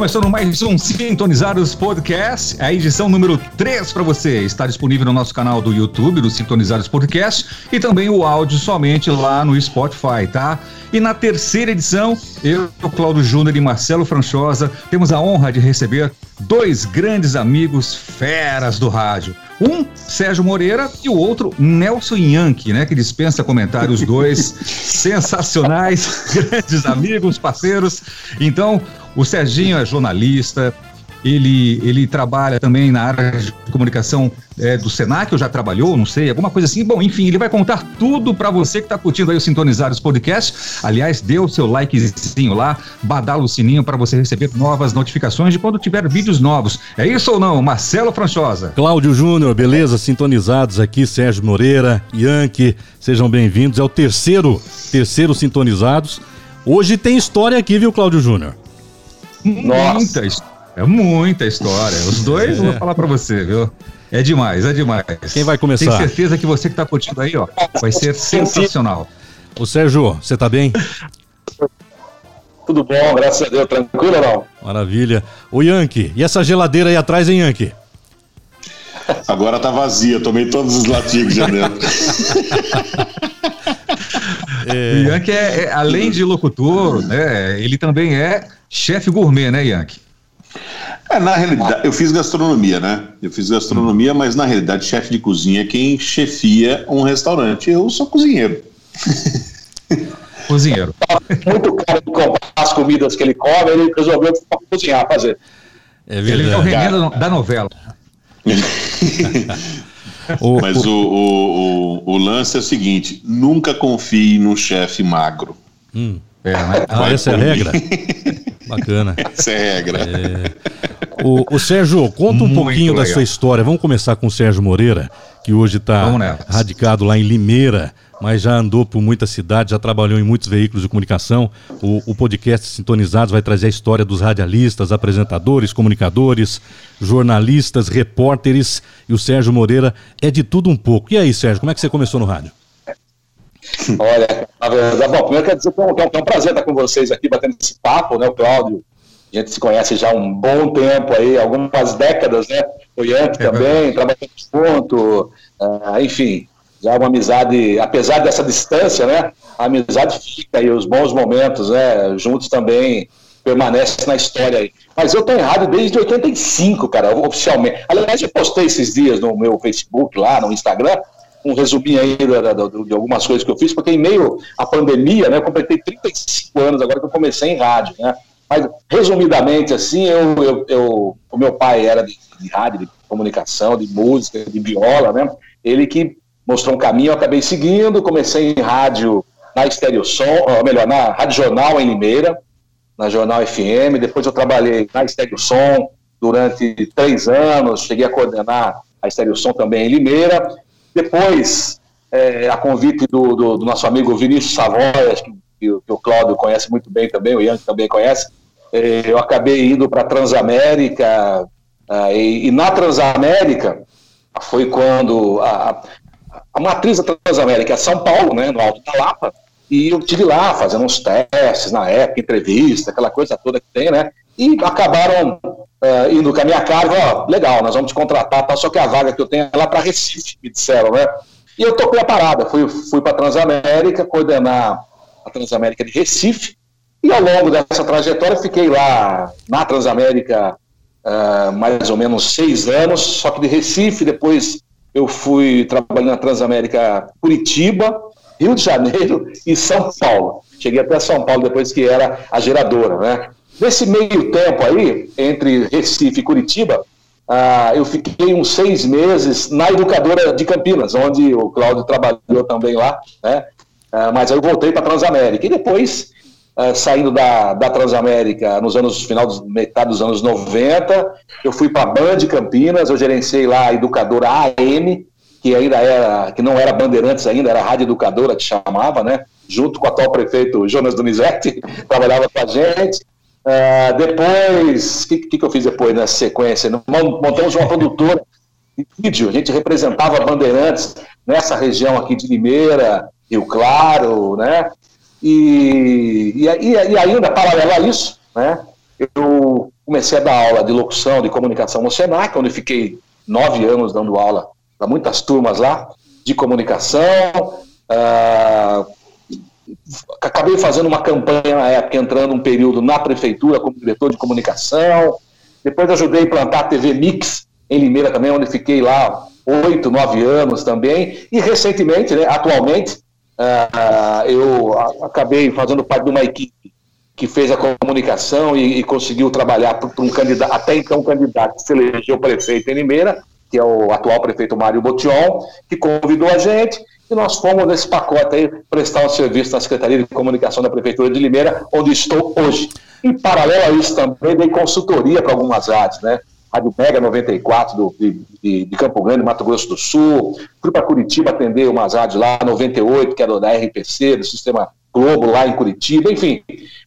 Começando mais um Sintonizados Podcast, a edição número 3 para você. Está disponível no nosso canal do YouTube, do Sintonizados Podcast, e também o áudio somente lá no Spotify, tá? E na terceira edição, eu, Cláudio Júnior e Marcelo Franchosa temos a honra de receber dois grandes amigos feras do rádio. Um, Sérgio Moreira, e o outro, Nelson Yankee, né? Que dispensa comentários, dois sensacionais, grandes amigos, parceiros. Então, o Serginho é jornalista, ele, ele trabalha também na área de comunicação é, do Senac, ou já trabalhou, não sei, alguma coisa assim. Bom, enfim, ele vai contar tudo para você que está curtindo aí o Sintonizados Podcast. Aliás, dê o seu likezinho lá, badala o sininho para você receber novas notificações de quando tiver vídeos novos. É isso ou não, Marcelo Franchosa? Cláudio Júnior, beleza? Sintonizados aqui, Sérgio Moreira, Yankee, sejam bem-vindos. É o terceiro, terceiro Sintonizados. Hoje tem história aqui, viu, Cláudio Júnior? Muita história. É muita história. Os dois, é. vou falar para você, viu? É demais, é demais. Quem vai começar? Tenho certeza que você que tá curtindo aí, ó, vai ser sensacional. O Sérgio, você tá bem? Tudo bom, graças a Deus. Tranquilo não? Maravilha. O Yankee, e essa geladeira aí atrás, hein, Yankee? Agora tá vazia, tomei todos os latigos já dentro. é... O Yankee, é, é, além de locutor, né, ele também é chefe gourmet, né, Yankee? É, na realidade, eu fiz gastronomia, né? Eu fiz gastronomia, mas na realidade, chefe de cozinha é quem chefia um restaurante. Eu sou cozinheiro. Cozinheiro. Muito caro de comprar as comidas que ele come, ele resolveu cozinhar, fazer. É verdade. Ele é o René da novela. mas o, o, o, o, lance é o seguinte: nunca confie num chefe magro. Hum. É, né? ah, essa é a regra? Bacana. Essa é regra. É... O, o, Sérgio, conta um Muito pouquinho legal. da sua história. Vamos começar com o Sérgio Moreira, que hoje está radicado lá em Limeira, mas já andou por muitas cidades, já trabalhou em muitos veículos de comunicação. O, o podcast Sintonizados vai trazer a história dos radialistas, apresentadores, comunicadores, jornalistas, repórteres. E o Sérgio Moreira é de tudo um pouco. E aí, Sérgio, como é que você começou no rádio? Olha, na verdade, bom, primeiro quero dizer que é, um, que é um prazer estar com vocês aqui, batendo esse papo, né, o Cláudio, a gente se conhece já há um bom tempo aí, algumas décadas, né, o Yankee é também, trabalhando junto, uh, enfim, já uma amizade, apesar dessa distância, né, a amizade fica e os bons momentos, né, juntos também permanecem na história aí. Mas eu tô em rádio desde 85, cara, oficialmente. Aliás, eu postei esses dias no meu Facebook lá, no Instagram, um resuminho aí de, algumas coisas que eu fiz, porque em meio à pandemia, né, eu completei 35 anos agora que eu comecei em rádio, né? Mas, resumidamente, assim, eu, eu, eu o meu pai era de, de, rádio, de comunicação, de música, de viola, né? Ele que mostrou um caminho, eu acabei seguindo, comecei em rádio na Estéreo Som, ou melhor, na Rádio Jornal em Limeira, na Jornal FM, depois eu trabalhei na Estéreo Som durante três anos, cheguei a coordenar a Estéreo Som também em Limeira, depois, é, a convite do, do, do, nosso amigo Vinícius Savoy, que, que, o Cláudio conhece muito bem também, o Ian também conhece, é, eu acabei indo para a Transamérica, é, e, e, na Transamérica foi quando a, a matriz da Transamérica é São Paulo, né, no Alto da Lapa, e eu tive lá fazendo uns testes na época, entrevista, aquela coisa toda que tem, né? E acabaram uh, indo com a minha carga, ó, legal, nós vamos te contratar, tá, só que a vaga que eu tenho é lá para Recife, me disseram, né? E eu toquei a parada, fui, fui para Transamérica, coordenar a Transamérica de Recife, e ao longo dessa trajetória fiquei lá na Transamérica uh, mais ou menos seis anos, só que de Recife, depois eu fui trabalhando na Transamérica Curitiba, Rio de Janeiro e São Paulo. Cheguei até São Paulo depois que era a geradora, né? Nesse meio tempo aí, entre Recife e Curitiba, ah, eu fiquei uns seis meses na educadora de Campinas, onde o Cláudio trabalhou também lá, né? Ah, mas aí eu voltei para a Transamérica. E depois, ah, saindo da, da Transamérica nos anos, final dos, metade dos anos 90, eu fui para a Band Campinas, eu gerenciei lá a educadora AM, que ainda era, que não era Bandeirantes ainda, era Rádio Educadora que chamava, né? Junto com o atual prefeito Jonas Donizete, trabalhava com a gente. Uh, depois, o que, que, eu fiz depois nessa sequência? Montamos uma produtora de vídeo, a gente representava Bandeirantes nessa região aqui de Limeira, Rio Claro, né? E, e, e ainda, paralelo a isso, né? eu comecei a dar aula de locução, de comunicação no Senac, onde fiquei nove anos dando aula para muitas turmas lá de comunicação. Uh, acabei fazendo uma campanha na época, entrando um período na prefeitura como diretor de comunicação. Depois ajudei a implantar a TV Mix em Limeira também, onde fiquei lá oito, nove anos também. E recentemente, né, atualmente, uh, eu acabei fazendo parte de uma equipe que fez a comunicação e, e conseguiu trabalhar para um candidato, até então candidato que se elegeu prefeito em Limeira, que é o atual prefeito Mário Botion, que convidou a gente e nós fomos nesse pacote aí prestar um serviço na Secretaria de Comunicação da Prefeitura de Limeira, onde estou hoje. Em paralelo a isso também, dei consultoria para algumas rádios, né? Rádio Mega 94 do, de, de, Campo Grande, Mato Grosso do Sul. Fui para Curitiba atender umas rádios lá, 98, que era da RPC, do Sistema Globo, lá em Curitiba. Enfim,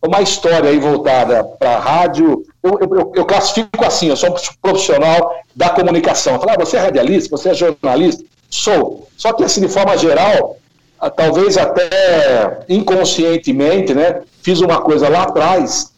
uma história aí voltada para a rádio. Eu, eu, eu, classifico assim, eu sou um profissional da comunicação. Falar, ah, você é radialista, você é jornalista? Sou. Só que, assim, de forma geral, talvez até inconscientemente, né, fiz uma coisa lá atrás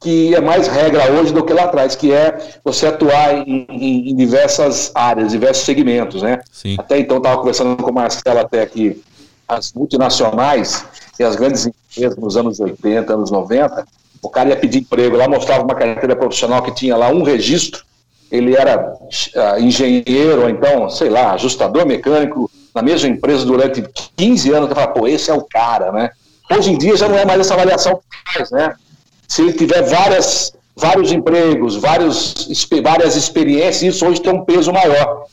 que é mais regra hoje do que lá atrás, que é você atuar em, em, em diversas áreas, diversos segmentos, né? Sim. Até então estava conversando com o Marcelo até aqui, as multinacionais e as grandes empresas nos anos 80, anos 90, o cara ia pedir emprego lá, mostrava uma carteira profissional que tinha lá um registro, ele era uh, engenheiro, ou então, sei lá, ajustador mecânico na mesma empresa durante 15 anos, você fala, pô, esse é o cara, né? Hoje em dia já não é mais essa avaliação que faz, né? se ele tiver várias, vários empregos, vários, várias experiências, isso hoje tem um peso maior.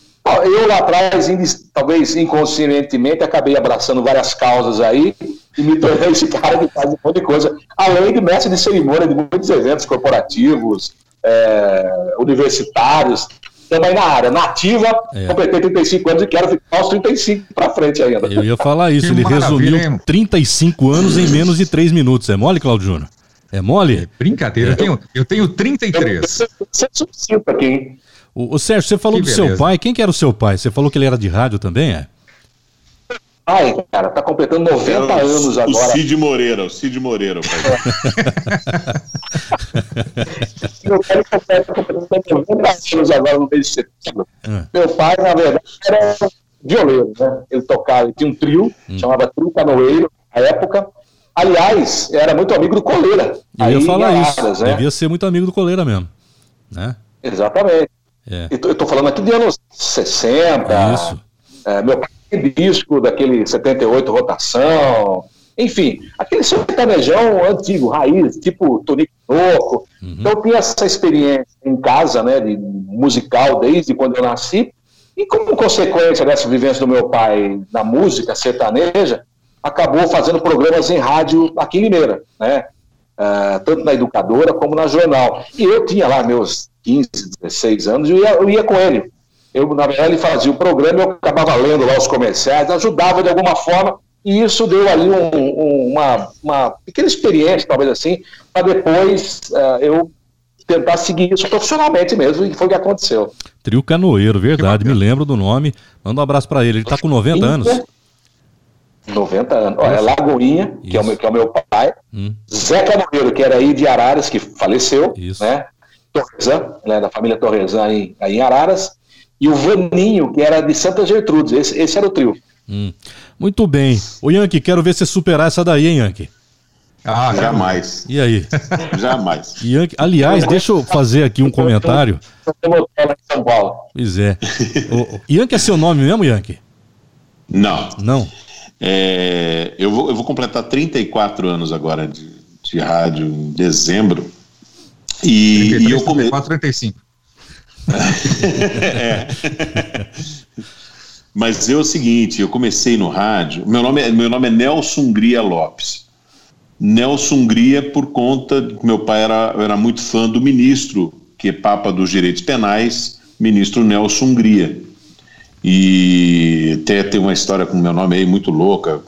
Eu lá atrás, talvez inconscientemente, acabei abraçando várias causas aí e me tornei esse cara que faz um monte de coisa, além de mestre de cerimônia de muitos eventos corporativos, é, universitários, também na área nativa, é. completei 35 anos e quero ficar aos 35 para frente ainda. Eu ia falar isso, que ele resumiu 35 anos em menos de 3 minutos. É mole, Claudio Júnior? É mole? É brincadeira. Eu tenho, eu tenho 33. Você é aqui. O, o Sérgio, você falou que do beleza. seu pai. Quem que era o seu pai? Você falou que ele era de rádio também, é? Ai, cara, tá completando 90 o, anos agora. O Cid Moreira, o Cid Moreira. Meu pai tá completando 90 anos agora no mês de setembro. É. Meu pai, na verdade, era violeiro, né? Ele tocava, ele tinha um trio, hum. chamava Trio Canoeiro, na época. Aliás, era muito amigo do Coleira. Eu ia falar Araras, isso. Né? Devia ser muito amigo do Coleira mesmo. Né? Exatamente. É. Eu estou falando aqui de anos 60. Isso. É, meu pai tem disco daquele 78 rotação. Enfim, aquele sertanejão antigo, raiz, tipo Tonico Noco. Uhum. Então eu tinha essa experiência em casa, né, de musical desde quando eu nasci. E como consequência dessa vivência do meu pai na música sertaneja, acabou fazendo programas em rádio aqui em Limeira, né? Uh, tanto na educadora como na jornal. E eu tinha lá meus 15, 16 anos, e eu ia, eu ia com ele. Eu, na verdade, ele fazia o programa, eu acabava lendo lá os comerciais, ajudava de alguma forma, e isso deu ali um, um, uma, uma pequena experiência, talvez assim, para depois uh, eu tentar seguir isso profissionalmente mesmo, e foi o que aconteceu. Trio Canoeiro, verdade, me lembro do nome. Manda um abraço para ele, ele está com 90 anos. 90 anos. Olha, Lagoinha, que é, o meu, que é o meu pai. Hum. Zé Canoeiro, que era aí de Araras, que faleceu. Isso. Né? Torrezan, né, da família Torrezan aí, aí em Araras. E o Vaninho, que era de Santa Gertrudes. Esse, esse era o trio. Hum. Muito bem. Ô, Yankee, quero ver você superar essa daí, hein, Yankee? Ah, jamais. E aí? jamais. Yankee, aliás, deixa eu fazer aqui um comentário. São Paulo. Pois é. O, Yankee é seu nome mesmo, Yankee? Não. Não? É, eu, vou, eu vou completar 34 anos agora de, de rádio em dezembro. E, 33, e eu comecei. 35. é. Mas é o seguinte, eu comecei no rádio. Meu nome é, meu nome é Nelson Hungria Lopes. Nelson Hungria por conta de que meu pai era, era muito fã do ministro, que é Papa dos Direitos Penais, ministro Nelson Hungria. E até tem uma história com meu nome aí muito louca,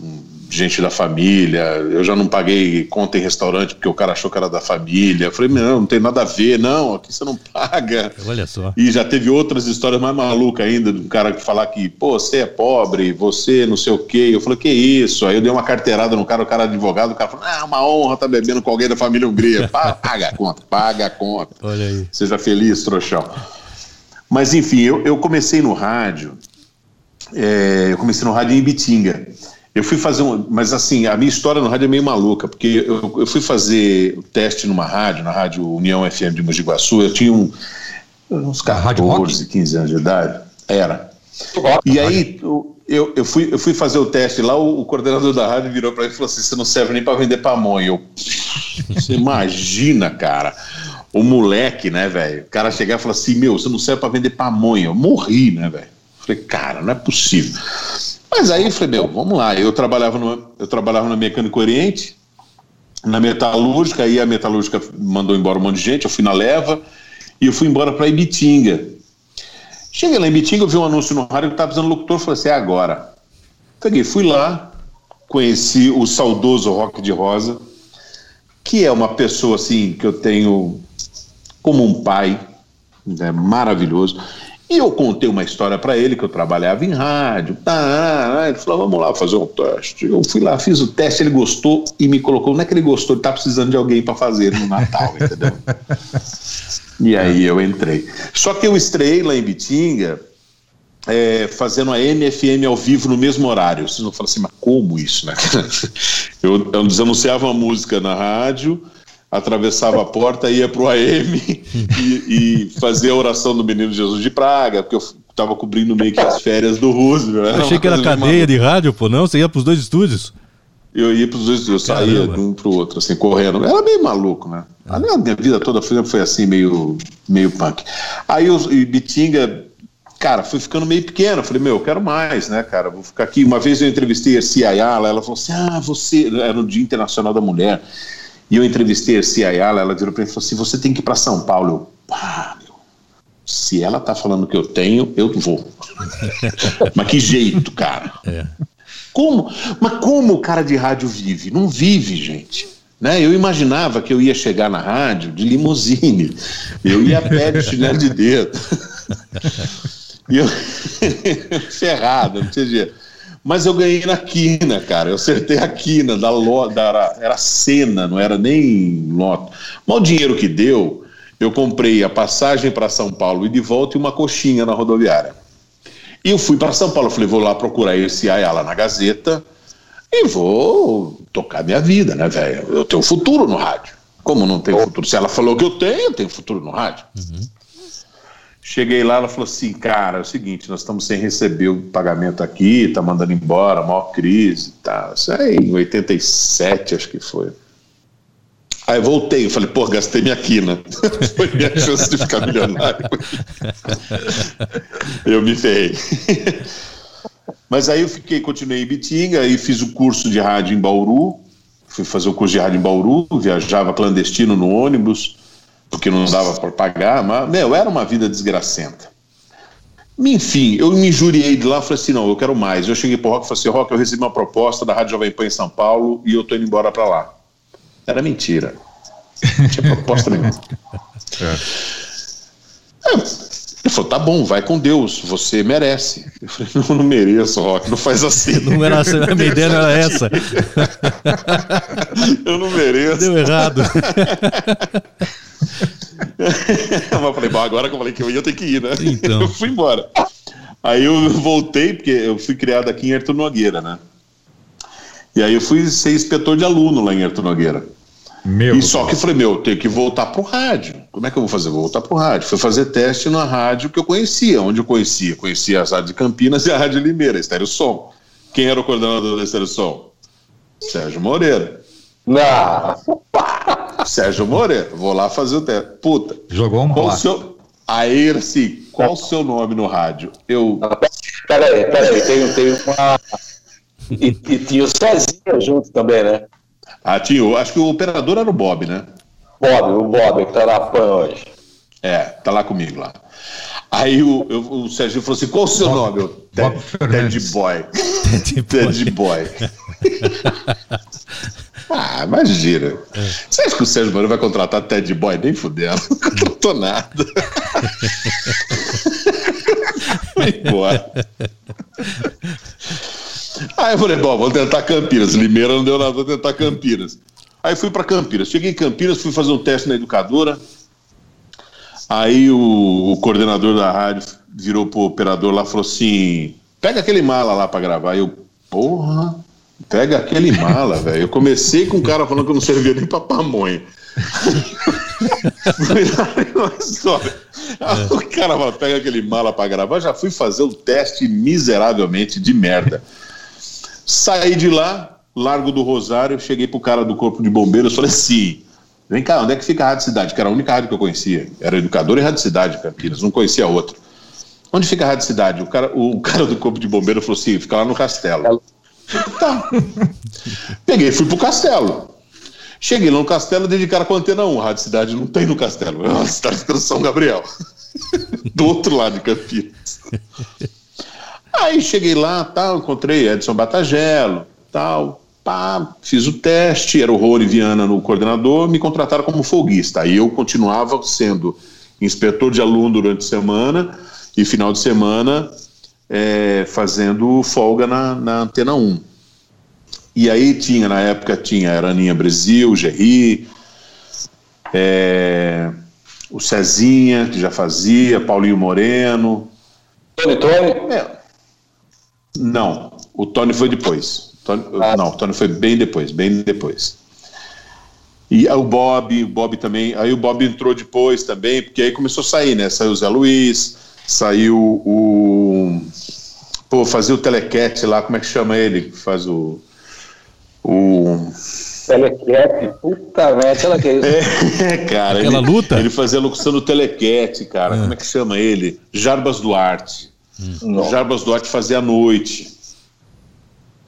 gente da família. Eu já não paguei conta em restaurante porque o cara achou que era da família. Eu falei, não, não tem nada a ver, não, aqui você não paga. Olha só. E já teve outras histórias mais malucas ainda, do cara que falar que, pô, você é pobre, você não sei o quê. Eu falei, que isso? Aí eu dei uma carteirada no cara, o cara é advogado, o cara falou, ah, uma honra tá bebendo com alguém da família Hungria. Paga a conta, paga a conta. Olha aí. Seja feliz, trouxão. Mas enfim, eu, eu comecei no rádio, é, eu comecei no rádio em Ibitinga. Eu fui fazer um. Mas assim, a minha história no rádio é meio maluca, porque eu, eu fui fazer o teste numa rádio, na Rádio União FM de Mogi Guaçu, eu tinha um, uns 14, 15 anos de idade. Era. E aí eu, eu, fui, eu fui fazer o teste lá, o, o coordenador da rádio virou para mim e falou assim: você não serve nem para vender pamonha. Eu, você imagina, cara o moleque, né, velho? O cara chegar e falar assim: Meu, você não serve para vender pamonha. Eu morri, né, velho? Falei, cara, não é possível. Mas aí eu falei: Meu, vamos lá. Eu trabalhava, no, eu trabalhava na Mecânico Oriente, na Metalúrgica, aí a Metalúrgica mandou embora um monte de gente. Eu fui na leva e eu fui embora para Ibitinga. Cheguei lá em Ibitinga, eu vi um anúncio no rádio que estava precisando locutor. Falei assim: É agora. Peguei, fui lá, conheci o saudoso Rock de Rosa, que é uma pessoa assim que eu tenho como um pai né, maravilhoso. E eu contei uma história para ele que eu trabalhava em rádio. Tá, ele falou: vamos lá fazer um teste. Eu fui lá, fiz o teste, ele gostou e me colocou. Não é que ele gostou, ele tá precisando de alguém para fazer no Natal, entendeu? e aí eu entrei. Só que eu estreiei lá em Bitinga é, fazendo a MFM ao vivo no mesmo horário. Vocês vão falar assim, mas como isso, né? eu, eu desanunciava uma música na rádio atravessava a porta, ia para o AM e, e, fazia a oração do Menino Jesus de Praga, porque eu estava cobrindo meio que as férias do Roosevelt. Eu achei que era cadeia de rádio, pô, não? Você ia para os dois estúdios? Eu ia para os dois estúdios, eu saía de um para o outro, assim, correndo. Era meio maluco, né? A minha, minha vida toda foi assim, meio, meio punk. Aí o Bitinga, cara, foi ficando meio pequeno. Eu falei, meu, eu quero mais, né, cara? Vou ficar aqui. Uma vez eu entrevistei a Cia Ayala, ela falou assim: ah, você. Era no Dia Internacional da Mulher. E eu entrevistei a Cia Ayala, ela virou para mim e falou assim: você tem que ir para São Paulo. Eu, pá, meu, se ela tá falando que eu tenho, eu vou. Mas que jeito, cara. É. Como? Mas como o cara de rádio vive? Não vive, gente. Né? Eu imaginava que eu ia chegar na rádio de limusine. Eu ia a pé de chinelo de dedo. e eu ferrado, não tinha jeito. Mas eu ganhei na quina, cara. Eu acertei a quina da loja, era cena, não era nem loto. Mas o dinheiro que deu, eu comprei a passagem para São Paulo e de volta e uma coxinha na rodoviária. E eu fui para São Paulo, falei, vou lá procurar esse Ayala na Gazeta e vou tocar minha vida, né, velho? Eu tenho futuro no rádio. Como não tenho futuro? Se ela falou que eu tenho, eu tenho futuro no rádio. Uhum. Cheguei lá, ela falou assim, cara, é o seguinte, nós estamos sem receber o pagamento aqui, tá mandando embora, maior crise, tá. Isso aí, em 87, acho que foi. Aí voltei, eu falei, pô, gastei minha quina. foi minha chance de ficar milionário. eu me ferrei. Mas aí eu fiquei, continuei em Bitinga, aí fiz o curso de rádio em Bauru, fui fazer o curso de rádio em Bauru, viajava clandestino no ônibus, porque não dava para pagar, mas, meu, era uma vida desgracenta. Enfim, eu me injuriei de lá, falei assim, não, eu quero mais. Eu cheguei pro Rock e falei assim, Rock, eu recebi uma proposta da Rádio Jovem Pan em São Paulo e eu tô indo embora para lá. Era mentira. Não tinha proposta nenhuma. É. É, ele falou, tá bom, vai com Deus, você merece. Eu falei, não, não mereço, Rock, não faz assim. Não era assim, a minha ideia não era essa. eu não mereço. Deu errado. Mas falei, bom, agora que eu falei que eu ia ter que ir, né? Então. Eu fui embora. Aí eu voltei, porque eu fui criado aqui em Arthur Nogueira, né? E aí eu fui ser inspetor de aluno lá em Arthur Nogueira. Meu e só que falei, meu, eu tenho que voltar pro rádio. Como é que eu vou fazer? Vou voltar pro rádio. Fui fazer teste na rádio que eu conhecia. Onde eu conhecia? Conhecia as rádios de Campinas e a Rádio Limeira, Estéreo Som. Quem era o coordenador da Estéreo Som? Sérgio Moreira. Não. Sérgio Moreira, vou lá fazer o teste. Puta. Jogou um qual seu... Aí, assim, qual o seu nome no rádio? Eu. Peraí, peraí, tem, tem uma. E, e tinha o Cezinha junto também, né? Ah, tinha. Acho que o operador era o Bob, né? Bob, o Bob, que tá na PAN hoje. É, tá lá comigo lá. Aí o, eu, o Sérgio falou assim: qual o seu Bob, nome? Eu, Ted, Boy. Ted Boy. ah, imagina. É. Você acha que o Sérgio Moro vai contratar Ted Boy? Nem fudendo. Não contratou nada. Vai embora. Aí eu falei, bom, vou tentar Campinas. Limeira não deu nada, vou tentar Campinas. Aí fui para Campinas. Cheguei em Campinas, fui fazer um teste na educadora. Aí o, o coordenador da rádio virou pro operador lá e falou assim: pega aquele mala lá para gravar. Aí eu, porra, pega aquele mala, velho. Eu comecei com um cara falando que eu não servia nem pra pamonha. É. O cara fala, pega aquele mala para gravar. Já fui fazer o teste miseravelmente de merda. Saí de lá, Largo do Rosário, cheguei pro cara do Corpo de Bombeiros, falei assim: vem cá, onde é que fica a Rádio Cidade? Que era a única rádio que eu conhecia. Era Educador e Rádio Cidade, Campinas, não conhecia outro. Onde fica a Rádio Cidade? O cara, o cara do Corpo de Bombeiros falou assim: fica lá no castelo. Tá. Peguei fui pro castelo. Cheguei lá no castelo, dedicaram com a antena 1. A Rádio Cidade não tem no castelo. É uma cidade de São Gabriel. do outro lado de Campinas. Aí cheguei lá, tal, encontrei Edson Batagelo, tal, pá, fiz o teste, era o Rony Viana no coordenador, me contrataram como folguista. Aí eu continuava sendo inspetor de aluno durante a semana e final de semana é, fazendo folga na, na Antena 1. E aí tinha, na época, tinha Araninha Brasil, Gerri, é, o Cezinha, que já fazia, Paulinho Moreno. Tony Tony? É, não, o Tony foi depois. Tony, ah. Não, o Tony foi bem depois, bem depois. E o Bob, o Bob também. Aí o Bob entrou depois também, porque aí começou a sair, né? Saiu o Zé Luiz, saiu o. Pô, fazia o telequete lá, como é que chama ele? Faz o. O. Telequete, puta merda, aquela que é isso. É, cara. Aquela ele, luta? Ele fazia a locução do telequete, cara. É. Como é que chama ele? Jarbas Duarte. Hum. O Jarbas Duarte fazia à noite.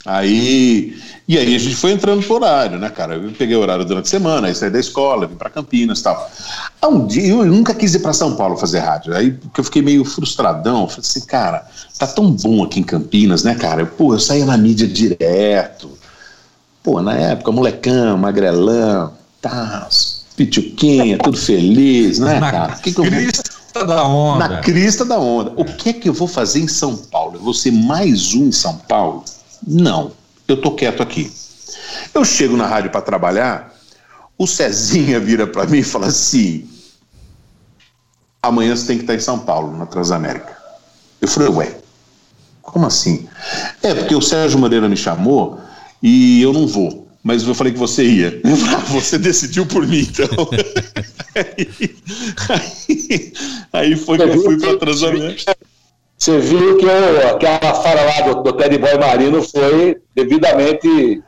Aí. E aí a gente foi entrando por horário, né, cara? Eu peguei o horário durante a semana, aí saí da escola, vim para Campinas e tal. Há um dia eu nunca quis ir para São Paulo fazer rádio. Aí porque eu fiquei meio frustradão. Falei assim, cara, tá tão bom aqui em Campinas, né, cara? Pô, eu saía na mídia direto. Pô, na época, molecão, magrelão, tá, pituquinha, tudo feliz, né, cara? Que que eu crista da onda. Na crista da onda. O que é que eu vou fazer em São Paulo? Eu vou ser mais um em São Paulo? Não. Eu tô quieto aqui. Eu chego na rádio para trabalhar, o Cezinha vira para mim e fala assim: amanhã você tem que estar em São Paulo, na Transamérica. Eu falei, ué, como assim? É, porque o Sérgio Moreira me chamou e eu não vou mas eu falei que você ia. você decidiu por mim, então. aí, aí, aí, foi que eu fui para Transamérica. Você viu que eu, aquela fala lá do, do Teddy Boy Marino foi devidamente.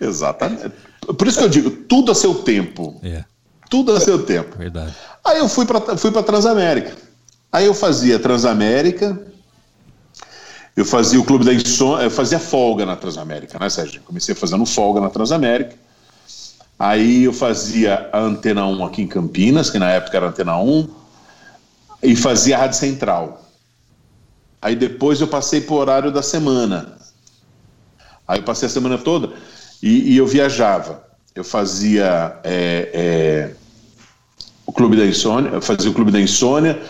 Exatamente. Por isso que eu digo, tudo a seu tempo. É. Tudo a seu tempo. Verdade. Aí eu fui para fui Transamérica. Aí eu fazia Transamérica, eu fazia o Clube da Insônia, eu fazia folga na Transamérica, né, Sérgio? Comecei fazendo folga na Transamérica. Aí eu fazia a Antena 1 aqui em Campinas, que na época era Antena 1, e fazia a Rádio Central. Aí depois eu passei para o horário da semana. Aí eu passei a semana toda e, e eu viajava. Eu fazia é, é, o Clube da Insônia, eu fazia o Clube da Insônia,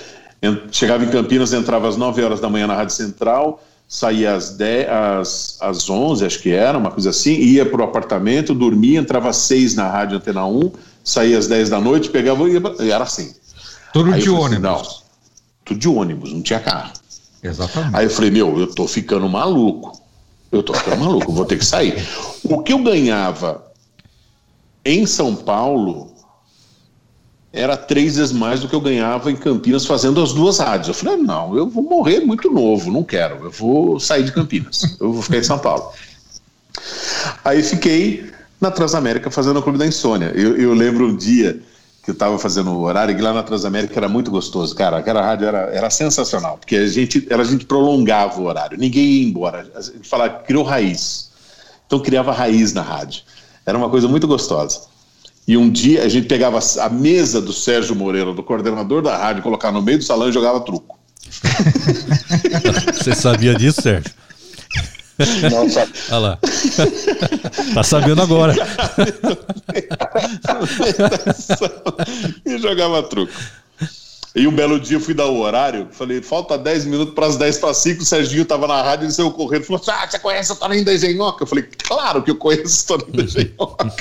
chegava em Campinas, entrava às 9 horas da manhã na Rádio Central, saía às, 10, às, às 11, acho que era, uma coisa assim, ia para o apartamento, dormia, entrava às 6 na rádio Antena 1, saía às 10 da noite, pegava e ia, era assim. Tudo Aí de assim, ônibus? Não, tudo de ônibus, não tinha carro. Exatamente. Aí eu falei, meu, eu tô ficando maluco. Eu tô ficando maluco, vou ter que sair. O que eu ganhava em São Paulo era três vezes mais do que eu ganhava em Campinas fazendo as duas rádios. Eu falei, não, eu vou morrer muito novo, não quero, eu vou sair de Campinas, eu vou ficar em São Paulo. Aí fiquei na Transamérica fazendo o Clube da Insônia. Eu, eu lembro um dia que eu estava fazendo o horário e lá na Transamérica era muito gostoso, cara, aquela rádio era, era sensacional, porque a gente, a gente prolongava o horário, ninguém ia embora, a gente falava, criou raiz, então criava raiz na rádio, era uma coisa muito gostosa. E um dia a gente pegava a mesa do Sérgio Moreira, do coordenador da rádio, colocava no meio do salão e jogava truco. Você sabia disso, Sérgio? Não sabe. Olha lá. tá sabendo agora. e jogava truco. E um belo dia eu fui dar o horário, falei, falta 10 minutos para as 10 para 5, o Serginho estava na rádio e saiu correndo, falou ah, você conhece o Toninho da Engenhoca? Eu falei, claro que eu conheço o Toninho da Engenhoca.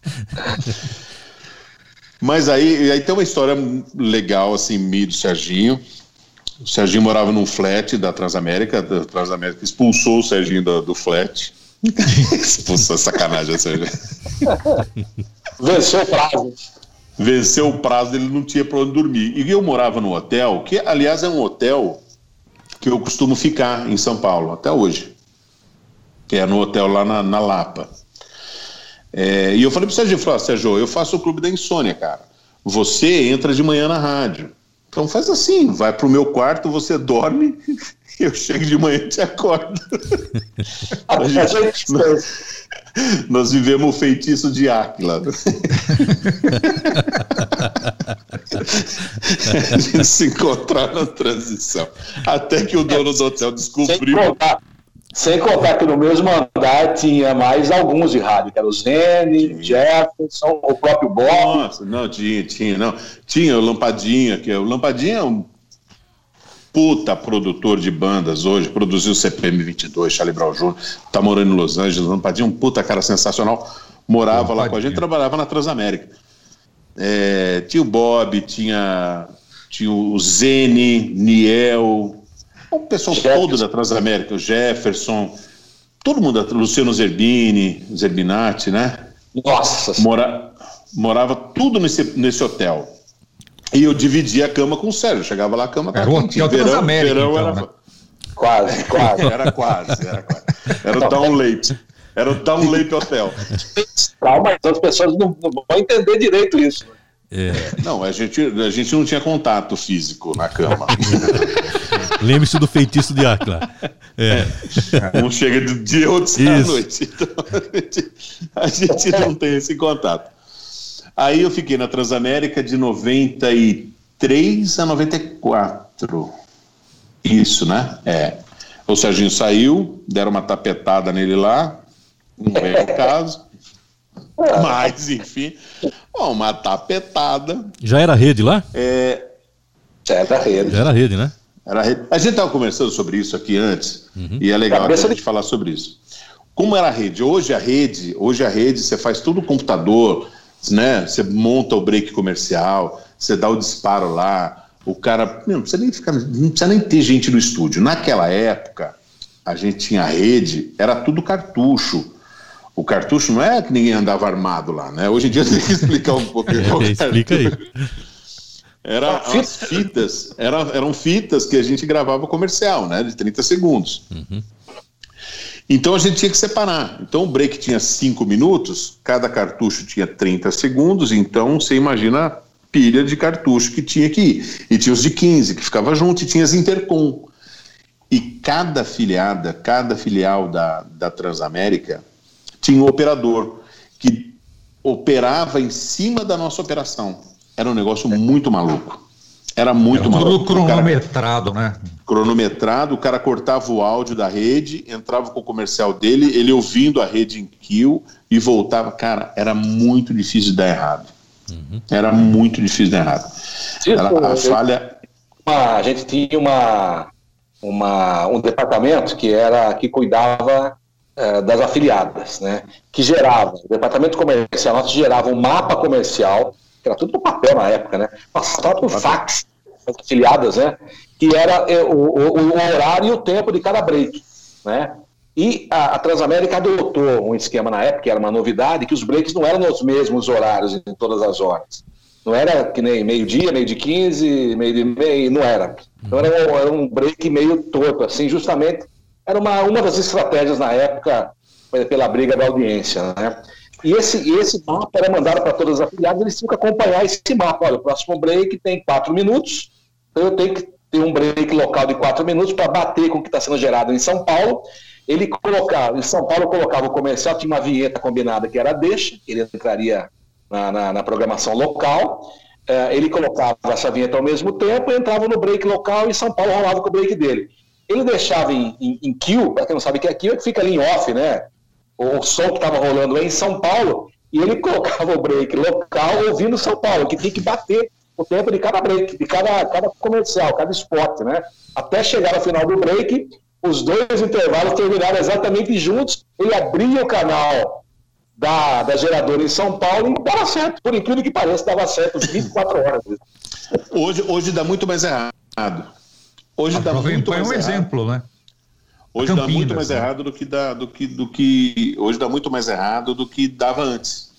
Mas aí, aí tem uma história legal, assim, me do Serginho. O Serginho morava num flat da Transamérica, a Transamérica expulsou o Serginho do, do flat. Expulsou sacanagem, Serginho. Venceu o prazo. Venceu o prazo, ele não tinha para onde dormir. E eu morava no hotel, que aliás é um hotel que eu costumo ficar em São Paulo, até hoje. Que é no hotel lá na, na Lapa. É, e eu falei pro Sérgio, falei, Sérgio, eu faço o clube da insônia, cara. Você entra de manhã na rádio. Então faz assim, vai pro meu quarto, você dorme, eu chego de manhã e te acordo. a gente, nós, nós, vivemos o feitiço de Áquila. a gente se encontrar na transição. Até que o dono do hotel descobriu. Sem contar que no mesmo andar tinha mais alguns de rádio, que era o Zene, Jefferson, o próprio Bob. Nossa, não, tinha, tinha, não. Tinha o Lampadinha, que é o Lampadinha é um puta produtor de bandas hoje, produziu o CPM 22, Charlie Brown Jr., tá morando em Los Angeles, Lampadinha, um puta cara sensacional, morava Lampadinha. lá com a gente, trabalhava na Transamérica. É, tinha o Bob, tinha, tinha o Zene, Niel, o pessoal Jefferson. todo da Transamérica, o Jefferson, todo mundo, Luciano Zerbini, Zerbinati, né? Nossa! Mora, morava tudo nesse, nesse hotel. E eu dividia a cama com o Sérgio. Chegava lá, a cama Era o hotel verão, Transamérica, verão então, era... Né? Quase, quase. Era quase, era quase. Era o Down Late. Era o Down Late Hotel. Calma, as pessoas não, não vão entender direito isso. É. Não, a gente, a gente não tinha contato físico na cama. Lembre-se do feitiço de Aquila. É. Um chega de dia, outro sai à noite. Então, a gente, a gente não tem esse contato. Aí eu fiquei na Transamérica de 93 a 94. Isso, né? É. O Serginho saiu, deram uma tapetada nele lá, não é o caso. Mas, enfim, uma tapetada. Já era rede lá? É, já era rede. Já era rede, né? Era rede. A gente estava conversando sobre isso aqui antes, uhum. e é legal a gente de... falar sobre isso. Como era a rede? Hoje a rede, hoje a rede, você faz tudo no computador, né? Você monta o break comercial, você dá o disparo lá, o cara. Não precisa nem ficar, não precisa nem ter gente no estúdio. Naquela época, a gente tinha rede, era tudo cartucho. O cartucho não é que ninguém andava armado lá, né? Hoje em dia tem que explicar um pouco. é, explica aí. Era as fitas, era, eram fitas que a gente gravava comercial, né? De 30 segundos. Uhum. Então a gente tinha que separar. Então o break tinha 5 minutos, cada cartucho tinha 30 segundos, então você imagina a pilha de cartucho que tinha que ir. E tinha os de 15 que ficava junto, e tinha as Intercom. E cada filiada, cada filial da, da Transamérica tinha um operador que operava em cima da nossa operação. Era um negócio muito maluco. Era muito Era maluco. cronometrado, cara, né? Cronometrado, o cara cortava o áudio da rede, entrava com o comercial dele, ele ouvindo a rede em kill e voltava. Cara, era muito difícil de dar errado. Uhum. Era muito difícil de dar errado. Era, a falha. a gente tinha uma, uma, um departamento que era que cuidava é, das afiliadas, né? Que gerava, o departamento comercial nosso gerava um mapa comercial, era tudo no papel na época, né? Passava por fax, as afiliadas, né? Que era é, o, o, o, horário e o tempo de cada break, né? E a, a, Transamérica adotou um esquema na época, que era uma novidade, que os breaks não eram nos mesmos horários em todas as horas. Não era que nem meio-dia, meio de 15, meio de meio, não era. Então era um, era um break meio torto, assim, justamente era uma, uma das estratégias na época pela briga da audiência, né? E esse, esse mapa era mandado para todas as afiliadas, eles tinham que acompanhar esse mapa. Olha, o próximo break tem quatro minutos, então eu tenho que ter um break local de quatro minutos para bater com o que está sendo gerado em São Paulo. Ele colocava, em São Paulo colocava o comercial, tinha uma vinheta combinada que era deixa, ele entraria na, na, na programação local. É, ele colocava essa vinheta ao mesmo tempo, entrava no break local e São Paulo rolava com o break dele. ele deixava em, em, em kill, para quem não sabe o que é kill, é que fica ali em off, né? O, som que estava rolando em São Paulo, e ele colocava o break local ouvindo São Paulo, que tem que bater o tempo de cada break, de cada, cada comercial, cada spot, né? Até chegar ao final do break, os dois intervalos terminaram exatamente juntos, ele abria o canal da, da geradora em São Paulo e dava certo, por incrível que pareça, dava certo 24 horas. Hoje, hoje dá muito mais errado. Hoje dá muito mais é um errado. exemplo, né? Hoje dá muito mais né? errado do que, dá, do, que, do que. Hoje dá muito mais errado do que dava antes.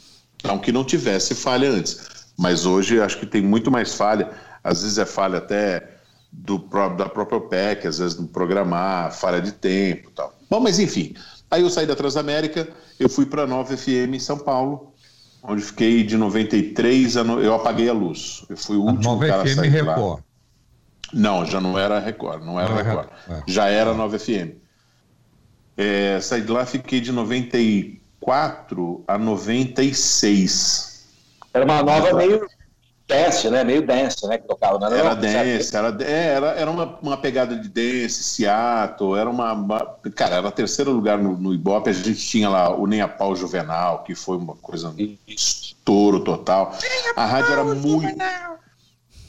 Não que não tivesse falha antes. Mas hoje acho que tem muito mais falha. Às vezes é falha até do, da própria OPEC, às vezes no programar, falha de tempo tal. Bom, mas enfim. Aí eu saí da Transamérica, eu fui para a Nova FM em São Paulo, onde fiquei de 93 a. No... Eu apaguei a luz. Eu fui o último Nova cara FM a sair Record. Lá. Não, já não era Record, não era não Record. É. Já era 9 FM. É, saí de lá, fiquei de 94 a 96. Era uma nova meio dance, né? Meio dance, né? Que tocava, né? Era dance, era, é, era, era uma, uma pegada de dance, Seattle, era uma, uma Cara, era terceiro lugar no, no Ibope, a gente tinha lá o Nem a Pau Juvenal, que foi uma coisa estouro total. A rádio era muito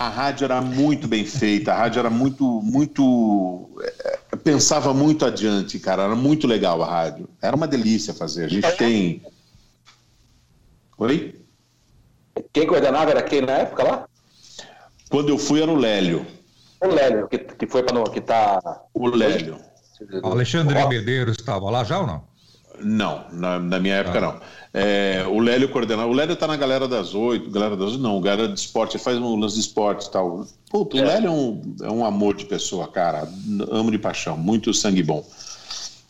a rádio era muito bem feita, a rádio era muito, muito. É, pensava muito adiante, cara. Era muito legal a rádio. Era uma delícia fazer. A gente tem. Oi? Quem coordenava era quem na época lá? Quando eu fui era o Lélio. O Lélio, que, que foi para que tá. O Lélio. O Alexandre Medeiros estava lá já ou não? Não, na, na minha época ah. não. É, o Lélio coordenava. O Lélio tá na galera das oito, galera das não, galera de esporte, ele faz um lance de esporte e tal. Puta, é. o Lélio é um, é um amor de pessoa, cara. Amo de paixão, muito sangue bom.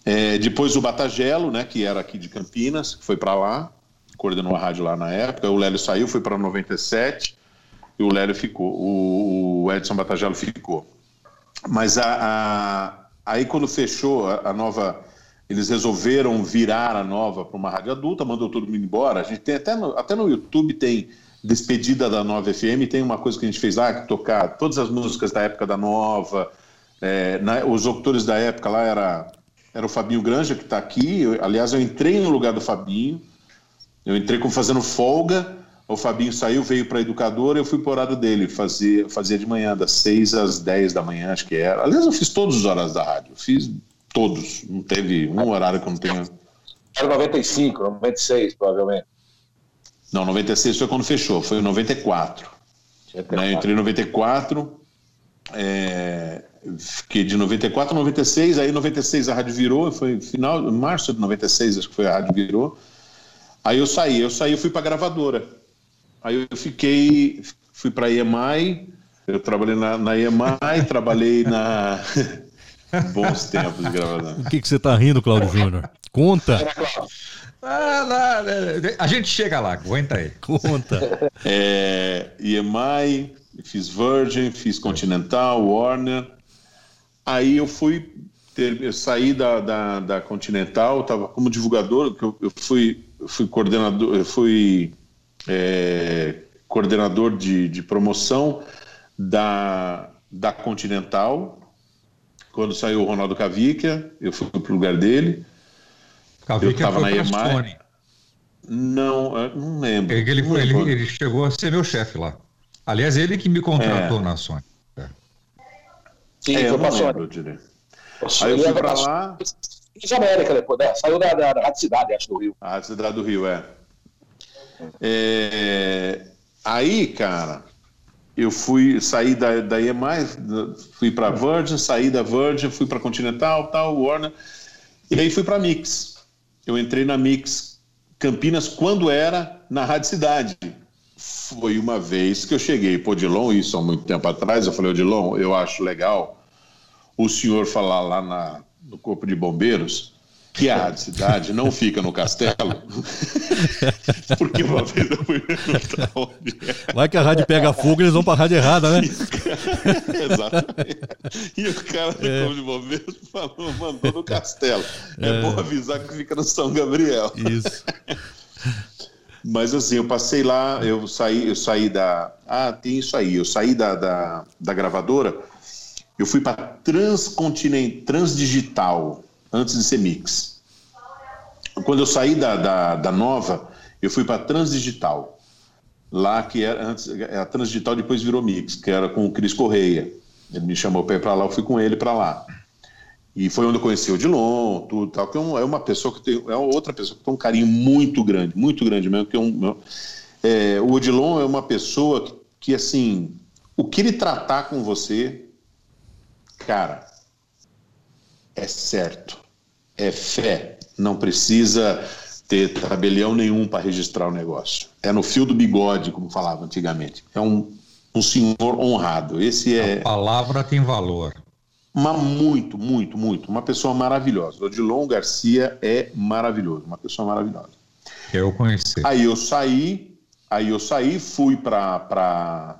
É, depois o Batagelo, né, que era aqui de Campinas, que foi para lá, coordenou a rádio lá na época. O Lélio saiu, foi para 97 e o Lélio ficou. O, o Edson Batagelo ficou. Mas a, a, aí quando fechou a, a nova eles resolveram virar a nova para uma rádio adulta, mandou todo mundo embora. A gente tem até no, até no YouTube tem despedida da Nova FM, tem uma coisa que a gente fez lá, que tocar todas as músicas da época da Nova. É, na, os locutores da época lá era, era o Fabinho Granja, que está aqui. Eu, aliás, eu entrei no lugar do Fabinho. Eu entrei como fazendo folga. O Fabinho saiu, veio para a educadora, eu fui para o horário dele, fazia, fazia de manhã, das 6 às 10 da manhã, acho que era. Aliás, eu fiz todas as horas da rádio, fiz Todos. Não teve um horário que não tenha. Era 95, 96, provavelmente. Não, 96 foi quando fechou, foi em 94. Né, eu entrei em 94, é, fiquei de 94 a 96, aí em 96 a rádio virou, foi final, março de 96 acho que foi a rádio virou. Aí eu saí, eu saí, eu fui para gravadora. Aí eu fiquei, fui para a EMI, eu trabalhei na, na EMI, trabalhei na Bons tempos de gravação. O que, que você tá rindo, Claudio Júnior? Conta. Ah, a gente chega lá, aguenta aí. Conta. É, EMI, fiz Virgin, fiz Continental, Warner. Aí eu fui, ter, eu saí da, da, da Continental, estava como divulgador, eu, eu fui, fui coordenador, eu fui é, coordenador de, de promoção da, da Continental, quando saiu o Ronaldo Cavicchia, eu fui pro lugar dele. Cavicchia eu estava na EMAI. Não, não lembro. Ele, não ele, lembro. ele, chegou a ser meu chefe lá. Aliás, ele que me contratou é. na Sony. É. Sim, é, eu não lembro direito. Aí eu fui para lá. De América depois, né? Saiu da, da, da Cidade, acho, do Rio. A Cidade do Rio, é. é. Aí, cara, eu fui saí da, da EMI, fui para Virgin, saí da Virgin, fui para Continental, tal, Warner, e aí fui para Mix. Eu entrei na Mix Campinas quando era na Rádio Cidade. Foi uma vez que eu cheguei, pô, Odilon, isso há muito tempo atrás, eu falei, Odilon, eu acho legal o senhor falar lá na, no Corpo de Bombeiros que a Cidade não fica no castelo, porque uma vez eu fui perguntar onde é. Vai que a rádio pega fogo eles vão para a rádio errada, né? Exatamente. E o cara do é. Corpo de Bombeiros falou, mandou no castelo. É, é bom avisar que fica no São Gabriel. Isso. Mas assim, eu passei lá, eu saí, eu saí da. Ah, tem isso aí, eu saí da, da, da gravadora Eu fui para Transcontinental, Transdigital, antes de ser Mix. Quando eu saí da, da, da Nova, eu fui para Transdigital. Lá que era antes, a Transdigital depois virou Mix, que era com o Cris Correia. Ele me chamou para ir para lá, eu fui com ele para lá. E foi onde eu conheci o Odilon, tudo tal, que é, é uma pessoa que tem, é outra pessoa que tem um carinho muito grande, muito grande mesmo, que é um, é, o Odilon é uma pessoa que, que, assim, o que ele tratar com você, cara, é certo, é fé, não precisa ter tabelião nenhum para registrar o negócio. É no fio do bigode, como falava antigamente. É um, um senhor honrado. Esse é. A palavra tem valor. Mas muito, muito, muito. Uma pessoa maravilhosa. Odilon Garcia é maravilhoso, uma pessoa maravilhosa. Eu conheci. Aí eu saí, aí eu saí, fui para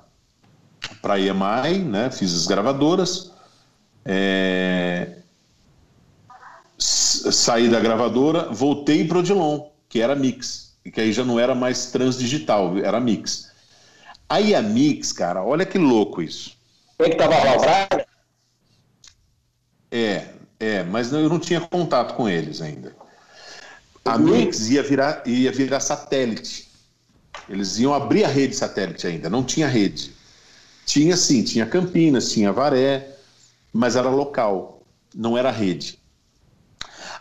para EMI, né? Fiz as gravadoras. É, saí da gravadora, voltei para Odilon, que era mix, que aí já não era mais transdigital, era mix. Aí a mix, cara, olha que louco isso. Quem que tava lá, o Braga? É, é, mas eu não tinha contato com eles ainda. A Mix ia virar, ia virar satélite. Eles iam abrir a rede satélite ainda, não tinha rede. Tinha sim, tinha Campinas, tinha Varé, mas era local, não era rede.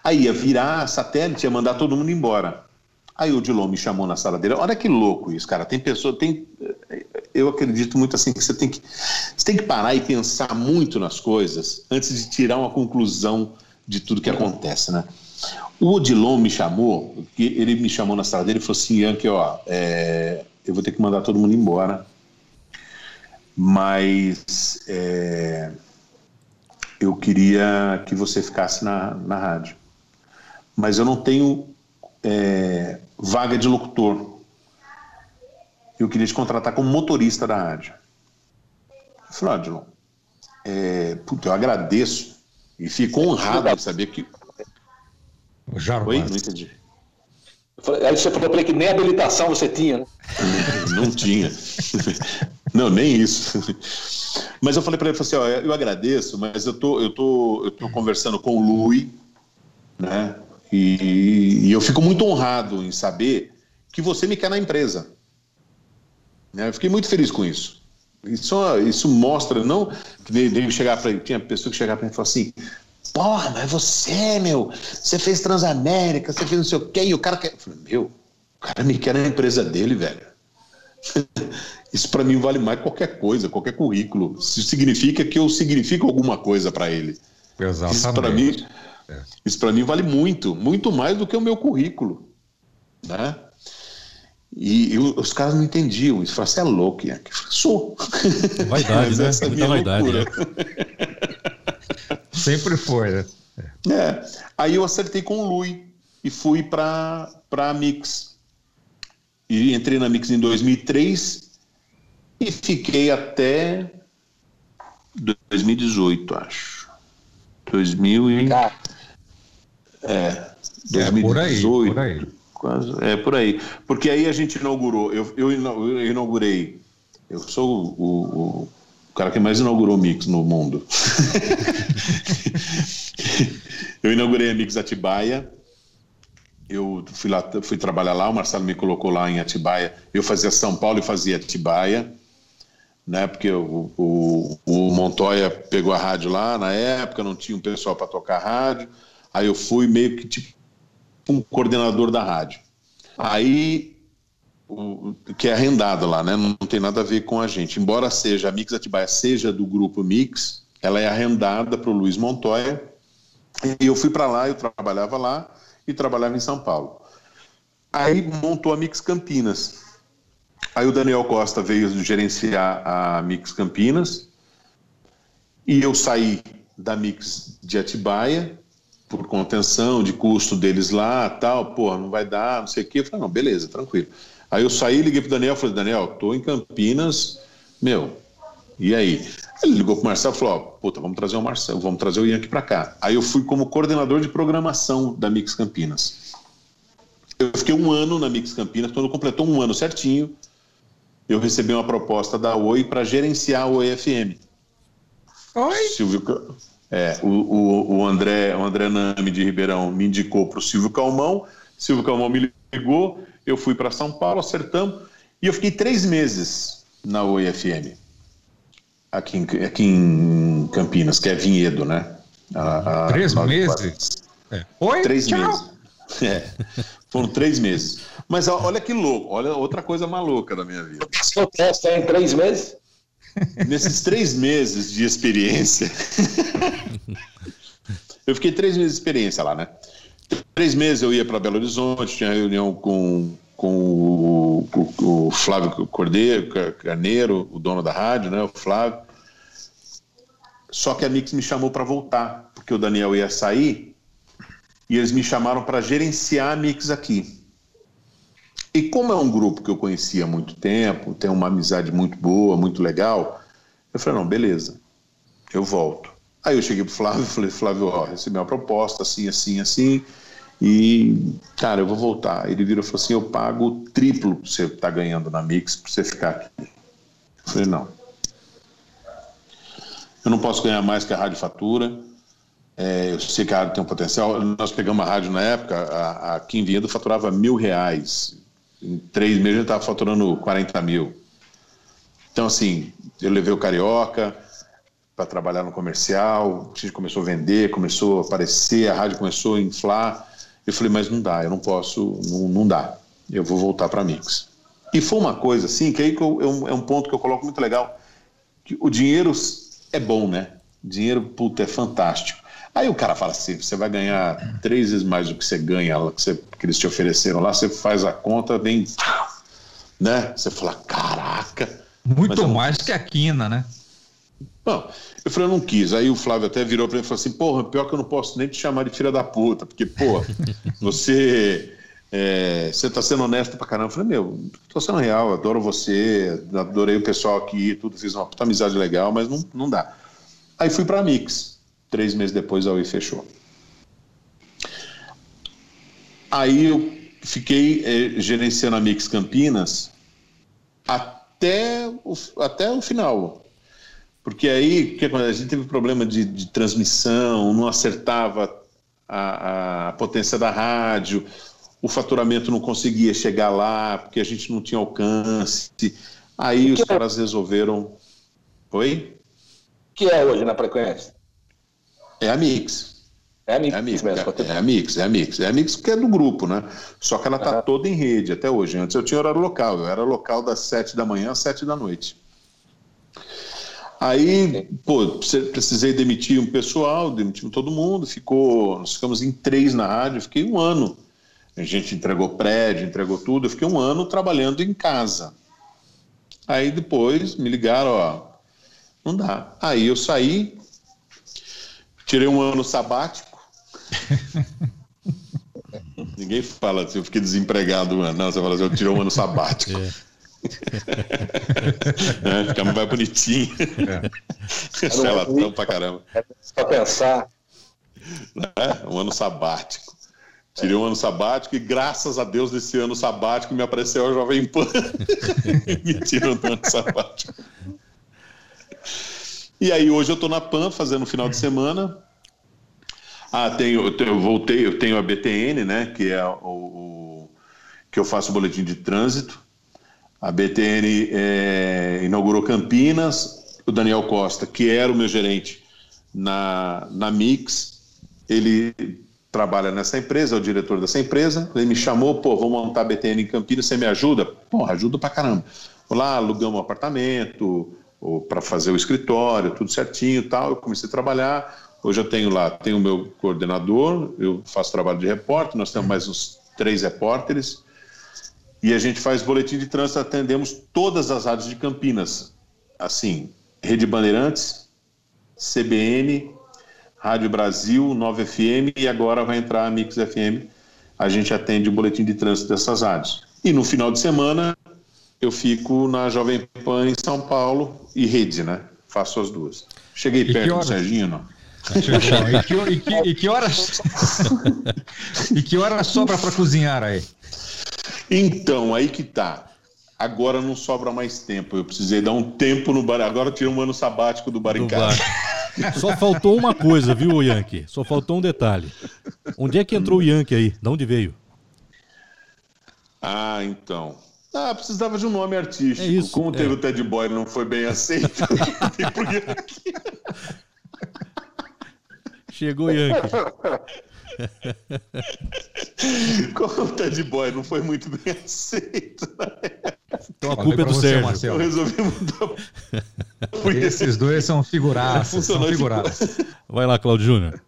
Aí ia virar satélite, ia mandar todo mundo embora. Aí o Dilon me chamou na sala dele. Olha que louco isso, cara. Tem pessoa, tem. Eu acredito muito assim que você tem que você tem que parar e pensar muito nas coisas antes de tirar uma conclusão de tudo que acontece, né? O Odilon me chamou, ele me chamou na sala dele e falou assim, Yankee, ó, é, eu vou ter que mandar todo mundo embora, mas é, eu queria que você ficasse na, na rádio. Mas eu não tenho é, vaga de locutor. Eu queria te contratar como motorista da rádio. Eu falei, Odilon, é, puta, eu agradeço e fico honrado de saber que. Já Oi? Não entendi. Aí você falou que nem habilitação você tinha, né? Não tinha. Não, nem isso. Mas eu falei para ele, assim, ó, eu agradeço, mas eu tô, eu tô, eu tô conversando com o Lui, né? E, e, eu fico muito honrado em saber que você me quer na empresa. Né? Eu fiquei muito feliz com isso. Isso, isso mostra, não que chegar para tinha pessoa que chegava para mim e falou assim: Porra, mas você, meu, você fez Transamérica, você fez não sei o quê, e o cara quer. Eu falei, meu, o cara me quer na empresa dele, velho. Isso para mim vale mais que qualquer coisa, qualquer currículo. Isso significa que eu significo alguma coisa para ele. Exatamente. Isso para mim, é. Isso para mim vale muito, muito mais do que o meu currículo. Né? E, e os caras não entendiam. Isso falaram, você é louco, Ian. Sou. Vaidade, né? Essa é Muita vaidade. É. Sempre foi, né? É. Aí eu acertei com o Lui e fui para a Mix. E entrei na Mix em 2003 e fiquei até 2018, acho. 2000 e... Cara, é, 2018. É por aí, por aí. Quase, é por aí. Porque aí a gente inaugurou, eu, eu, inaugurei, eu sou o, o, o, cara que mais inaugurou Mix no mundo. eu inaugurei a Mix Atibaia, eu fui lá, fui trabalhar lá, o Marcelo me colocou lá em Atibaia, eu fazia São Paulo e fazia Atibaia, né, porque o, o, o Montoya pegou a rádio lá na época, não tinha um pessoal para tocar rádio, Aí eu fui meio que tipo um coordenador da rádio. Aí, que é arrendado lá, né? Não tem nada a ver com a gente. Embora seja a Mix Atibaia seja do grupo Mix, ela é arrendada para o Luiz Montoya. E eu fui para lá, eu trabalhava lá e trabalhava em São Paulo. Aí montou a Mix Campinas. Aí o Daniel Costa veio gerenciar a Mix Campinas e eu saí da Mix de Atibaia por contenção de custo deles lá, tal, porra, não vai dar, não sei o quê. Eu falei, não, beleza, tranquilo. Aí eu saí, liguei pro Daniel, falei, Daniel, tô em Campinas, meu, e aí? Ele ligou pro Marcelo e falou, ó, puta, vamos trazer o Marcelo, vamos trazer o Ian aqui pra cá. Aí eu fui como coordenador de programação da Mix Campinas. Eu fiquei um ano na Mix Campinas, quando completou um ano certinho, eu recebi uma proposta da Oi para gerenciar o Oi FM. Oi? Silvio, é, o, o, o, André, o André Nami de Ribeirão me indicou para o Silvio Calmão. Silvio Calmão me ligou, eu fui para São Paulo, acertamos, e eu fiquei três meses na OIFM, aqui em, aqui em Campinas, que é Vinhedo, né? A, a, três meses? É. Oi, três tchau. meses. É, foram três meses. Mas olha que louco, olha outra coisa maluca da minha vida. Passou o teste em três meses? Nesses três meses de experiência, eu fiquei três meses de experiência lá, né? Três meses eu ia para Belo Horizonte, tinha reunião com, com o, o, o Flávio Cordeiro, Carneiro, o dono da rádio, né? O Flávio. Só que a Mix me chamou para voltar, porque o Daniel ia sair e eles me chamaram para gerenciar a Mix aqui. E como é um grupo que eu conhecia há muito tempo, tem uma amizade muito boa, muito legal, eu falei, não, beleza, eu volto. Aí eu cheguei pro Flávio e falei, Flávio, ó, recebi uma proposta, assim, assim, assim, e, cara, eu vou voltar. Ele virou e falou assim, eu pago o triplo que você tá ganhando na Mix pra você ficar aqui. Eu falei, não. Eu não posso ganhar mais que a rádio fatura, é, eu sei que a rádio tem um potencial. Nós pegamos a rádio na época, a, a Kim faturava mil reais em três meses ele estava faturando 40 mil. Então, assim, eu levei o Carioca para trabalhar no comercial, a gente começou a vender, começou a aparecer, a rádio começou a inflar. Eu falei, mas não dá, eu não posso, não, não dá. Eu vou voltar para Mix. E foi uma coisa assim, que aí que eu, é, um, é um ponto que eu coloco muito legal, que o dinheiro é bom, né? Dinheiro, puta, é fantástico. Aí o cara fala assim: você vai ganhar três vezes mais do que você ganha, que, você, que eles te ofereceram lá, você faz a conta, vem. Né? Você fala: caraca. Muito mais que a quina, né? Bom, eu falei, eu não quis. Aí o Flávio até virou para mim e falou assim: porra, pior que eu não posso nem te chamar de filha da puta, porque, pô, você. É, você tá sendo honesto pra caramba. Eu falei, meu, tô sendo real, adoro você, adorei o pessoal aqui, tudo, fiz uma puta amizade legal, mas não, não dá. Aí fui pra Mix. Três meses depois a Oi fechou. Aí eu fiquei eh, gerenciando a Mix Campinas até o, até o final. Porque aí que a gente teve problema de, de transmissão, não acertava a, a, potência da rádio, o faturamento não conseguia chegar lá, porque a gente não tinha alcance. Aí os é? caras resolveram. Oi? O que é hoje na frequência? É a Mix. É a Mix, é a Mix, mesmo, é, é, a Mix, é a Mix. É a Mix que é do grupo, né? Só que ela está uhum. toda em rede até hoje. Antes eu tinha horário local, eu era local das sete da manhã às sete da noite. Aí, pô, precisei demitir um pessoal, demitimos todo mundo, ficou, nós ficamos em três na rádio, fiquei um ano. A gente entregou prédio, entregou tudo, eu fiquei um ano trabalhando em casa. Aí depois me ligaram, ó, não dá. Aí eu saí, Tirei um ano sabático. Ninguém fala assim, eu fiquei desempregado um ano. Não, você fala assim, eu tirei um ano sabático. É. é, fica mais bonitinho. É. Charlatão pra caramba. É pra pensar. É, um ano sabático. Tirei um ano sabático e graças a Deus nesse ano sabático me apareceu a Jovem Pan. me tirou do ano sabático. E aí hoje eu estou na PAN fazendo final de semana. Ah, tenho, eu, voltei, eu tenho a BTN, né? Que é o, o que eu faço o boletim de trânsito. A BTN é, inaugurou Campinas. O Daniel Costa, que era o meu gerente na, na Mix, ele trabalha nessa empresa, é o diretor dessa empresa. Ele me chamou, pô, vou montar a BTN em Campinas, você me ajuda? Pô, ajuda pra caramba. Vou lá, alugamos um apartamento, para fazer o escritório, tudo certinho tal. Eu comecei a trabalhar. Hoje eu tenho lá, tenho o meu coordenador, eu faço trabalho de repórter, nós temos mais uns três repórteres. E a gente faz boletim de trânsito, atendemos todas as rádios de Campinas. Assim, Rede Bandeirantes, CBN, Rádio Brasil, 9 FM e agora vai entrar a Mix FM. A gente atende o boletim de trânsito dessas rádios. E no final de semana, eu fico na Jovem Pan em São Paulo e rede, né? Faço as duas. Cheguei e perto do Serginho, não? e, que, e, que, e que horas e que horas sobra para cozinhar aí? Então, aí que tá. Agora não sobra mais tempo. Eu precisei dar um tempo no bar. Agora eu tirei um ano sabático do bar em casa. Só faltou uma coisa, viu, Yankee? Só faltou um detalhe. Onde é que entrou o Yankee aí? De onde veio? Ah, então. Ah, precisava de um nome artístico. É isso, Como é. teve o Ted Boy não foi bem aceito, Chegou o Yankee. Como o Ted Boy não foi muito bem aceito. Então a culpa é do Sérgio. Marcelo. Eu resolvi mudar. Esses dois são figuraças. São figuraças. Vai lá, Claudio Júnior.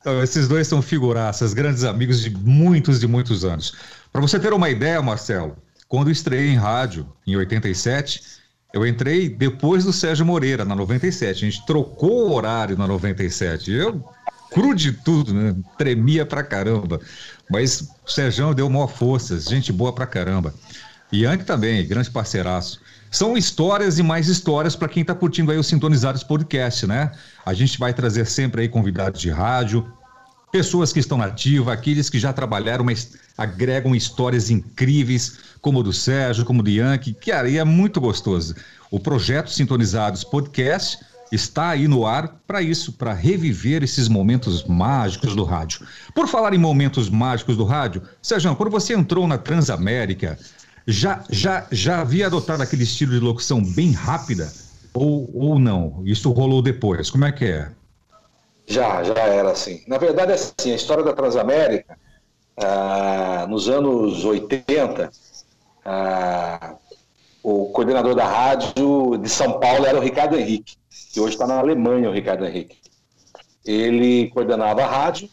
Então, esses dois são figuraças, grandes amigos de muitos e muitos anos. Para você ter uma ideia, Marcelo, quando estreiei em rádio, em 87, eu entrei depois do Sérgio Moreira, na 97. A gente trocou o horário na 97. Eu, cru de tudo, né? Tremia pra caramba. Mas o Sérgio deu maior força, gente boa pra caramba. Yankee também, grande parceiraço. São histórias e mais histórias para quem está curtindo aí o Sintonizados Podcast, né? A gente vai trazer sempre aí convidados de rádio, pessoas que estão na ativa, aqueles que já trabalharam, mas agregam histórias incríveis, como o do Sérgio, como o do Yankee, que aí é muito gostoso. O projeto Sintonizados Podcast está aí no ar para isso, para reviver esses momentos mágicos do rádio. Por falar em momentos mágicos do rádio, Sérgio, quando você entrou na Transamérica, já, já, já havia adotado aquele estilo de locução bem rápida? Ou, ou não? Isso rolou depois? Como é que é? Já, já era assim. Na verdade, assim, a história da Transamérica, ah, nos anos 80, ah, o coordenador da rádio de São Paulo era o Ricardo Henrique, que hoje está na Alemanha, o Ricardo Henrique. Ele coordenava a rádio,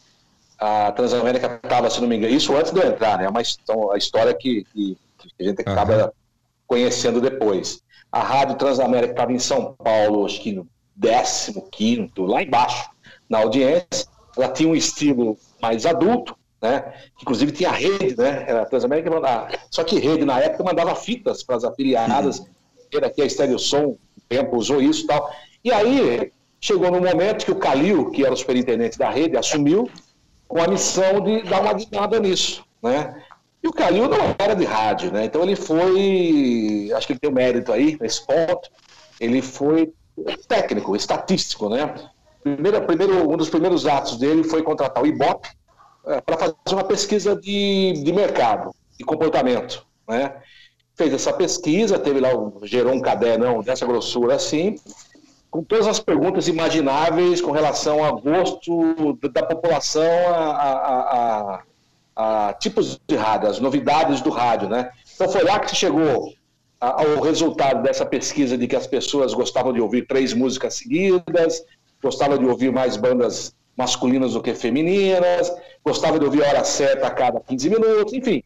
a Transamérica estava, se não me engano, isso antes de eu entrar, né? É uma, a história que que a gente acaba uhum. conhecendo depois. A Rádio Transamérica estava em São Paulo, acho que no 15, lá embaixo, na audiência. Ela tinha um estilo mais adulto, né? Que inclusive tinha rede, né? Era a Transamérica mandava. Só que rede na época mandava fitas para as afiliadas. Uhum. Era aqui a Estéreo Som, o tempo usou isso e tal. E aí chegou no momento que o Calil, que era o superintendente da rede, assumiu com a missão de dar uma guinada nisso, né? E o Calil não era de rádio, né? Então ele foi, acho que ele tem um mérito aí nesse ponto, ele foi técnico, estatístico, né? Primeiro, primeiro, um dos primeiros atos dele foi contratar o Ibope é, para fazer uma pesquisa de, de mercado, de comportamento, né? Fez essa pesquisa, teve lá, gerou um caderno dessa grossura assim, com todas as perguntas imagináveis com relação ao gosto da população a, a, a a tipos de rádio, as novidades do rádio, né? Então foi lá que chegou ao resultado dessa pesquisa de que as pessoas gostavam de ouvir três músicas seguidas, gostavam de ouvir mais bandas masculinas do que femininas, gostavam de ouvir a hora certa a cada 15 minutos, enfim,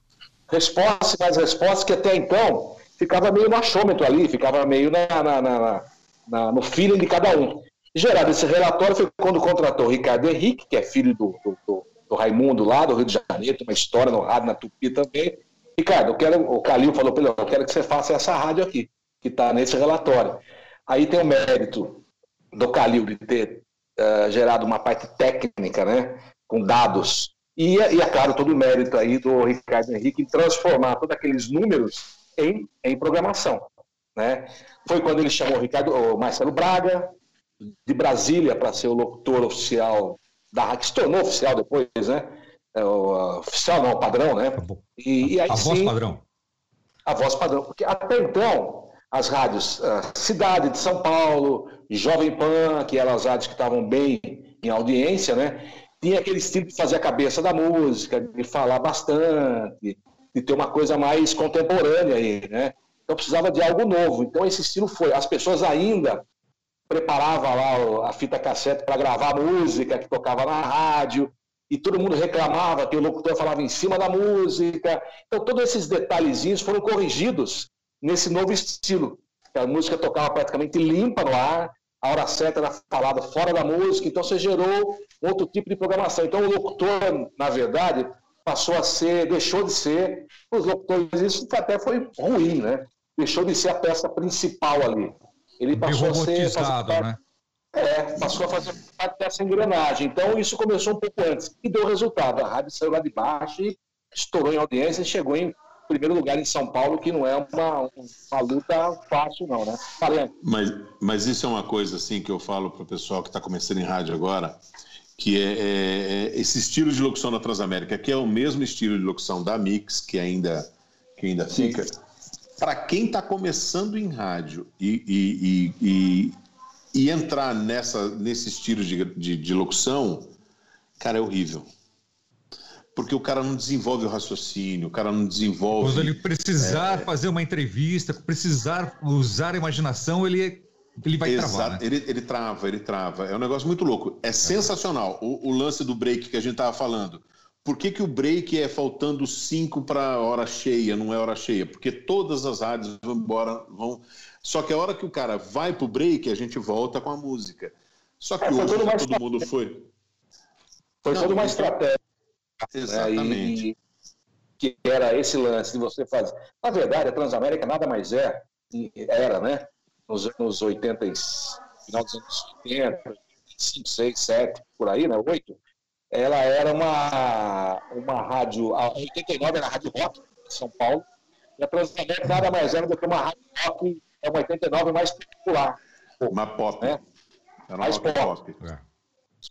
respostas mais respostas que até então ficava meio no achômetro ali, ficava meio na, na, na, na no feeling de cada um. gerado esse relatório foi quando contratou o Ricardo Henrique, que é filho do, do, do do Raimundo lá do Rio de Janeiro, tem uma história no rádio na Tupi também. Ricardo, eu quero, o Calil falou para ele, eu quero que você faça essa rádio aqui, que está nesse relatório. Aí tem o mérito do Calil de ter uh, gerado uma parte técnica, né, com dados, e, e é claro, todo o mérito aí do Ricardo Henrique em transformar todos aqueles números em, em programação. Né? Foi quando ele chamou o, Ricardo, o Marcelo Braga, de Brasília, para ser o locutor oficial da que se tornou oficial depois, né? É, o, oficial não, padrão, né? E, e aí, a sim, voz padrão. A voz padrão, porque até então as rádios Cidade de São Paulo, Jovem Pan, que eram as rádios que estavam bem em audiência, né? Tinha aquele estilo de fazer a cabeça da música, de falar bastante, de ter uma coisa mais contemporânea aí, né? Então precisava de algo novo. Então esse estilo foi. As pessoas ainda preparava lá a fita cassete para gravar música que tocava na rádio, e todo mundo reclamava que o locutor falava em cima da música. Então, todos esses detalhezinhos foram corrigidos nesse novo estilo. A música tocava praticamente limpa no ar, a hora certa era falada fora da música, então você gerou outro tipo de programação. Então, o locutor, na verdade, passou a ser, deixou de ser, os locutores, isso até foi ruim, né? Deixou de ser a peça principal ali. Ele passou a ser. Parte, né? É, passou a fazer parte dessa engrenagem. Então, isso começou um pouco antes e deu resultado. A rádio saiu lá de baixo e estourou em audiência e chegou em primeiro lugar em São Paulo, que não é uma, uma luta fácil, não, né? Falei. Mas, mas isso é uma coisa assim que eu falo para o pessoal que está começando em rádio agora, que é, é, é, esse estilo de locução da Transamérica, que é o mesmo estilo de locução da Mix, que ainda, que ainda fica. Para quem está começando em rádio e, e, e, e, entrar nessa, nesse estilo de, de, de locução, cara, é horrível porque o cara não desenvolve o raciocínio, o cara não desenvolve. Quando ele precisar é, fazer uma entrevista, precisar usar a imaginação, ele, ele vai exato, travar. Né? Ele, ele trava, ele trava. É um negócio muito louco. É, é. sensacional o, o, lance do break que a gente estava falando. Por que, que o break é faltando cinco para hora cheia, não é hora cheia? Porque todas as rádios vão embora, vão. Só que a hora que o cara vai pro break, a gente volta com a música. Só que é, hoje todo mundo foi. Foi toda uma estratégia Exatamente. Né? Que era esse lance de você fazer. Na verdade, a Transamérica nada mais é, era, né? Nos anos 80, final dos anos 80, 5, 6, 7, por aí, né? 8. Ela era uma, uma rádio. A 89 era a Rádio Rock, em São Paulo. E a Transamérica nada mais era do que uma rádio rock, é uma 89 mais popular. Uma pop. Né? Era mais pop. pop. É.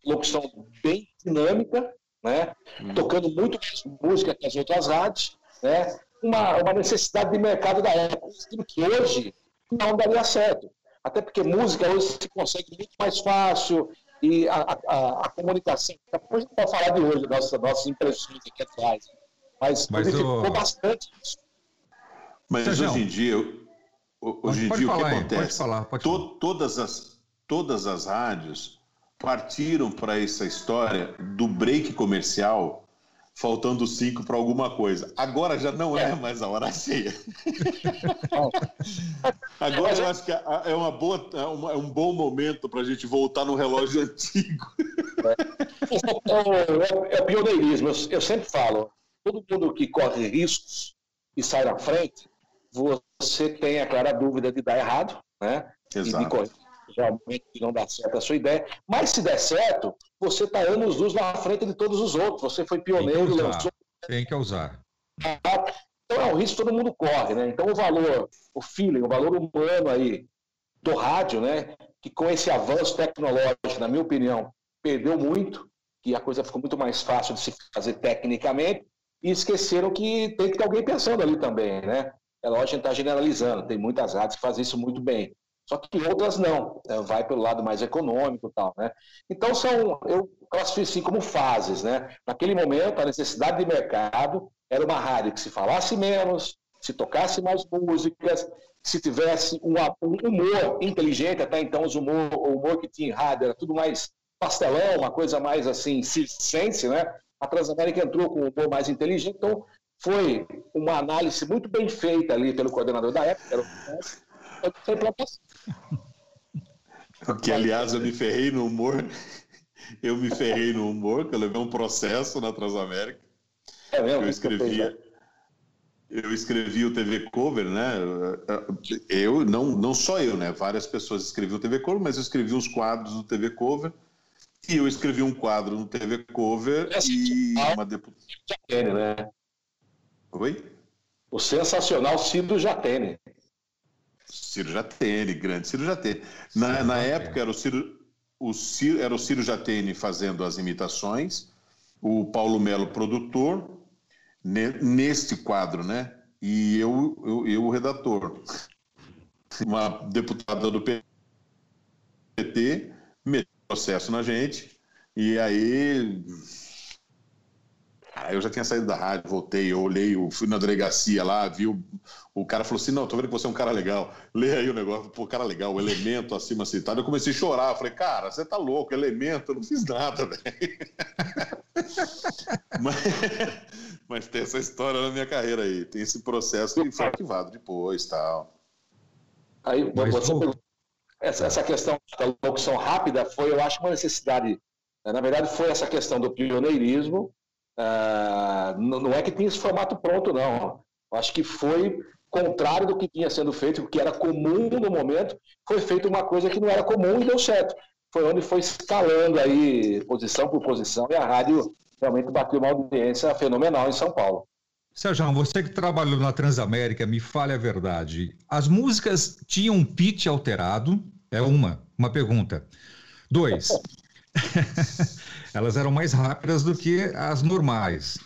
Locução bem dinâmica, né? Hum. Tocando muito mais música que as outras rádios, né? Uma, uma necessidade de mercado da época, que hoje não daria certo. Até porque música hoje se consegue muito mais fácil e a, a, a comunicação. Depois a gente pode falar de hoje, nossa, nossas impressões aqui atrás. Mas, mas o... bastante isso. Mas hoje em dia, hoje em dia o que acontece? Pode falar, pode falar. To, todas, as, todas as rádios partiram para essa história do break comercial faltando cinco para alguma coisa. Agora já não é mais a hora cheia. Agora eu acho que é, uma boa, é, um bom momento para a gente voltar no relógio antigo. É, é pioneirismo. Eu, eu, sempre falo, todo mundo que corre riscos e sai na frente, você tem a clara dúvida de dar errado, né? Exato. E de correr realmente não dá certo a sua ideia. Mas se der certo, você está anos luz na frente de todos os outros. Você foi pioneiro, Tem que usar. Lançou... Tem que usar. Então é um risco que todo mundo corre, né? Então o valor, o feeling, o valor humano aí do rádio, né? Que com esse avanço tecnológico, na minha opinião, perdeu muito, que a coisa ficou muito mais fácil de se fazer tecnicamente, e esqueceram que tem que ter alguém pensando ali também, né? É lógico que a gente está generalizando, tem muitas rádios que fazem isso muito bem. Só que outras não, né? vai pelo lado mais econômico e tal, né? Então são, eu classifico assim como fases, né? Naquele momento, a necessidade de mercado era uma rádio que se falasse menos, se tocasse mais músicas, se tivesse um, um humor inteligente, até então os humor, o humor que tinha em rádio era tudo mais pastelão, uma coisa mais assim, circense, né? A Transamérica entrou com um humor mais inteligente, então foi uma análise muito bem feita ali pelo coordenador da época, era o que, aliás, eu me ferrei no humor. Eu me ferrei no humor, que eu levei um processo na Transamérica. É mesmo? Eu escrevia. Eu escrevi o TV Cover, né? Eu, não, não só eu, né? Várias pessoas escreviam o TV Cover, mas eu escrevi uns quadros do TV Cover. E eu escrevi um quadro no TV Cover é e uma deputada. Né? Oi? O sensacional Cido Jatene. Ciro Jatene, grande Ciro Jatene. Na, na época era o Ciro, o Ciro, era o Ciro Jatene fazendo as imitações, o Paulo Melo produtor, ne, neste quadro, né? E eu, eu, eu o redator. Uma deputada do PT meteu processo na gente, e aí Aí eu já tinha saído da rádio, voltei, eu olhei, eu fui na delegacia lá, vi o, o cara falou assim: não, tô vendo que você é um cara legal. Lê aí o negócio, pô, cara legal, o elemento acima citado. Eu comecei a chorar, falei, cara, você tá louco, elemento, eu não fiz nada, velho. mas, mas tem essa história na minha carreira aí, tem esse processo que foi arquivado depois tal. Aí, você, essa, essa questão da locução rápida foi, eu acho, uma necessidade. Né? Na verdade, foi essa questão do pioneirismo Uh, não é que tinha esse formato pronto, não. Acho que foi contrário do que tinha sendo feito, que era comum no momento, foi feito uma coisa que não era comum e deu certo. Foi onde foi escalando aí, posição por posição, e a rádio realmente bateu uma audiência fenomenal em São Paulo. Sérgio, você que trabalhou na Transamérica, me fale a verdade. As músicas tinham um pitch alterado? É uma, uma pergunta. Dois, elas eram mais rápidas do que as normais.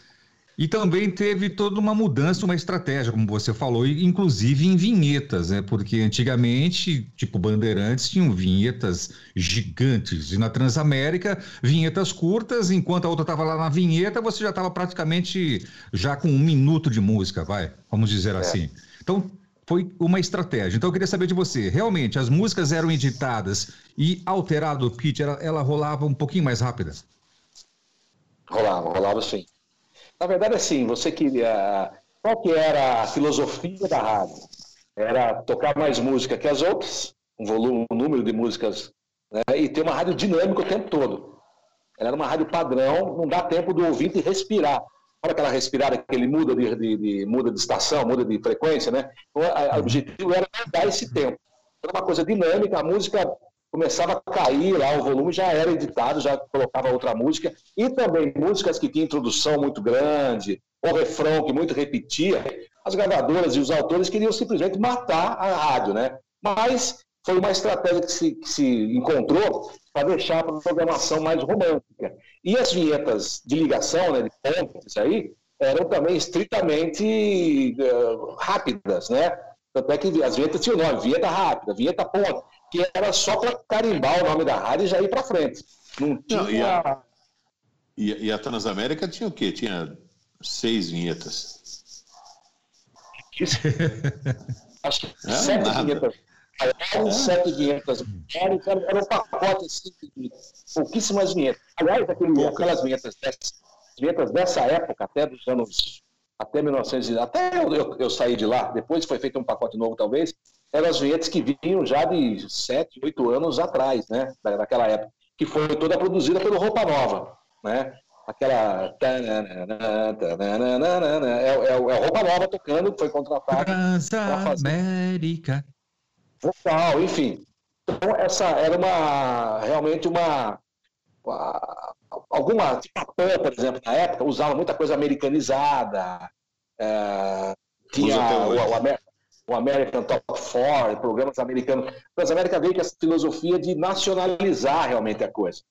E também teve toda uma mudança, uma estratégia, como você falou, inclusive em vinhetas, né? Porque antigamente, tipo Bandeirantes, tinham vinhetas gigantes. E na Transamérica, vinhetas curtas, enquanto a outra estava lá na vinheta, você já estava praticamente já com um minuto de música, vai, vamos dizer é. assim. Então, foi uma estratégia. Então eu queria saber de você, realmente as músicas eram editadas e alterado o pitch, ela, ela rolava um pouquinho mais rápida? Rolava, rolava sim. Na verdade, assim, você queria. Qual que era a filosofia da rádio? Era tocar mais música que as outras, um volume, um número de músicas, né, e ter uma rádio dinâmica o tempo todo. Ela era uma rádio padrão, não dá tempo do ouvinte respirar. Olha aquela respirada que ele muda de, de, de, muda de estação, muda de frequência, né? Então, o objetivo era dar esse tempo. Era uma coisa dinâmica, a música começava a cair lá, o volume já era editado, já colocava outra música, e também músicas que tinham introdução muito grande, ou refrão que muito repetia, as gravadoras e os autores queriam simplesmente matar a rádio, né? Mas foi uma estratégia que se, que se encontrou para deixar a programação mais romântica. E as vinhetas de ligação, né, de pontes aí, eram também estritamente uh, rápidas, né? Tanto é que as vinhetas tinham nome, vinheta rápida, vinheta ponta que era só para carimbar o nome da rádio e já ir para frente. Não tinha. Não, e, a, e, e, a, Transamérica tinha o quê? Tinha seis vinhetas. Acho que é, sete nada. vinhetas. É. sete vinhetas. Era, era um pacote assim, de pouquíssimas vinhetas. Aliás, aquele, aquelas vinhetas dessas, vinhetas dessa época, até dos anos. Até 1900, até eu, eu, eu saí de lá, depois foi feito um pacote novo, talvez eram as vinhetas que vinham já de 7, 8 anos atrás, né? Daquela época, que foi toda produzida pelo Roupa Nova, né? Aquela. É, é, é Roupa Nova tocando, foi contratado. Transamérica. Vocal, enfim. Então, essa era uma. Realmente uma. uma alguma. Tipo por exemplo, na época, usava muita coisa americanizada. É, tinha o, o, o, o American Top Four, programas americanos. Mas a América veio com essa filosofia de nacionalizar realmente a coisa.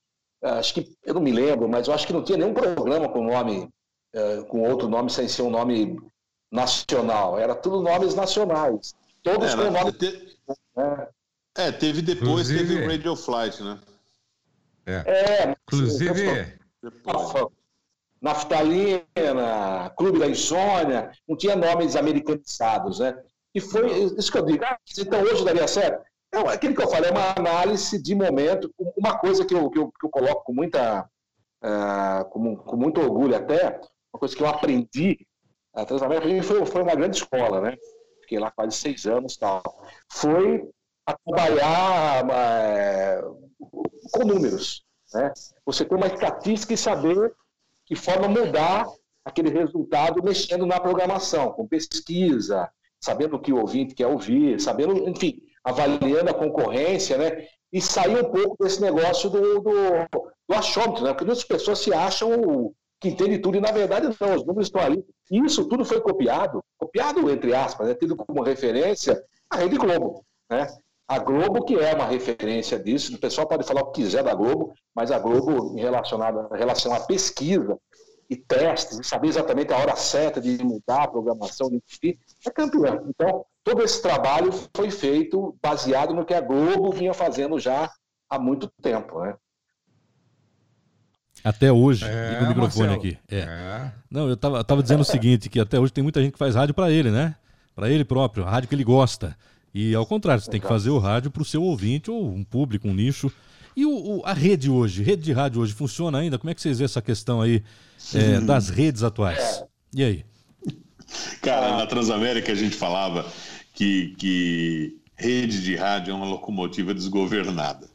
Ah, acho que, eu não me lembro, mas eu acho que não tinha nenhum programa com nome, uh, com outro nome sem ser um nome nacional. Era tudo nomes nacionais. Todos com nome. Te... É. é, teve depois, Inclusive... teve o Radio Flight, né? É. é Inclusive. Naftalina, Clube da Insônia, não tinha nomes americanizados, né? E foi isso que eu digo. Ah, então hoje daria certo? Não, aquilo que eu falei é uma análise de momento. Uma coisa que eu, que eu, que eu coloco com, muita, uh, com, com, muito orgulho até, uma coisa que eu aprendi, a Transamérica foi, foi uma grande escola, né? Fiquei lá quase seis anos tal. Foi a trabalhar uh, com números. Né? Você ter uma estatística e saber que forma mudar aquele resultado mexendo na programação, com pesquisa, sabendo o que o ouvinte quer ouvir, sabendo, enfim, avaliando a concorrência, né? E sair um pouco desse negócio do, do, do achômetro, né? Porque muitas pessoas se acham que entendem tudo e, na verdade, não, os números estão ali. E isso tudo foi copiado, copiado, entre aspas, né? tido como referência a Rede Globo, né? A Globo, que é uma referência disso, o pessoal pode falar o que quiser da Globo, mas a Globo, em relação à, relação à pesquisa, e testes, e saber exatamente a hora certa de mudar a programação, de é campeã. Então, todo esse trabalho foi feito baseado no que a Globo vinha fazendo já há muito tempo, né? Até hoje, é, o microfone Marcelo. aqui. É. é. Não, eu tava, tava dizendo o seguinte, que até hoje tem muita gente que faz rádio para ele, né? Para ele próprio, rádio que ele gosta. E ao contrário, você tem que fazer o rádio para o seu ouvinte ou um público, um nicho e o, o, a rede hoje, rede de rádio hoje, funciona ainda? Como é que vocês vê essa questão aí é, das redes atuais? E aí? Cara, na Transamérica a gente falava que, que rede de rádio é uma locomotiva desgovernada.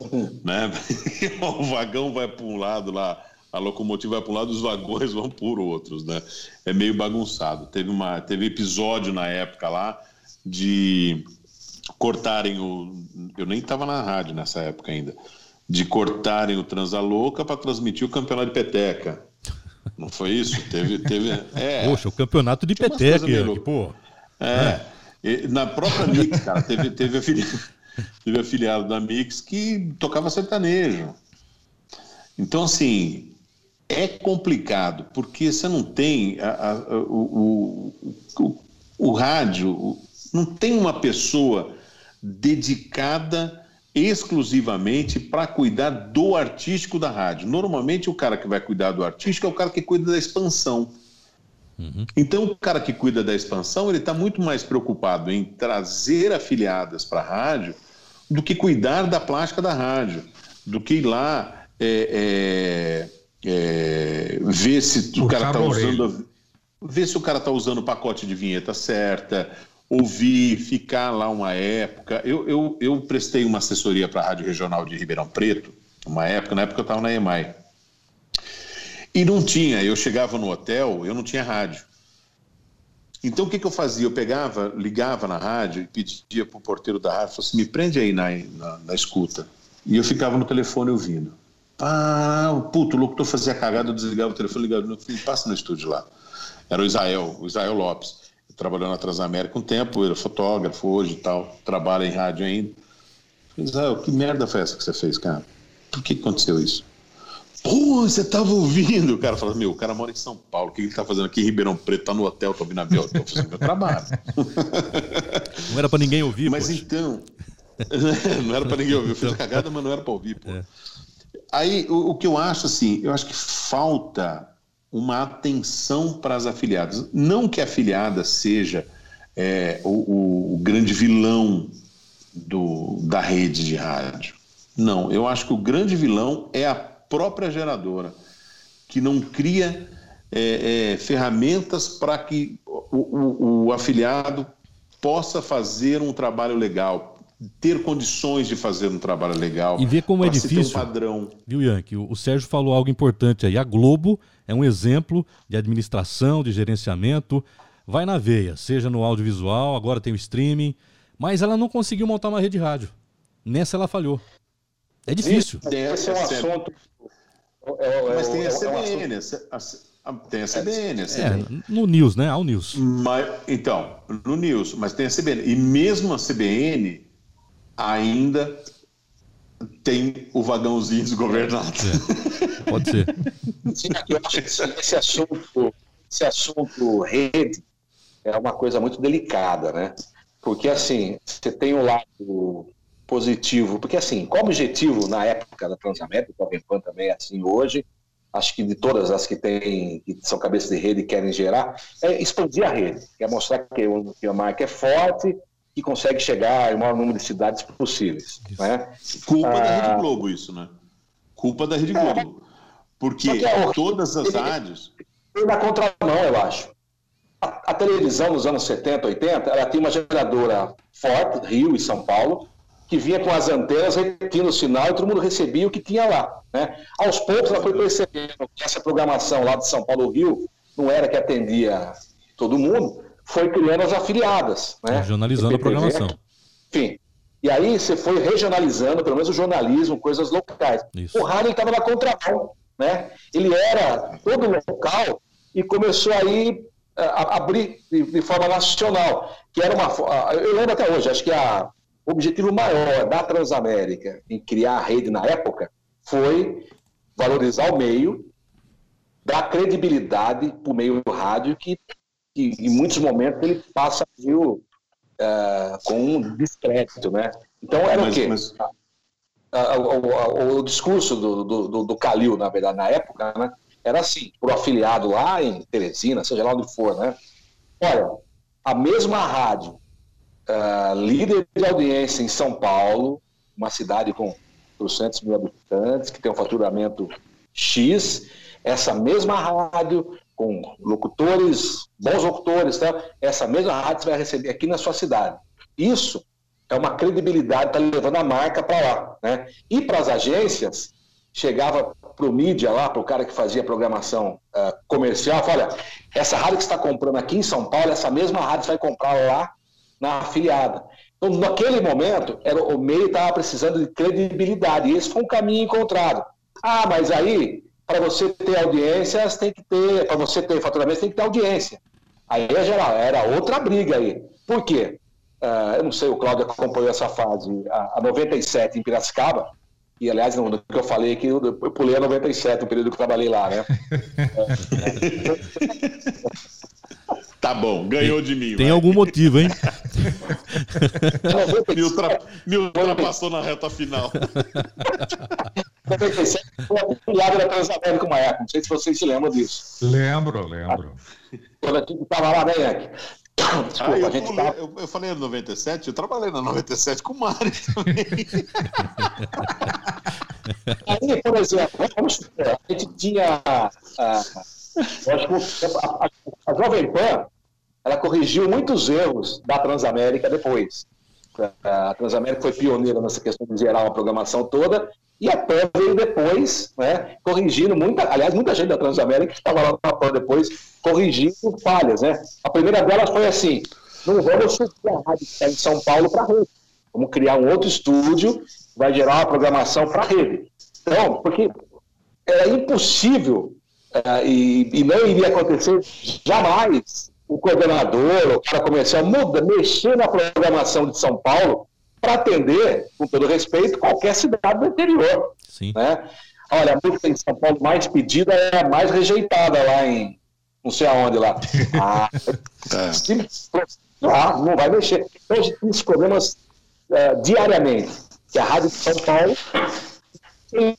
É. Né? o vagão vai para um lado lá, a locomotiva vai para um lado, os vagões vão por outros, né? É meio bagunçado. Teve, uma, teve episódio na época lá de cortarem o. Eu nem estava na rádio nessa época ainda. De cortarem o Transalouca para transmitir o campeonato de peteca. Não foi isso? Teve. teve é, Poxa, o campeonato de peteca, pô. É. é. Na própria Mix, cara, teve, teve, afiliado, teve afiliado da Mix que tocava sertanejo. Então, assim, é complicado, porque você não tem a, a, o, o, o, o rádio, não tem uma pessoa dedicada exclusivamente para cuidar do artístico da rádio. Normalmente, o cara que vai cuidar do artístico é o cara que cuida da expansão. Uhum. Então, o cara que cuida da expansão, ele está muito mais preocupado em trazer afiliadas para a rádio do que cuidar da plástica da rádio, do que ir lá é, é, é, ver se o, o cara está usando, ver se o cara está usando o pacote de vinheta certa, ouvir, ficar lá uma época. Eu, eu, eu prestei uma assessoria para a Rádio Regional de Ribeirão Preto, uma época, na época eu estava na EMAI. E não tinha, eu chegava no hotel, eu não tinha rádio. Então o que, que eu fazia? Eu pegava, ligava na rádio e pedia para o porteiro da rádio, falou assim, me prende aí na, na, na, escuta. E eu ficava no telefone ouvindo. Ah, puto, o locutor fazia cagada, eu desligava o telefone, ligava no filho, passa no estúdio lá. Era o Israel, o Israel Lopes trabalhou na Transamérica um tempo, era fotógrafo hoje e tal, trabalha em rádio ainda. Israel, que merda foi essa que você fez, cara? Por que aconteceu isso? Pô, você tava ouvindo? O cara fala, meu, o cara mora em São Paulo, o que ele tá fazendo aqui em Ribeirão Preto? Tá no hotel, tô ouvindo a Bel, tô fazendo meu trabalho. Não era pra ninguém ouvir, Mas poxa. então, não era pra ninguém ouvir, eu fiz a cagada, mas não era pra ouvir, pô. É. Aí, o, o que eu acho, assim, eu acho que falta uma atenção para as afiliadas. Não que a afiliada seja é, o, o, grande vilão do, da rede de rádio. Não, eu acho que o grande vilão é a própria geradora, que não cria é, é, ferramentas para que o, o, o afiliado possa fazer um trabalho legal, ter condições de fazer um trabalho legal. E ver como é difícil. Um padrão. Viu, Yankee? O, o Sérgio falou algo importante aí. A Globo é um exemplo de administração, de gerenciamento. Vai na veia, seja no audiovisual, agora tem o streaming, mas ela não conseguiu montar uma rede rádio. Nessa ela falhou. É difícil. Esse é um assunto. É, é, mas tem a CBN, a, tem a CBN. A CBN. É, no News, né? Ao News. Mas, então, no News, mas tem a CBN. E mesmo a CBN, ainda tem o vagãozinho desgovernado. É, pode ser. Sim, eu acho que esse assunto, esse assunto rede é uma coisa muito delicada, né? Porque assim, você tem o lado positivo, porque assim, qual o objetivo na época da Transamérica, o Jovem Pan também é assim hoje, acho que de todas as que tem, que são cabeças de rede e querem gerar, é expandir a rede, quer mostrar que, que a marca é forte, que consegue chegar ao maior número de cidades possíveis. Né? Culpa ah, da Rede Globo, isso, né? Culpa da Rede é. Globo. Porque é, todas as rádios. Na contramão, eu acho. A, a, televisão nos anos 70, 80, ela tinha uma geradora forte, Rio e São Paulo, que vinha com as antenas repetindo o sinal e todo mundo recebia o que tinha lá. Né? Aos poucos ela foi percebendo que essa programação lá de São Paulo Rio não era que atendia todo mundo, foi criando as afiliadas. Né? Regionalizando a programação. Enfim. E aí você foi regionalizando, pelo menos o jornalismo, coisas locais. Isso. O rádio estava na contramão. Né? Ele era todo local e começou aí a abrir de, de, forma nacional, que era uma. Eu lembro até hoje, acho que a, o objetivo maior da Transamérica em criar a rede na época foi valorizar o meio, dar credibilidade para o meio rádio que que em muitos momentos ele passa viu, uh, com um descrédito, né? Então era mas, o quê? Mas... o, discurso do, do, do Calil, na verdade, na época, né? Era assim, para o afiliado lá em Teresina, seja lá onde for, né? Olha, a mesma rádio, uh, líder de audiência em São Paulo, uma cidade com 200 mil habitantes, que tem um faturamento X, essa mesma rádio com locutores, bons locutores, tá? essa mesma rádio você vai receber aqui na sua cidade. Isso é uma credibilidade, está levando a marca para lá. Né? E para as agências, chegava para o mídia lá, para o cara que fazia programação uh, comercial, fala, olha, essa rádio que está comprando aqui em São Paulo, essa mesma rádio você vai comprar lá na afiliada. Então, naquele momento, era, o meio estava precisando de credibilidade, e esse foi um caminho encontrado. Ah, mas aí para você ter audiências, tem que ter, para você ter faturamento, tem que ter audiência. Aí geral, era outra briga aí. Por quê? Uh, eu não sei, o Cláudio acompanhou essa fase, a, a 97 em Piracicaba, e aliás, no, no, que eu falei aqui, eu, eu pulei a 97, o período que eu trabalhei lá, né? Tá bom, ganhou de mim. Tem vai. algum motivo, hein? me, ultra, me ultrapassou na reta final. 97 foi o lado da Transamérica uma época, não sei se vocês se lembram disso. Lembro, lembro. Quando a gente estava lá, né, Yankee? Desculpa, ah, eu, gente tá... eu, eu, falei no 97, eu trabalhei na 97 com o Mário também. Aí, por exemplo, vamos supor, a gente tinha. A, a, a, a Jovem Pan, ela corrigiu muitos erros da Transamérica depois. A Transamérica foi pioneira nessa questão de gerar uma programação toda, e a PAN veio depois, né, corrigindo muita, aliás, muita gente da Transamérica que estava lá na PAN depois, corrigindo falhas, né. A primeira delas foi assim, não vamos subir a rádio que está em São Paulo para a rede, vamos criar um outro estúdio, vai gerar uma programação para a rede. Então, porque era impossível, uh, e, e não iria acontecer jamais, o coordenador, o cara comercial, muda, mexer na programação de São Paulo para atender, com todo respeito, qualquer cidade do interior. Sim. Né? Olha, a música em São Paulo mais pedida é a mais rejeitada lá em não sei aonde lá. Ah, é. ah não vai mexer. Então a gente tem esses problemas é, diariamente. Que a Rádio de São Paulo,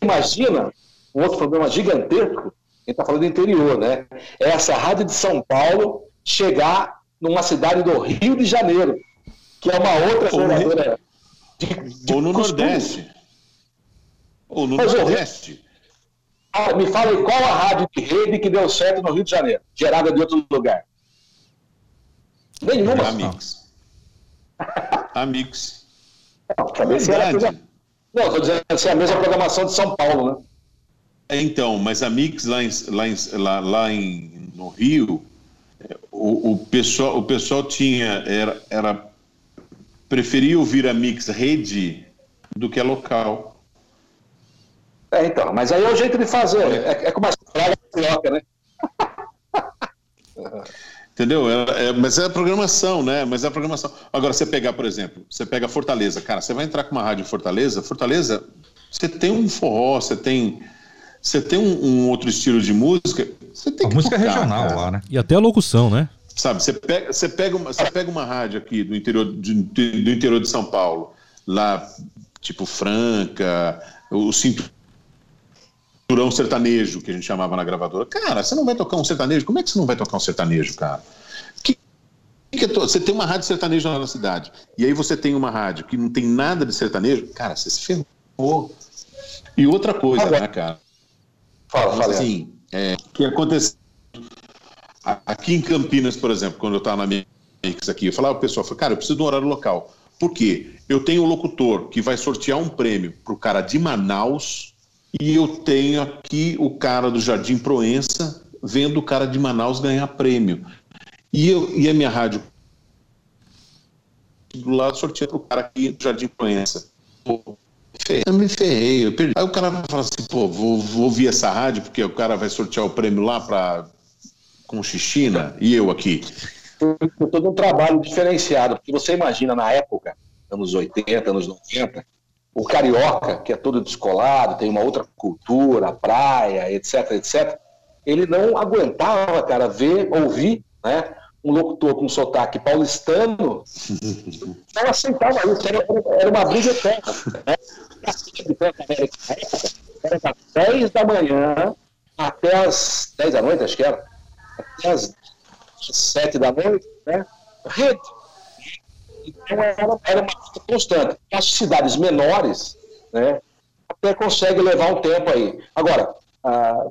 imagina um outro problema gigantesco, a gente está falando do interior, né? É essa Rádio de São Paulo chegar numa cidade do Rio de Janeiro, que é uma outra geradora de, de Ou no costume. Nordeste. Ou no Mas Nordeste. Ah, me fala aí, qual a rádio de rede que deu certo no Rio de Janeiro, gerada de outro lugar? Nenhuma. Amigos. Amigos. Não, Não, estou dizendo que é a mesma programação de São Paulo, né? Então, mas a Mix lá, em, lá, em, lá, lá em, no Rio, o, o, pessoal, o pessoal tinha, era, era preferia ouvir a mix rede do que a local. É, então, mas aí é o jeito de fazer, é, é como a praga coloca, né? Entendeu? É, é, mas é a programação, né? Mas é a programação. Agora, você pegar, por exemplo, você pega Fortaleza, cara, você vai entrar com uma rádio em Fortaleza, Fortaleza, você tem um forró, você tem. Você tem um, um outro estilo de música. Você tem a música tocar, regional cara. lá, né? E até a locução, né? Sabe, você pega, você pega, uma, você pega uma rádio aqui do interior de, do interior de São Paulo, lá, tipo Franca, o cinturão sertanejo, que a gente chamava na gravadora. Cara, você não vai tocar um sertanejo? Como é que você não vai tocar um sertanejo, cara? Que, que você tem uma rádio sertanejo lá na cidade, e aí você tem uma rádio que não tem nada de sertanejo, cara, você se ferrou. E outra coisa, né, cara? Fala, fala. Assim, é, o que aconteceu Aqui em Campinas, por exemplo, quando eu estava na minha mix aqui, eu falava para o pessoal, cara, eu preciso de um horário local. Por quê? Eu tenho um locutor que vai sortear um prêmio para o cara de Manaus e eu tenho aqui o cara do Jardim Proença vendo o cara de Manaus ganhar prêmio. E, eu, e a minha rádio do lado sorteia para o cara aqui do Jardim Proença. Eu me ferrei, eu perdi. Aí o cara vai falar assim, pô, vou, vou ouvir essa rádio porque o cara vai sortear o prêmio lá com Xixina e eu aqui. Foi todo um trabalho diferenciado, porque você imagina na época, anos 80, anos 90, o carioca, que é todo descolado, tem uma outra cultura, praia, etc, etc, ele não aguentava, cara, ver, ouvir, né, um locutor com sotaque paulistano, não aceitava isso, era, era uma briga eterna. Né? Era das 10 da manhã até as 10 da noite, acho que era, até as sete da noite, né? Rede. Então era, era uma constante. As cidades menores, né? Até consegue levar um tempo aí. Agora, ah,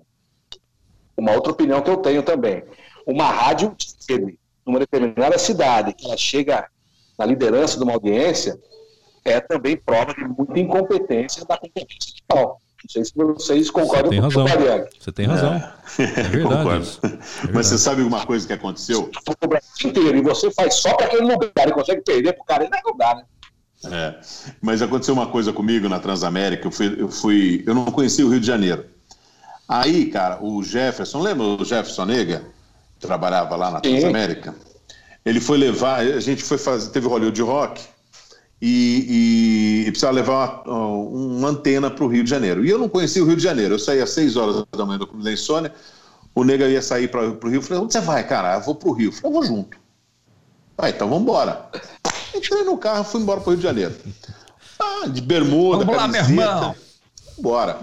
uma outra opinião que eu tenho também. Uma rádio numa determinada cidade, que ela chega na liderança de uma audiência, é também prova de muita incompetência da competência digital. Não sei se vocês concordam com o Mariano. Você tem razão. É, é verdade. Concordo. É verdade. Mas você sabe uma coisa que aconteceu? O Brasil inteiro, e você faz só para aquele lugar e consegue perder para o cara, não dá, né? É, mas aconteceu uma coisa comigo na Transamérica. Eu fui, eu fui, eu não conhecia o Rio de Janeiro. Aí, cara, o Jefferson, lembra o Jefferson Nega? Trabalhava lá na Transamérica? Ele foi levar, a gente foi fazer, teve Hollywood Rock e, e, e precisava levar uma, uma antena para o Rio de Janeiro. E eu não conhecia o Rio de Janeiro, eu saía às 6 horas da manhã do Clube da Insônia, o Nega ia sair para o Rio, eu falei, onde você vai, cara? Eu vou para o Rio. Eu falei, eu vou junto. Ah, então vamos embora. Entrei no carro, fui embora para o Rio de Janeiro. Ah, de bermuda, vamos camiseta. Lá, meu irmão. Bora.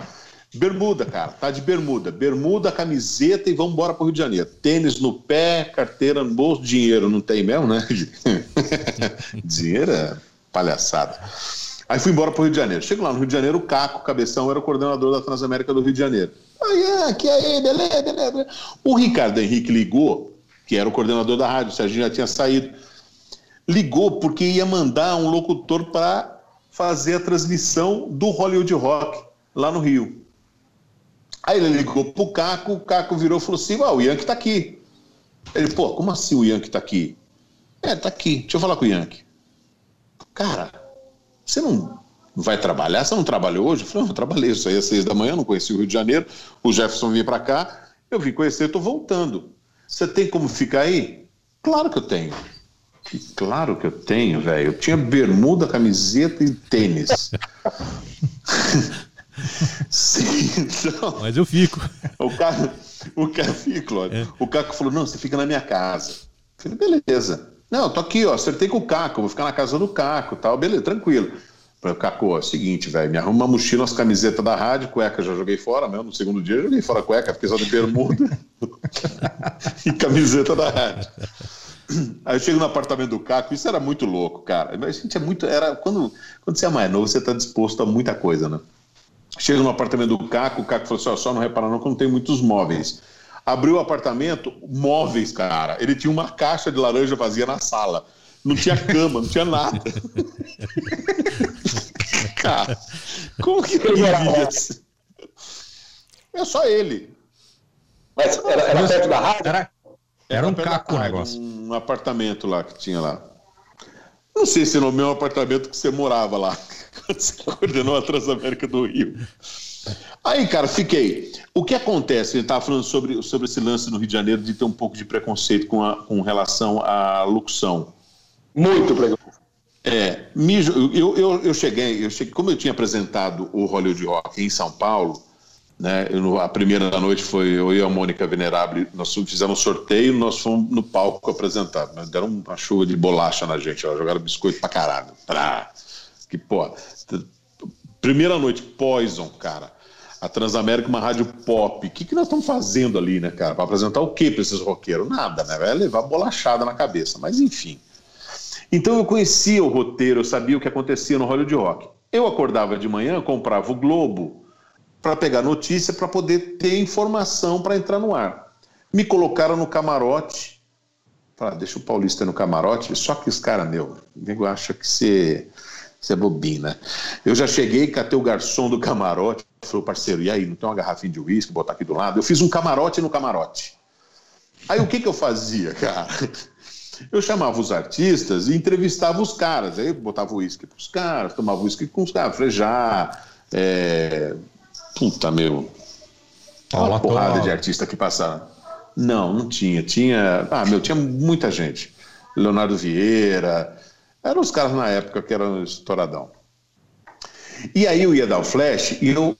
Bermuda, cara, tá de bermuda. Bermuda, camiseta e vamos embora pro Rio de Janeiro. Tênis no pé, carteira no bolso, dinheiro não tem mesmo, né? dinheiro é palhaçada. Aí fui embora pro Rio de Janeiro. Chego lá no Rio de Janeiro, o Caco Cabeção era o coordenador da Transamérica do Rio de Janeiro. Aí, é, que aí, beleza, beleza. O Ricardo Henrique ligou, que era o coordenador da rádio, o Serginho já tinha saído. Ligou porque ia mandar um locutor para fazer a transmissão do Hollywood Rock lá no Rio. Aí ele ligou pro Caco, o Caco virou e falou assim: ah, o Yankee tá aqui. Ele, pô, como assim o Yankee tá aqui? É, tá aqui. Deixa eu falar com o Yankee. Cara, você não vai trabalhar? Você não trabalhou hoje? Eu falei, não, eu trabalhei, eu saí às seis da manhã, não conheci o Rio de Janeiro, o Jefferson vinha para cá, eu vim conhecer, tô voltando. Você tem como ficar aí? Claro que eu tenho. Claro que eu tenho, velho. Eu tinha bermuda, camiseta e tênis. Sim, então, Mas eu fico. O cara, o cara fica, é. O Caco falou: não, você fica na minha casa. Eu falei, beleza. Não, tô aqui, ó, acertei com o Caco, vou ficar na casa do Caco tal, beleza, tranquilo. Falei, Caco, é o seguinte, velho, me arruma uma mochila, as camisetas da rádio, cueca já joguei fora mesmo, no segundo dia joguei fora a cueca, fiquei só de bermuda e camiseta da rádio. Aí eu chego no apartamento do Caco, isso era muito louco, cara. A gente é muito. Era, quando, quando você é mais novo, você está disposto a muita coisa, né? Chega no apartamento do Caco, o Caco falou assim: ó, só não repara não que não tem muitos móveis. Abriu o apartamento, móveis, cara. Ele tinha uma caixa de laranja vazia na sala. Não tinha cama, não tinha nada. cara, como que ele vivia assim? É só ele. Mas era, era perto da rádio? Era, era um caco o negócio. Um apartamento lá que tinha lá. Não sei se no meu apartamento que você morava lá, você coordenou a Transamérica do Rio. Aí, cara, fiquei. O que acontece? Ele estava falando sobre, sobre esse lance no Rio de Janeiro de ter um pouco de preconceito com, a, com relação à locução. Muito preconceito. É, eu, eu, eu, cheguei, eu cheguei, como eu tinha apresentado o Hollywood Rock em São Paulo, né, eu, a primeira da noite foi eu e a Mônica Venerável, nós fizemos um sorteio, nós fomos no palco apresentado, mas deram uma chuva de bolacha na gente, ó, jogaram biscoito pra caralho. Pra, que, pô, primeira noite, Poison, cara. A Transamérica, uma rádio pop. O que, que nós estamos fazendo ali, né, cara? Para apresentar o que para esses roqueiros? Nada, né? Vai levar bolachada na cabeça. Mas enfim. Então eu conhecia o roteiro, eu sabia o que acontecia no Hollywood Rock. Eu acordava de manhã, comprava o Globo, para pegar notícia, para poder ter informação para entrar no ar. Me colocaram no camarote. Falaram, deixa o Paulista no camarote. Só que os caras, meu, o nego acha que você, você é bobina. Eu já cheguei, catei o garçom do camarote. Falei, parceiro, e aí, não tem uma garrafinha de uísque, botar aqui do lado? Eu fiz um camarote no camarote. Aí o que, que eu fazia, cara? Eu chamava os artistas e entrevistava os caras. Aí eu botava uísque para os caras, tomava uísque com os caras. Já, é, Puta, meu. Uma porrada de artista que passaram. Não, não tinha. Tinha. Ah, meu, tinha muita gente. Leonardo Vieira. Eram os caras na época que eram estouradão. E aí eu ia dar o flash e eu,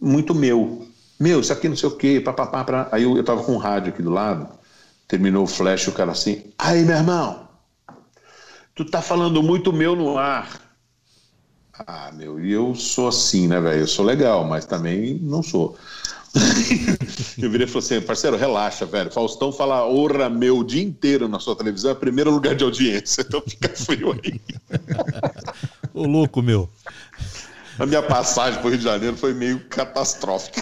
muito meu. Meu, isso aqui não sei o quê, papapá. Aí eu, eu tava com um rádio aqui do lado. Terminou o flash, o cara assim. Aí, meu irmão, tu tá falando muito meu no ar. Ah, meu, e eu sou assim, né, velho? Eu sou legal, mas também não sou. eu virei e falei assim, parceiro, relaxa, velho. Faustão fala ora meu o dia inteiro na sua televisão, é o primeiro lugar de audiência, então fica frio aí. Ô louco, meu. A minha passagem pro Rio de Janeiro foi meio catastrófica.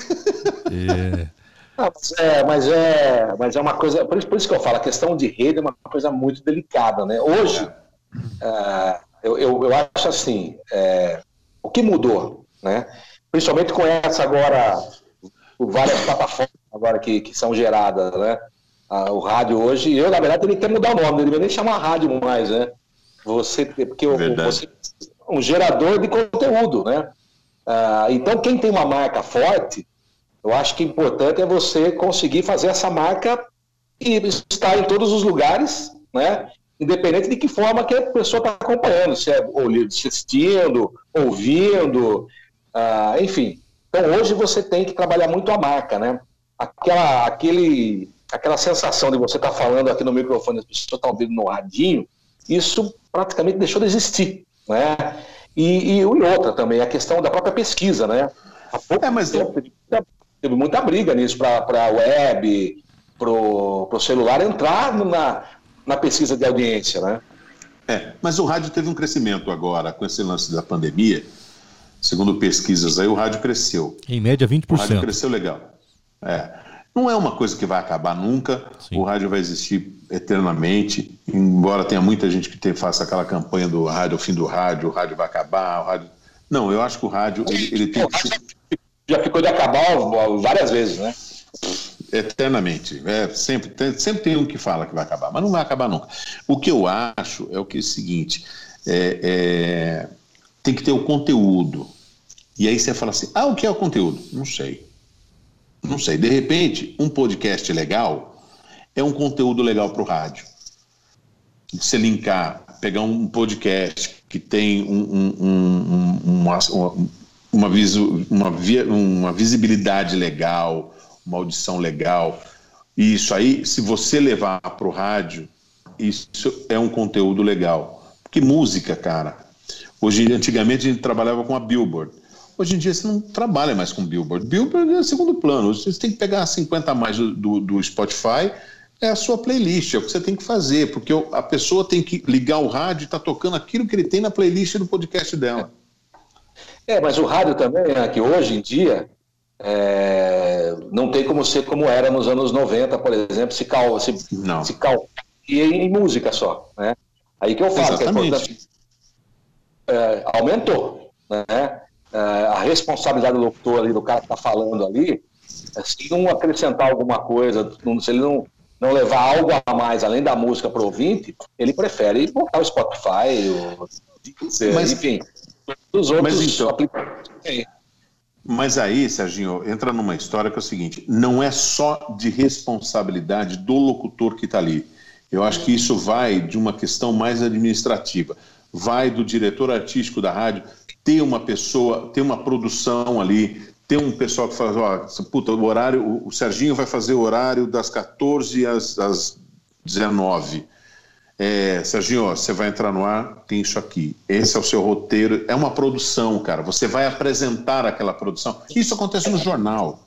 É. Mas, é, mas é, mas é uma coisa. Por isso, por isso que eu falo, a questão de rede é uma coisa muito delicada, né? Hoje, é, eu, eu, eu acho assim, é, o que mudou, né? Principalmente com essa agora, várias plataformas agora que, que são geradas, né? Ah, o rádio hoje, eu na verdade tem que mudar o nome, ele nem chamar rádio mais, né? Você, porque você um gerador de conteúdo, né? Ah, então quem tem uma marca forte, Eu acho que o importante é você conseguir fazer essa marca e estar em todos os lugares, né? Independente de que forma que a pessoa está acompanhando, se é assistindo, ouvindo, uh, enfim. Então hoje você tem que trabalhar muito a marca, né? Aquela, aquele, aquela sensação de você estar tá falando aqui no microfone, as pessoas estão ouvindo no radinho, isso praticamente deixou de existir, né? E, e outra também, a questão da própria pesquisa, né? É, mas tempo, teve, teve muita briga nisso para a web, para o celular entrar na, na pesquisa de audiência, né? É, mas o rádio teve um crescimento agora com esse lance da pandemia. Segundo pesquisas aí, o rádio cresceu. Em média, 20%. O rádio cresceu legal. É. Não é uma coisa que vai acabar nunca, Sim. o rádio vai existir eternamente, embora tenha muita gente que faça aquela campanha do rádio, o fim do rádio, o rádio vai acabar, o rádio... Não, eu acho que o rádio, ele, ele tem que... Já ficou de acabar várias vezes, né? Eternamente. É, sempre, tem, sempre tem um que fala que vai acabar, mas não vai acabar nunca. O que eu acho é o que é o seguinte: é, é, tem que ter o conteúdo. E aí você fala assim: ah, o que é o conteúdo? Não sei. Não sei. De repente, um podcast legal é um conteúdo legal para o rádio. Você linkar, pegar um podcast que tem um, um, um, uma, uma, uma, uma visibilidade legal, uma audição legal. E isso aí, se você levar para o rádio, isso é um conteúdo legal. Porque música, cara. Hoje, antigamente a gente trabalhava com a Billboard. Hoje em dia você não trabalha mais com Billboard. Billboard é segundo plano. Você tem que pegar 50 a mais do, do, do Spotify, é a sua playlist, é o que você tem que fazer, porque a pessoa tem que ligar o rádio e estar tá tocando aquilo que ele tem na playlist do podcast dela. É, mas o rádio também, né, que hoje em dia é, não tem como ser como era nos anos 90, por exemplo, se cal, se, não. se cal e em música só, né? Aí que eu falo Exatamente. que é, aumentou, né? É, a responsabilidade do locutor ali, do cara que está falando ali, é, se não acrescentar alguma coisa, se ele não, não levar algo a mais além da música para o ouvinte, ele prefere botar o Spotify, o, mas, enfim, os outros mas então, aplicativos. Mas aí, Serginho, entra numa história que é o seguinte: não é só de responsabilidade do locutor que está ali. Eu acho que isso vai de uma questão mais administrativa. Vai do diretor artístico da rádio ter uma pessoa, ter uma produção ali, ter um pessoal que fala, ó, puta, o horário, o Serginho vai fazer o horário das 14 às, às 19 é, Serginho, você vai entrar no ar, tem isso aqui. Esse é o seu roteiro. É uma produção, cara. Você vai apresentar aquela produção. Isso acontece no jornal.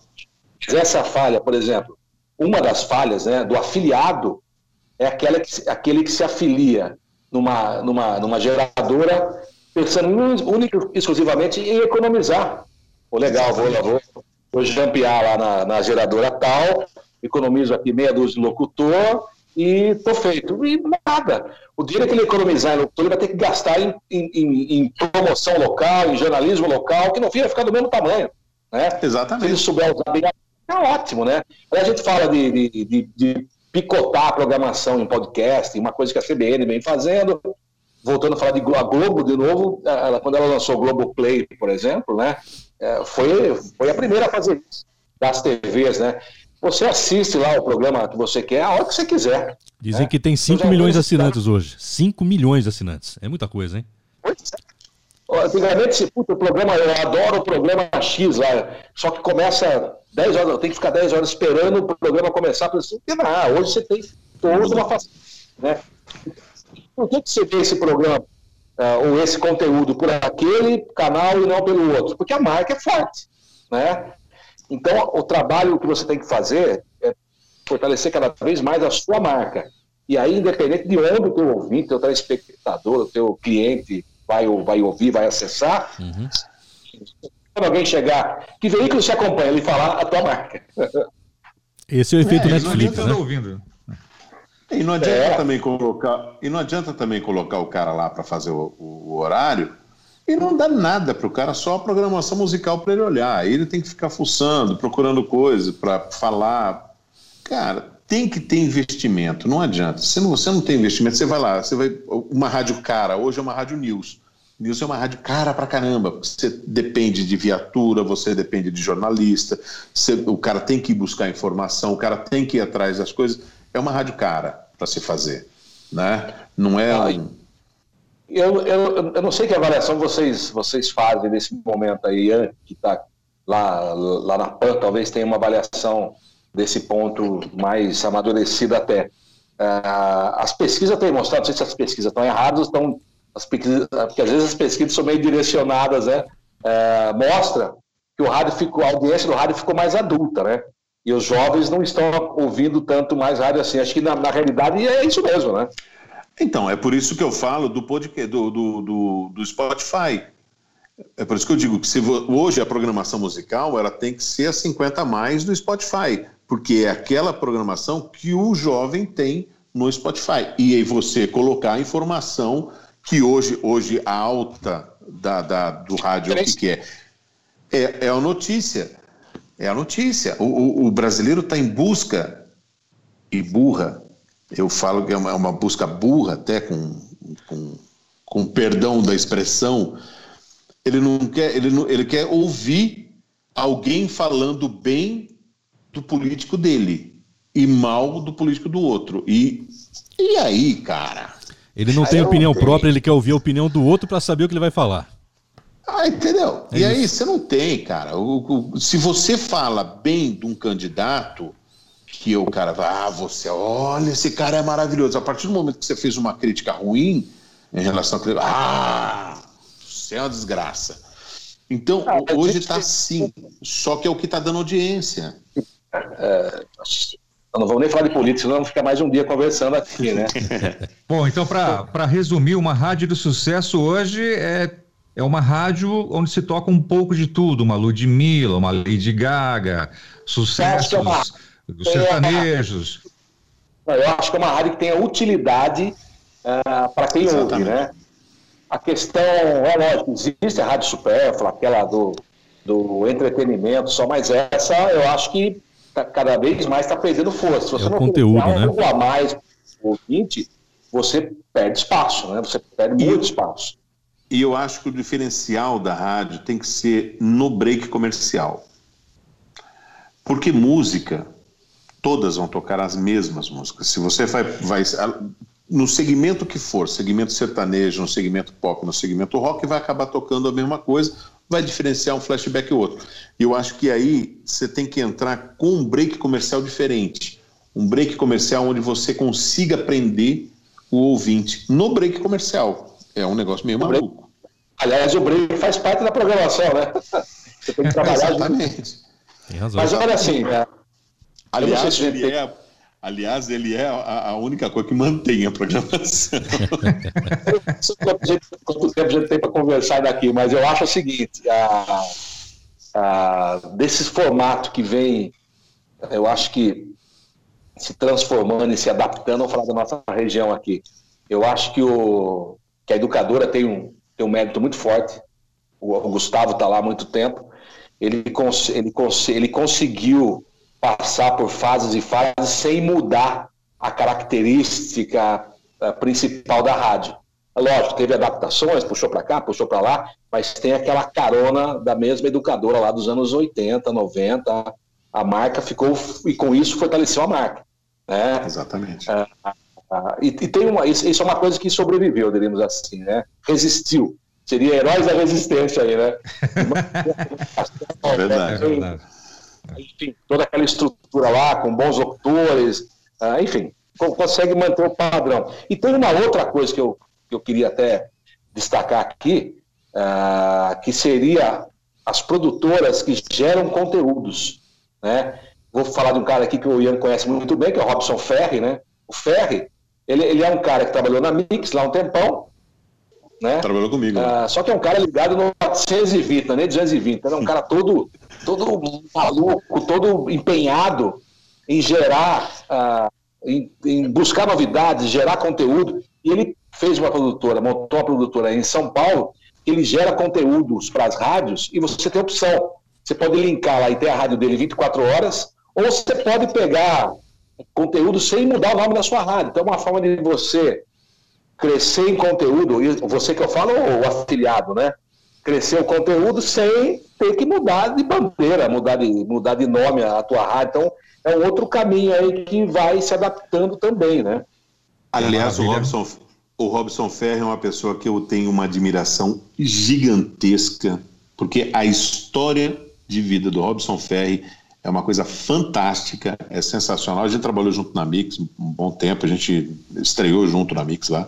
Essa falha, por exemplo, uma das falhas né, do afiliado é aquela que, aquele que se afilia numa, numa, numa geradora pensando única exclusivamente em economizar. Pô, legal, vou, vou, vou jampear lá na, na geradora tal, economizo aqui meia dúzia de locutor e tô feito. E nada. O dinheiro que ele economizar em locutor, ele vai ter que gastar em, em, em, promoção local, em jornalismo local, que no fim vai ficar do mesmo tamanho. Né? Exatamente. Se ele souber usar bem, é ótimo, né? Aí a gente fala de, de, de, de picotar a programação em podcast, uma coisa que a CBN vem fazendo. Voltando a falar de a Globo de novo, ela, quando ela lançou o Globo Play, por exemplo, né? É, foi, foi a primeira a fazer isso, das TVs, né? Você assiste lá o programa que você quer a hora que você quiser. Dizem né? que tem 5 milhões de assinantes hoje. 5 milhões de assinantes. É muita coisa, hein? Antigamente, puta, o programa, eu adoro o programa X lá, só que começa 10 horas, eu tenho que ficar 10 horas esperando o programa começar, para assim, não, hoje você tem toda uma facilidade, né? Por que, que você vê esse programa uh, ou esse conteúdo por aquele canal e não pelo outro? Porque a marca é forte, né? Então, o trabalho que você tem que fazer é fortalecer cada vez mais a sua marca. E aí, independente de onde o teu ouvinte, o teu telespectador, o teu cliente vai, vai ouvir, vai acessar, uhum. quando alguém chegar, que veículo se acompanha ele falar a tua marca. Esse é o efeito é, Netflix, né? ouvindo. E não adianta é. também colocar, e não adianta também colocar o cara lá para fazer o, o, o horário e não dá nada para o cara, só a programação musical para ele olhar. Aí ele tem que ficar fuçando, procurando coisas para falar. Cara, tem que ter investimento, não adianta. Se não, você não tem investimento, você vai lá, você vai. Uma rádio cara, hoje é uma rádio news. News é uma rádio cara pra caramba, você depende de viatura, você depende de jornalista, você, o cara tem que buscar informação, o cara tem que ir atrás das coisas. É uma rádio cara para se fazer, né? Não é ah, um... eu, eu, eu não sei que avaliação vocês, vocês fazem nesse momento aí, que está lá, lá na PAN, talvez tenha uma avaliação desse ponto mais amadurecida até. Uh, as pesquisas têm mostrado, não sei se as pesquisas estão erradas, estão as pesquisas, porque às vezes as pesquisas são meio direcionadas, né? É, mostra que o rádio ficou, a audiência do rádio ficou mais adulta, né? E os jovens não estão ouvindo tanto mais rádio assim. Acho que na, na realidade é isso mesmo, né? Então, é por isso que eu falo do podcast, do, do, do, do Spotify. É por isso que eu digo que se hoje a programação musical ela tem que ser a 50 a mais do Spotify, porque é aquela programação que o jovem tem no Spotify. E aí você colocar a informação que hoje, hoje a alta da, da do rádio, o que, que é? é? É a notícia. É a notícia. O, o, o brasileiro está em busca e burra. Eu falo que é uma, é uma busca burra, até com, com, com perdão da expressão. Ele não quer, ele, não, ele quer ouvir alguém falando bem do político dele e mal do político do outro. E, e aí, cara? Ele não aí tem opinião não própria, ele quer ouvir a opinião do outro para saber o que ele vai falar. Ah, entendeu? É e isso. aí você não tem, cara. O, o, se você fala bem de um candidato, que o cara vai, ah, você, olha, esse cara é maravilhoso. A partir do momento que você fez uma crítica ruim em relação a ah, você é uma desgraça. Então, ah, hoje está assim, só que é o que está dando audiência. É, não vamos nem falar de política, senão vamos ficar mais um dia conversando aqui, né? Bom, então, para resumir, uma rádio de sucesso hoje é, é uma rádio onde se toca um pouco de tudo, uma Ludmilla, uma Lady Gaga, sucessos, é uma... sertanejos. Eu acho que é uma rádio que tem a utilidade uh, ah, para quem Exatamente. ouve, né? A questão, é lógico, existe a rádio supérflua, aquela do, do entretenimento só, mas essa eu acho que tá, cada vez mais está perdendo força. Se você é não conteúdo, né? algo a mais o ouvinte, você perde espaço, né? Você perde e, muito espaço. E eu acho que o diferencial da rádio tem que ser no break comercial. Porque música, todas vão tocar as mesmas músicas. Se você vai, vai no segmento que for, segmento sertanejo, no segmento pop, no segmento rock, vai acabar tocando a mesma coisa, vai diferenciar um flashback e outro. E eu acho que aí você tem que entrar com um break comercial diferente. Um break comercial onde você consiga prender o ouvinte no break comercial. É um negócio meio maluco. Aliás, o break faz parte da programação, né? Você tem que trabalhar. Exatamente. Mas olha assim. É, aliás, se ele é Aliás, ele é a, a, única coisa que mantém a programação. Quanto tempo a gente tem para conversar daqui, mas eu acho o seguinte: a, a, desses formatos que vem, eu acho que se transformando e se adaptando, vamos falar da nossa região aqui. Eu acho que, o, que a educadora tem um, tem um mérito muito forte. O, o Gustavo está lá há muito tempo. Ele, cons, ele, cons, ele conseguiu passar por fases e fases sem mudar a característica principal da rádio. Lógico, teve adaptações, puxou para cá, puxou para lá, mas tem aquela carona da mesma educadora lá dos anos 80, 90. A marca ficou, e com isso fortaleceu a marca. Né? Exatamente. Uh, uh, e, e, tem uma, isso, isso, é uma coisa que sobreviveu, diríamos assim, né? Resistiu. Seria heróis da resistência aí, né? é verdade, é verdade enfim, toda aquela estrutura lá, com bons locutores, uh, enfim, consegue manter o padrão. E tem uma outra coisa que eu, que eu queria até destacar aqui, uh, que seria as produtoras que geram conteúdos, né? Vou falar de um cara aqui que o Ian conhece muito bem, que é o Robson Ferri, né? O Ferri, ele, ele é um cara que trabalhou na Mix lá um tempão, né? Trabalhou comigo. Uh, só que é um cara ligado no 420, não é nem 220, é um cara todo todo maluco, todo empenhado em gerar, uh, em, em, buscar novidades, gerar conteúdo. E ele fez uma produtora, montou uma produtora em São Paulo, que ele gera conteúdos para as rádios e você tem opção. Você pode linkar lá e ter a rádio dele 24 horas, ou você pode pegar conteúdo sem mudar o nome da sua rádio. Então, é uma forma de você crescer em conteúdo, você que eu falo, o afiliado, né? Crescer o conteúdo sem ter que mudar de bandeira, mudar de, mudar de nome a tua rádio. Então, é um outro caminho aí que vai se adaptando também, né? Aliás, o Robson, o Robson Ferre é uma pessoa que eu tenho uma admiração gigantesca, porque a história de vida do Robson Ferre é uma coisa fantástica, é sensacional. A gente trabalhou junto na Mix um bom tempo, a gente estreou junto na Mix lá.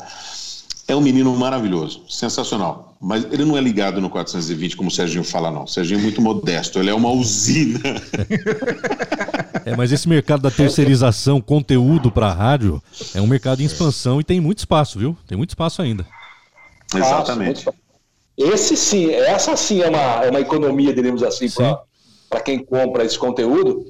É um menino maravilhoso, sensacional. Mas ele não é ligado no 420, como o Serginho fala, não. O Serginho é muito modesto, ele é uma usina. É, mas esse mercado da terceirização, conteúdo para rádio, é um mercado em expansão e tem muito espaço, viu? Tem muito espaço ainda. Exatamente. Esse sim, essa sim é uma, é uma economia, diremos assim, para para quem compra esse conteúdo,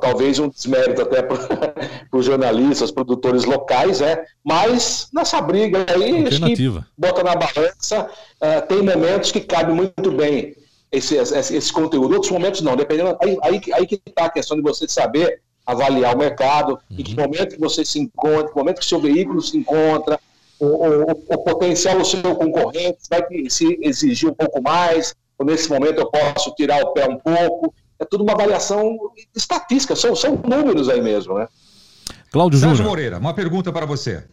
talvez um desmérito até para os jornalistas, produtores locais, é, mas nessa briga aí, acho que bota na balança, uh, tem momentos que cabe muito bem esse, esse, esse, conteúdo, outros momentos não, dependendo, aí, aí, aí que está a questão de você saber avaliar o mercado, uhum. em que momento que você se encontra, que momento que seu veículo se encontra, o, o, o potencial do seu concorrente vai se exigir um pouco mais, ou nesse momento eu posso tirar o pé um pouco. É tudo uma avaliação estatística, são, são números aí mesmo, né? Cláudio Sérgio Moreira, uma pergunta para você.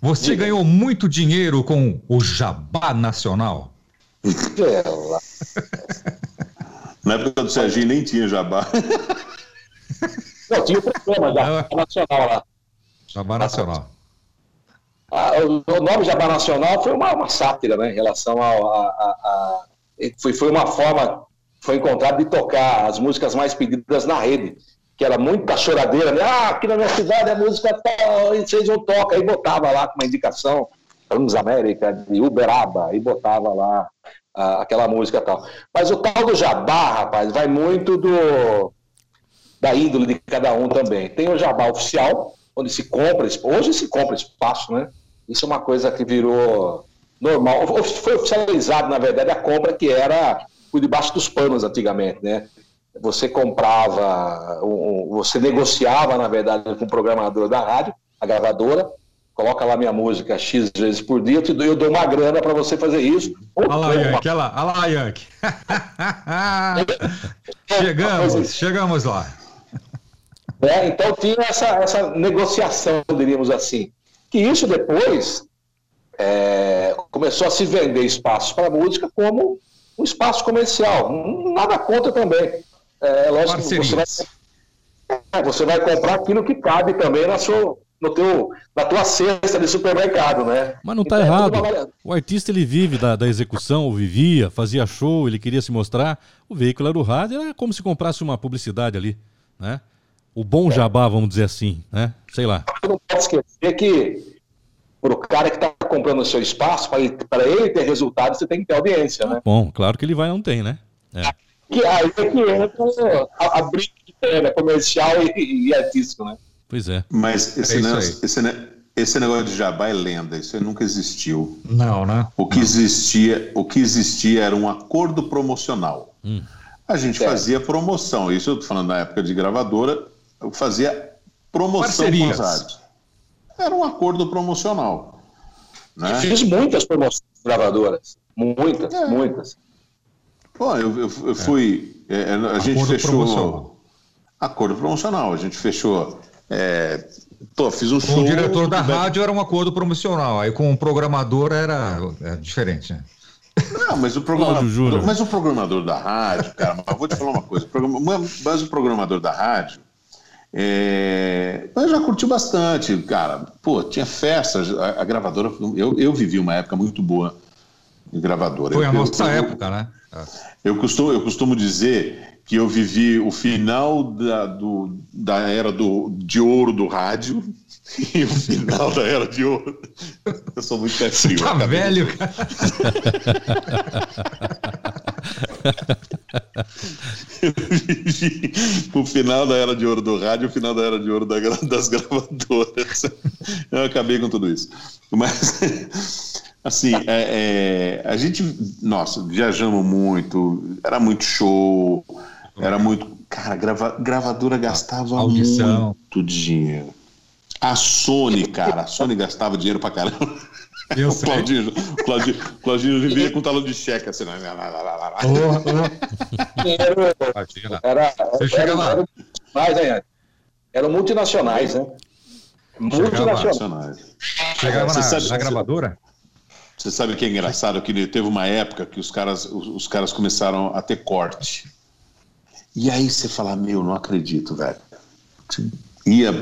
Você Diga. ganhou muito dinheiro com o Jabá Nacional? Na época do Serginho nem tinha Jabá. Não, tinha o programa Jabá Nacional lá. Jabá Nacional. Ah, o nome Jabá Nacional foi uma, uma sátira né, em relação a, a, foi, foi uma forma, foi encontrado de tocar as músicas mais pedidas na rede, que era muita choradeira, né? Ah, aqui na minha cidade a música tal, e vocês não tocam, aí botava lá com uma indicação, Transamérica, de Uberaba, e botava lá ah, aquela música tal. Mas o tal do jabá, rapaz, vai muito do da índole de cada um também. Tem o jabá oficial, onde se compra, hoje se compra espaço, né? Isso é uma coisa que virou normal. Foi oficializado, na verdade, a compra que era por debaixo dos panos antigamente, né? Você comprava, você negociava, na verdade, com o programador da rádio, a gravadora, coloca lá minha música X vezes por dia, eu dou uma grana para você fazer isso. Olha lá, Yankee, olha lá, olha lá, Yankee. chegamos, chegamos lá. É, então tinha essa, essa negociação, diríamos assim. Que isso depois é, começou a se vender espaços para música como um espaço comercial. Nada contra também. É lógico que você vai, é, você vai comprar aquilo que cabe também na sua, no teu, na tua cesta de supermercado, né? Mas não está então, é errado. o artista ele vive da, da execução, vivia, fazia show, ele queria se mostrar. O veículo era o rádio, era como se comprasse uma publicidade ali, né? O bom jabá, vamos dizer assim, né? Sei lá. Não pode esquecer que para o cara que está comprando o seu espaço, para ele, ele, ter resultado, você tem que ter audiência, né? Bom, claro que ele vai não tem, né? É. Que, aí é que entra a, a briga né, comercial e, e artístico, né? Pois é. Mas esse, é negócio, esse, esse, negócio de jabá é lenda, isso nunca existiu. Não, né? O que, Existia, o que existia era um acordo promocional. Hum. A gente é. fazia promoção, isso eu estou falando na época de gravadora, eu fazia promoção Parcerias. com as rádios era um acordo promocional. Né? Eu fiz muitas promoções gravadoras. Muitas, é. muitas. Bom, eu, eu, eu fui. É. É, a acordo gente fechou. Promocional. Acordo promocional. A gente fechou. É, pô, fiz um com show. Com o diretor da rádio era um acordo promocional. Aí com o programador era é, diferente, né? Não, mas o programador, mas o programador da rádio, cara, mas vou te falar uma coisa, mas o programador da rádio, é, mas já curtiu bastante, cara. Pô, tinha festas, a, a, gravadora. Eu, eu vivi uma época muito boa de gravadora. Foi eu, a nossa eu, época, né? Eu costumo, eu costumo dizer que eu vivi o final da, do, da era do, de ouro do rádio e o final da era de ouro. Eu sou muito pé frio. Tá velho, cara. o final da era de ouro do rádio, o final da era de ouro da, das gravadoras. Eu acabei com tudo isso. Mas, assim, é, é, a gente, nossa, viajamos muito, era muito show, era muito. Cara, grava, gravadora gastava Audição. muito dinheiro. A Sony, cara, a Sony gastava dinheiro pra caramba. Eu o Claudinho, Claudinho, Claudinho vivia com talão de cheque assim. Lá, lá, lá, lá, lá. Era, era, Você chega lá. Era, mais, né? Eram multinacionais, né? Multinacionais. Chegava na, sabe, na gravadora? Você sabe o que é engraçado? Que teve uma época que os caras, os, os caras começaram a ter corte. E aí você fala, meu, não acredito, velho. Ia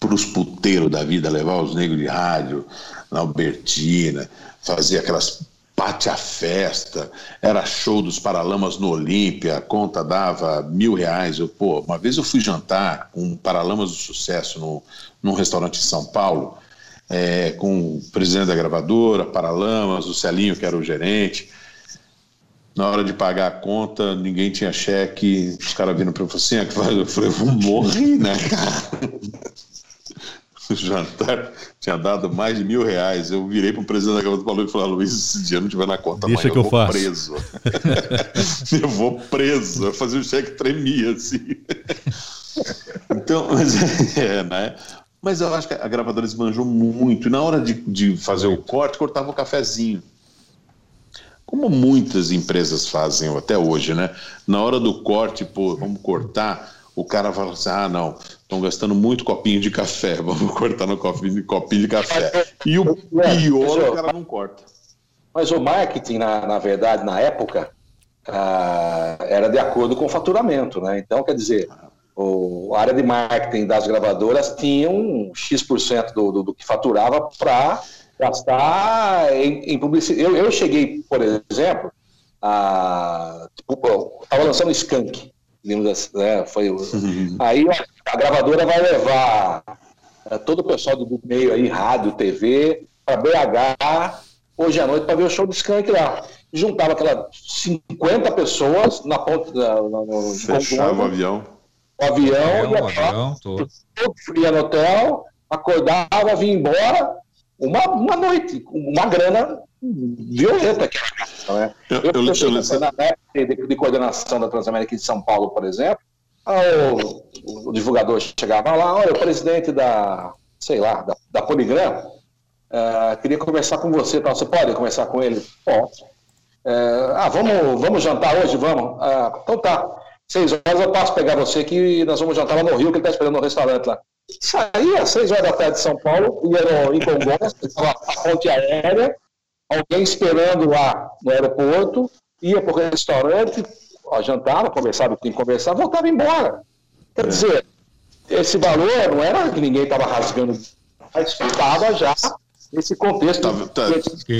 pros puteiros da vida, levar os negros de rádio na Albertina, fazer aquelas pate a festa, era show dos Paralamas no Olímpia, a conta dava mil reais. Eu, pô, uma vez eu fui jantar com Paralamas do Sucesso no, num restaurante em São Paulo, é, com o presidente da gravadora, Paralamas, o Celinho, que era o gerente. Na hora de pagar a conta, ninguém tinha cheque, os caras viram para mim assim, ah, eu falei, eu vou morrer, né, cara? O jantar tinha dado mais de mil reais. Eu virei para o presidente da Câmara do Paulo e falei: Luiz, esse dia não tiver na conta, Deixa que eu, eu vou faço. preso. eu vou preso. Eu fazia o cheque tremia assim. então, mas, é, né? Mas eu acho que a gravadora esbanjou muito. E na hora de, de fazer o corte, cortava o cafezinho. Como muitas empresas fazem até hoje, né? Na hora do corte, pô, vamos cortar, o cara fala assim: ah, não, estão gastando muito copinho de café, vamos cortar no copinho, copinho de café. E o pior, o cara não corta. Mas o marketing, na, na verdade, na época, ah, era de acordo com o faturamento, né? Então, quer dizer, o, a área de marketing das gravadoras tinha um X% do, do, do que faturava para gastar em, em publicidade. Eu, eu, cheguei, por exemplo, a. Estava lançando Skank, assim, né? Foi, uhum. Aí a gravadora vai levar é, todo o pessoal do meio aí, rádio, TV, para BH, hoje à noite, para ver o show do Skank lá. Juntava aquelas 50 pessoas na ponta. Na, na, no, Fechava o avião o avião, ia avião, todo. ia no hotel, acordava, vinha embora, uma, uma noite, uma grana violenta que era né? Eu, eu, eu, eu na época de, de, coordenação da Transamérica de São Paulo, por exemplo, o, o, divulgador chegava lá, olha, o presidente da, sei lá, da, da Poligram, uh, queria conversar com você, tal. você pode conversar com ele? Pode. Uh, ah, vamos, vamos jantar hoje? Vamos. Uh, então tá. Seis horas eu passo pegar você que nós vamos jantar lá no Rio, que ele está esperando no restaurante lá. Saía às seis horas da tarde de São Paulo, ia no, em Congonhas, a ponte aérea, alguém esperando lá no aeroporto, ia para o restaurante, ó, jantava, conversava com quem conversava, voltava embora. Quer é. dizer, esse valor não era que ninguém estava rasgando, mas ficava já nesse contexto. Tava, tá,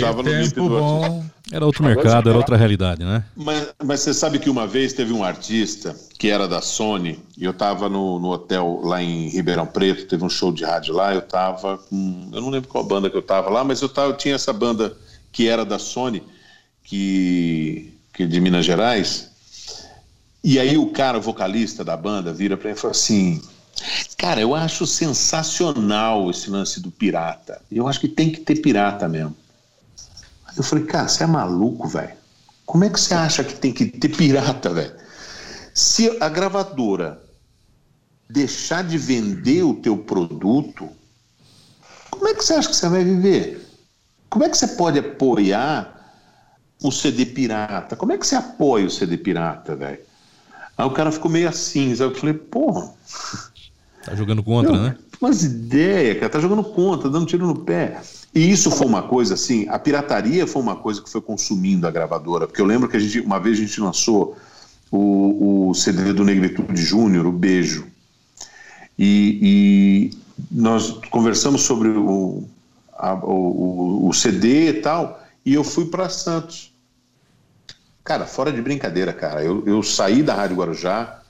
tava no tempo bom. Era outro mercado, era outra realidade, né? Mas, mas você sabe que uma vez teve um artista que era da Sony, e eu estava no, no hotel lá em Ribeirão Preto, teve um show de rádio lá, eu estava com. Eu não lembro qual banda que eu estava lá, mas eu, tava, eu tinha essa banda que era da Sony, que, que de Minas Gerais. E aí o cara, o vocalista da banda, vira para mim e fala assim: Cara, eu acho sensacional esse lance do pirata. Eu acho que tem que ter pirata mesmo. Eu falei, cara, você é maluco, velho? Como é que você acha que tem que ter pirata, velho? Se a gravadora deixar de vender o teu produto, como é que você acha que você vai viver? Como é que você pode apoiar o CD pirata? Como é que você apoia o CD pirata, velho? Aí o cara ficou meio assim, sabe? Eu falei, porra. Tá jogando contra, Meu, né? Umas ideias, cara, tá jogando contra, dando tiro no pé. E isso foi uma coisa assim, a pirataria foi uma coisa que foi consumindo a gravadora, porque eu lembro que a gente, uma vez a gente lançou o, o CD do Negritude Júnior, o Beijo, e, e, nós conversamos sobre o, a, o, o CD e tal, e eu fui para Santos. Cara, fora de brincadeira, cara, eu, eu saí da Rádio Guarujá,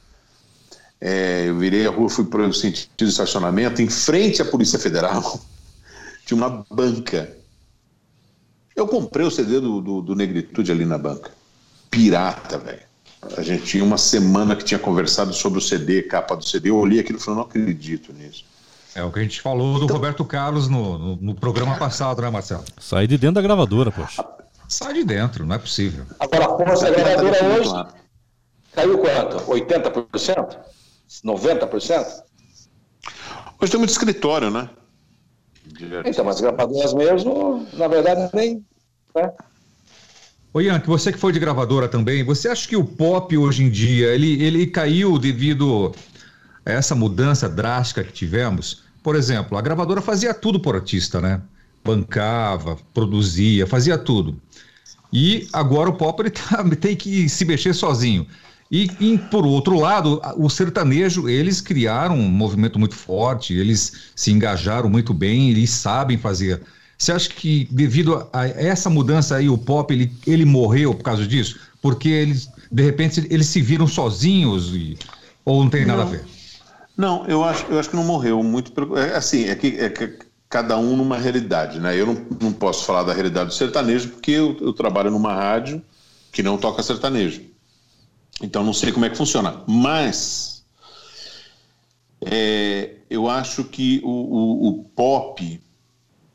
é, eu virei a rua, fui para o sentido de estacionamento, em frente à Polícia Federal, tinha uma banca. Eu comprei o CD do, do, do Negritude ali na banca. Pirata, velho. A gente tinha uma semana que tinha conversado sobre o CD, capa do CD. Eu olhei aquilo e falei, não acredito nisso. É o que a gente falou do então, Roberto Carlos no, no, no, programa passado, né, Marcelo? Sai de dentro da gravadora, poxa. Sai de dentro, não é possível. Agora, a força da gravadora hoje caiu quanto? 80%? 90%? Hoje tem muito escritório, né? Então, mas gravadoras mesmo, na verdade, nem. Né? Ô Ian, que você que foi de gravadora também, você acha que o pop hoje em dia ele, ele caiu devido essa mudança drástica que tivemos? Por exemplo, a gravadora fazia tudo por artista, né? Bancava, produzia, fazia tudo. E agora o pop ele tá, tem que se mexer sozinho. E, e, por outro lado, o sertanejo, eles criaram um movimento muito forte, eles se engajaram muito bem, eles sabem fazer. Você acha que devido a essa mudança aí, o pop, ele, ele morreu por causa disso? Porque eles, de repente, eles se viram sozinhos e, ou não tem não, nada a ver? Não, eu acho, eu acho que não morreu. Muito, é, assim, é que, é que cada um numa realidade, né? Eu não, não posso falar da realidade do sertanejo porque eu, eu trabalho numa rádio que não toca sertanejo. Então não sei como é que funciona. Mas é, eu acho que o, o, o pop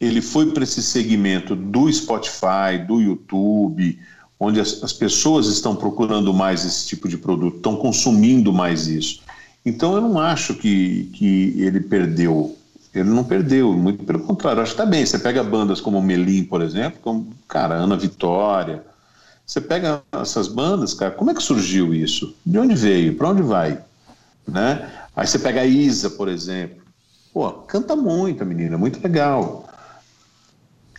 ele foi para esse segmento do Spotify, do YouTube, onde as, as, pessoas estão procurando mais esse tipo de produto, estão consumindo mais isso. Então eu não acho que, que ele perdeu. Ele não perdeu, muito pelo contrário, acho que está bem. Você pega bandas como Melim, por exemplo, como, cara, Ana Vitória, você pega essas bandas, cara, como é que surgiu isso? De onde veio? Para onde vai? Né? Aí você pega a Isa, por exemplo. Pô, canta muito a menina, muito legal.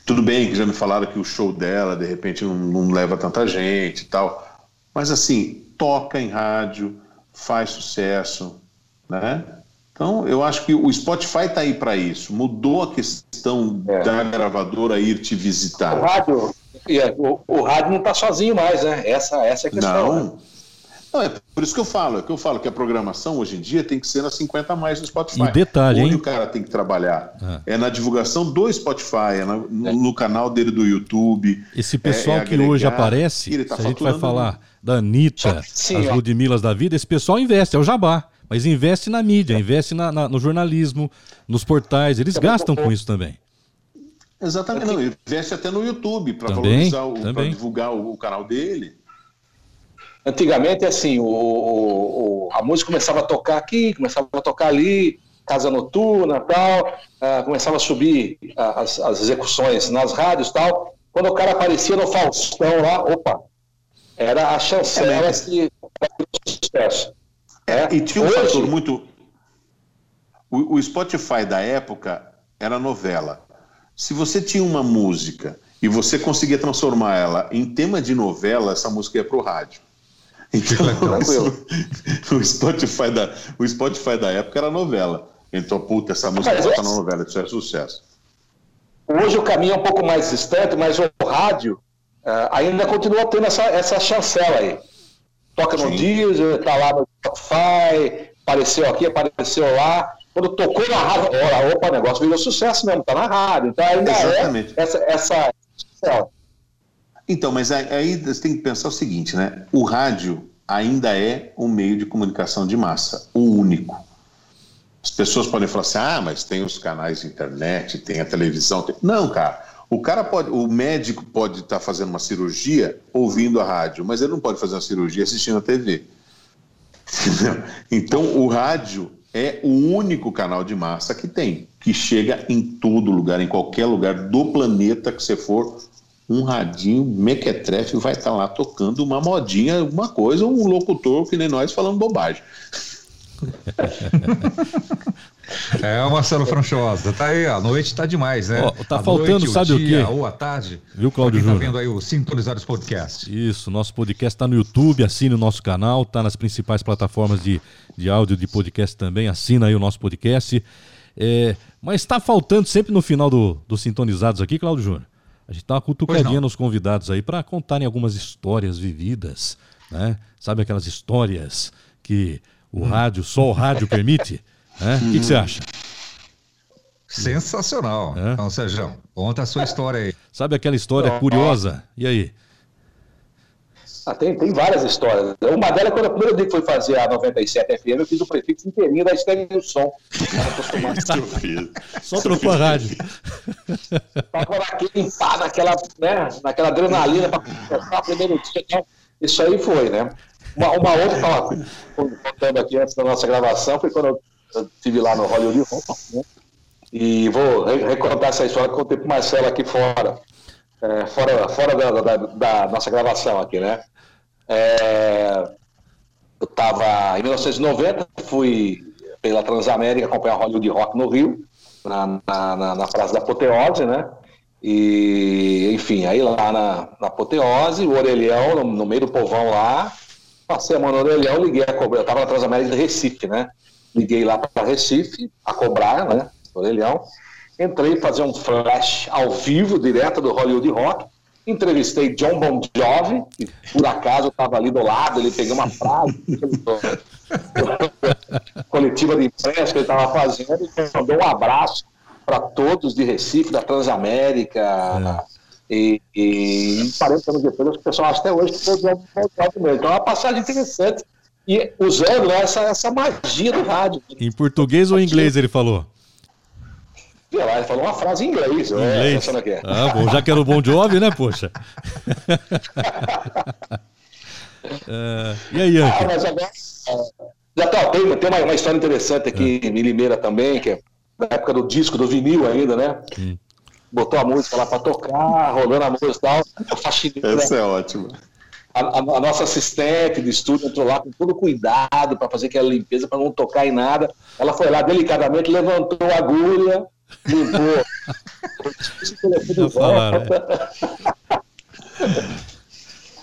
Tudo bem que já me falaram que o show dela, de repente, não, não leva tanta gente e tal. Mas assim, toca em rádio, faz sucesso, né? Então, eu acho que o Spotify está aí para isso. Mudou a questão é. da gravadora ir te visitar. O rádio, é, o, o rádio não está sozinho mais, né? Essa, essa é a questão. Não. Né? Não, é por isso que eu falo, é que eu falo que a programação hoje em dia tem que ser nas 50 a mais do Spotify. E detalhe, Onde hein? o cara tem que trabalhar é, é na divulgação do Spotify, é, na, no, é. no, canal dele do YouTube. Esse pessoal é, é que hoje aparece, tá se a gente vai falar da Anitta, Sim, as Ludmilas da vida, esse pessoal investe, é o jabá. Mas investe na mídia, investe na, na, no jornalismo, nos portais, eles gastam com isso também. Exatamente, não, investe até no YouTube para valorizar, para divulgar o, o, canal dele. Antigamente, assim, o, o, a música começava a tocar aqui, começava a tocar ali, casa noturna tal, uh, começava a subir uh, as, as, execuções nas rádios tal. Quando o cara aparecia no Faustão lá, opa, era a chancela é, que sucesso. É, e tinha um Hoje... fator muito. O, o Spotify da época era novela se você tinha uma música e você conseguia transformar ela em tema de novela, essa música ia para o rádio. Então, o, Spotify da, o Spotify da época era novela. Então, puta, essa música está na novela, isso é sucesso. Hoje o caminho é um pouco mais distante, mas o rádio uh, ainda continua tendo essa, essa chancela aí. Toca no Deezer, tá lá no Spotify, apareceu aqui, apareceu lá. Quando tocou na rádio, opa, o negócio virou sucesso mesmo, tá na rádio. Então ainda é Exatamente. é essa, essa, essa. Então, mas aí você tem que pensar o seguinte, né? O rádio ainda é um meio de comunicação de massa, o único. As pessoas podem falar assim, ah, mas tem os canais de internet, tem a televisão. Tem... Não, cara. O cara pode, o médico pode estar tá fazendo uma cirurgia ouvindo a rádio, mas ele não pode fazer uma cirurgia assistindo a TV. então, o rádio é o único canal de massa que tem, que chega em todo lugar, em qualquer lugar do planeta que você for, um radinho mequetrefe vai estar tá lá tocando uma modinha, alguma coisa, um locutor que nem nós falando bobagem. É, o Marcelo Franchosa, tá aí, a noite tá demais, né? Oh, tá a faltando, noite, sabe o, dia, o quê? Ou a tarde. Viu, Claudio Júnior? tá vendo aí o Sintonizados Podcast. Isso, nosso podcast tá no YouTube, assine o nosso canal, tá nas principais plataformas de, de áudio de podcast também, assina aí o nosso podcast. É, mas tá faltando sempre no final do, do Sintonizados aqui, Claudio Júnior. A gente tá uma cutucadinha nos convidados aí para contarem algumas histórias vividas, né? Sabe aquelas histórias que o rádio, só o rádio permite? É? O que, que, você acha? Sensacional. É? Então, Sérgio, conta a sua história aí. Sabe aquela história curiosa? E aí? Ah, tem, tem várias histórias. Uma delas, quando a primeira vez que foi fazer a 97 FM, eu fiz o prefixo inteirinho da estéreo som. Só trocou a rádio. Tava naquele, pá, naquela, né, naquela adrenalina para começar o primeiro dia. Então, isso aí foi, né? Uma, uma outra, contando aqui antes da nossa gravação, foi quando eu estive lá no Hollywood né? E vou recontar essa história que eu contei para o Marcelo aqui fora, é, fora, fora da, da, da, nossa gravação aqui, né? É, eu estava em 1990, fui pela Transamérica acompanhar o Hollywood Rock no Rio, na, na, na, Praça da Apoteose, né? E, enfim, aí lá na, na Apoteose, o Orelhão, no, no meio do povão lá, passei a mão no Orelhão, liguei a cobrar, eu estava na Transamérica de Recife, né? Liguei lá para Recife a cobrar, né? Orelhão. Entrei fazer um flash ao vivo, direto do Hollywood Rock. Entrevistei John Bon Jovi, que por acaso estava ali do lado, ele pegou uma frase coletiva de imprensa que ele estava fazendo e mandou um abraço para todos de Recife, da Transamérica. É. E, e 40 anos depois, o pessoal até hoje que foi John Bon Jovi mesmo. Então é uma passagem interessante e usando essa, essa magia do rádio. Em português ou em inglês ele falou? Lá, ele falou uma frase em inglês. É, inglês. É, ah, bom, já que era o Bon Jovi, né, poxa? uh, e aí, Yankee? Ah, mas agora, já tá, tem, tem uma, uma, história interessante aqui é. em Limeira também, que é da época do disco, do vinil ainda, né? Hum. Botou a música lá para tocar, rolando a música e tal. Essa é ótima. A, a, a, nossa assistente de estúdio entrou lá com todo cuidado para fazer aquela limpeza, para não tocar em nada. Ela foi lá delicadamente, levantou a agulha, limpou. falaram,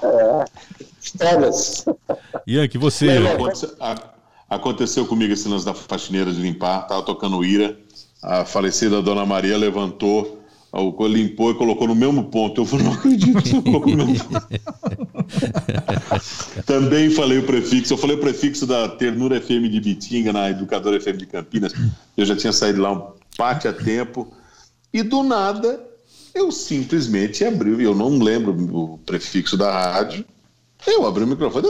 é. Histórias. Ian, que você. Aconteceu, aconteceu comigo esse lance da faxineira de limpar, tava tocando ira. A falecida Dona Maria levantou limpou e colocou no mesmo ponto. Eu falei, não acredito, colocou no mesmo ponto. Também falei o prefixo, eu falei o prefixo da Ternura FM de Bitinga, na Educadora FM de Campinas. Eu já tinha saído lá um pate a tempo. E do nada, eu simplesmente abri, eu não lembro o prefixo da rádio. Eu abri o microfone,